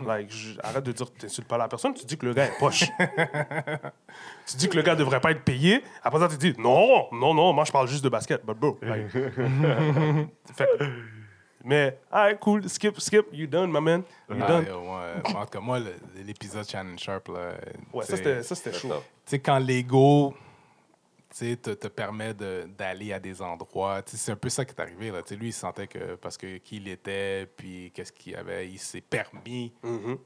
Like, je- arrête de dire que tu n'insultes pas la personne, tu dis que le gars est poche. [laughs] tu dis que le gars devrait pas être payé. Après ça, tu dis non, non, non, moi je parle juste de basket. But bro, like, [laughs] fait que- mais, alright, cool, skip, skip, you done, my man. You Ah, done. yo, moi, en tout cas, moi, l'épisode Shannon Sharp, là, Ouais, ça c'était, ça c'était chaud. tu sais, quand l'ego te, te permet de- d'aller à des endroits, c'est un peu ça qui est arrivé. Là. Lui, il sentait que parce que qui il était, puis qu'est-ce qu'il avait, il s'est permis Mhm.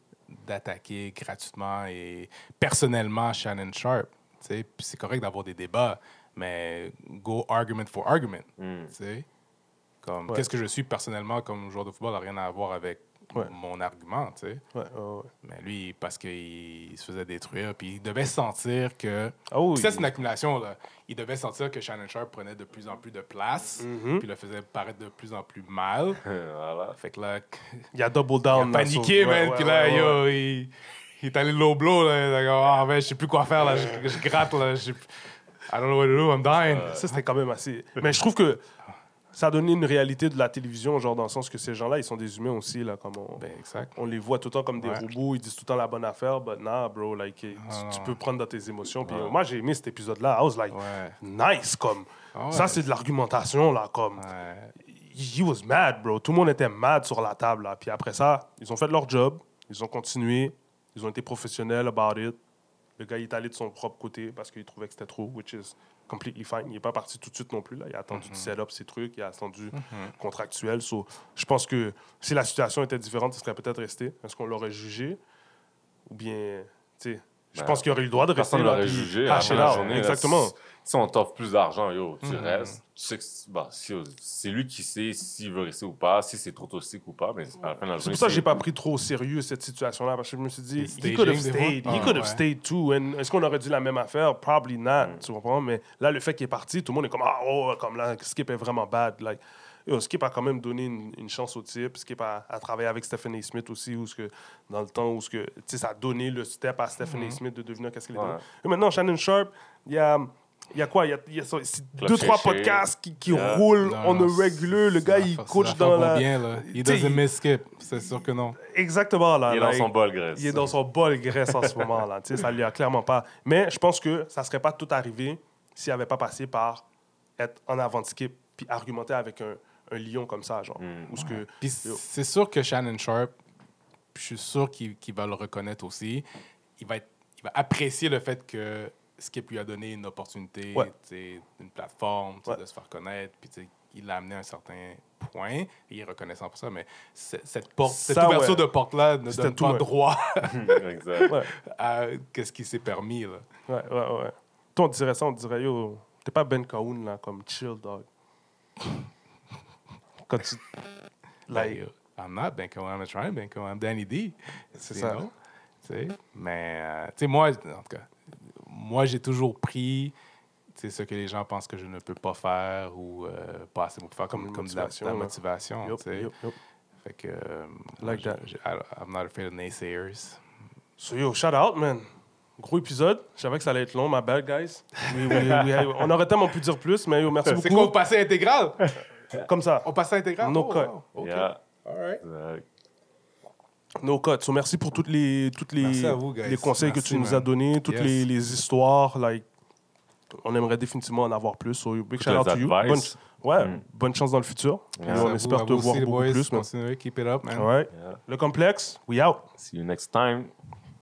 d'attaquer gratuitement et personnellement Shannon Sharp. c'est correct d'avoir des débats, mais go argument for argument. Mm. Comme, Ouais. Qu'est-ce que je suis personnellement comme joueur de football n'a rien à voir avec Ouais. mon argument. tu sais. Ouais, ouais, ouais. Mais lui, parce qu'il se faisait détruire, puis il devait sentir que. Oui. Puis ça, c'est une accumulation. Là. Il devait sentir que Shannon Sharp prenait de plus en plus de place, Mhm. puis le faisait paraître de plus en plus mal. [laughs] voilà. Fait que là, Il a double il a down. là, paniqué, man. puis là, yo, il, il est allé low blow. Là. Ah, ben, je sais plus quoi faire. Là. Je, je gratte. Là. Je, I don't know what to do. I'm dying. Ça, c'était quand même assez. Mais je trouve que ça a donné une réalité de la télévision, genre dans le sens que ces gens-là, ils sont des humains aussi, là, comme on, Ben, exact. on les voit tout le temps comme des Ouais. robots, ils disent tout le temps la bonne affaire, but nah, bro, like, tu, peux prendre dans tes émotions. Puis moi, j'ai aimé cet épisode-là. I was like, Ouais. nice, comme. Ah. Ça, c'est de l'argumentation, là, comme. He was mad, bro. Tout le monde était mad sur la table, là. Puis après ça, ils ont fait leur job, ils ont continué, ils ont été professionnels about it. Le gars, il est allé de son propre côté parce qu'il trouvait que c'était trop, which is completely fine. Il n'est pas parti tout de suite non plus, là. Il a attendu de set up ses trucs, il a attendu contractuel. So, je pense que si la situation était différente, il serait peut-être resté. Est-ce qu'on l'aurait jugé? Ou bien, tu sais, je Ben, pense qu'il aurait eu le droit de rester Personne là. l'aurait jugé à la fin de la journée. Exactement. si, si on t'offre plus d'argent, yo, tu Mhm. restes. Tu sais que c'est- bah, c'est lui qui sait s'il veut rester ou pas, si c'est trop toxique ou pas, mais à la fin de la journée. C'est pour ça que j'ai pas pris trop au sérieux cette situation-là, parce que je me suis dit, he could have stayed, he Ah, could have stayed too. And Est-ce qu'on aurait dit la même affaire? Probably not, tu comprends? Mais là, le fait qu'il est parti, tout le monde est comme, ah, oh, comme là, Skip est vraiment bad. Like, Skip a quand même donné une, une chance au type. Skip a, a travaillé avec Stephen A. Smith aussi, où ce que, dans le temps où ce que, tu sais, ça a donné le step à Stephen A. Smith de devenir qu'est-ce qu'il est Ouais. Et maintenant, Shannon Sharp, il y a. Il y a quoi? Il y a, y a deux, trois podcasts qui, qui Yeah. roulent Non, on a regular. Le gars, il coach dans la. va bien, là. Il T'sais, doesn't miss skip. C'est sûr que non. Exactement, là. Il est dans son bol graisse. il est dans son bol graisse en ce moment, là. Tu sais, ça lui a clairement pas. Mais je pense que ça serait pas tout arrivé s'il n'avait pas passé par être en avant de skip puis argumenter avec un, un lion comme ça, genre. Mm. Ou ce que. C'est sûr que Shannon Sharp, je suis sûr qu'il qu'il va le reconnaître aussi. Il va, être- il va apprécier le fait que Skip lui a donné une opportunité, Ouais. tu sais, une plateforme Ouais. de se faire connaître. Puis tu sais, il l'a amené à un certain point et il est reconnaissant pour ça. Mais cette, porte, cette Ça, ouverture ouais. de porte-là ne C'était donne pas droit [laughs] à ce qui s'est permis. Là. ouais, ouais, ouais. Toi, on dirait ça, on dirait, yo, t'es pas Ben Kaoun, là, comme chill, dog. Quand tu. Like, Ben, I'm not Ben Cohen, I'm trying Ben Cohen, I'm Danny D. C'est ça. know? Mais, euh, tu sais, moi, en tout cas, moi, j'ai toujours pris ce que les gens pensent que je ne peux pas faire ou euh, pas assez pour faire comme, Comme de la, motivation, la sais? yup, yup. Fait que, euh, Like moi, that. je- I- I'm not afraid of naysayers. So, yo, shout out, man. Gros épisode. Je savais que ça allait être long, ma bad, guys. Oui, oui, oui, on aurait tellement pu dire plus, mais yo, merci C'est beaucoup. quoi, on passait intégral? [laughs] Comme ça. On passait intégral? No Oh, cut. wow. OK. Yeah. All right. Exact. No cut. So, merci pour toutes les, toutes les, à vous, guys. les conseils que Merci, tu nous man. as donnés, toutes Yes. les, les histoires. Like, on aimerait définitivement en avoir plus. So, big shout out to you. Bonne, ouais, Mm. bonne chance dans le futur. Yeah. À on espère à te vous voir beaucoup boys. plus. Continuez, keep it up, man. All right. Yeah. Le complexe, we out. See you next time.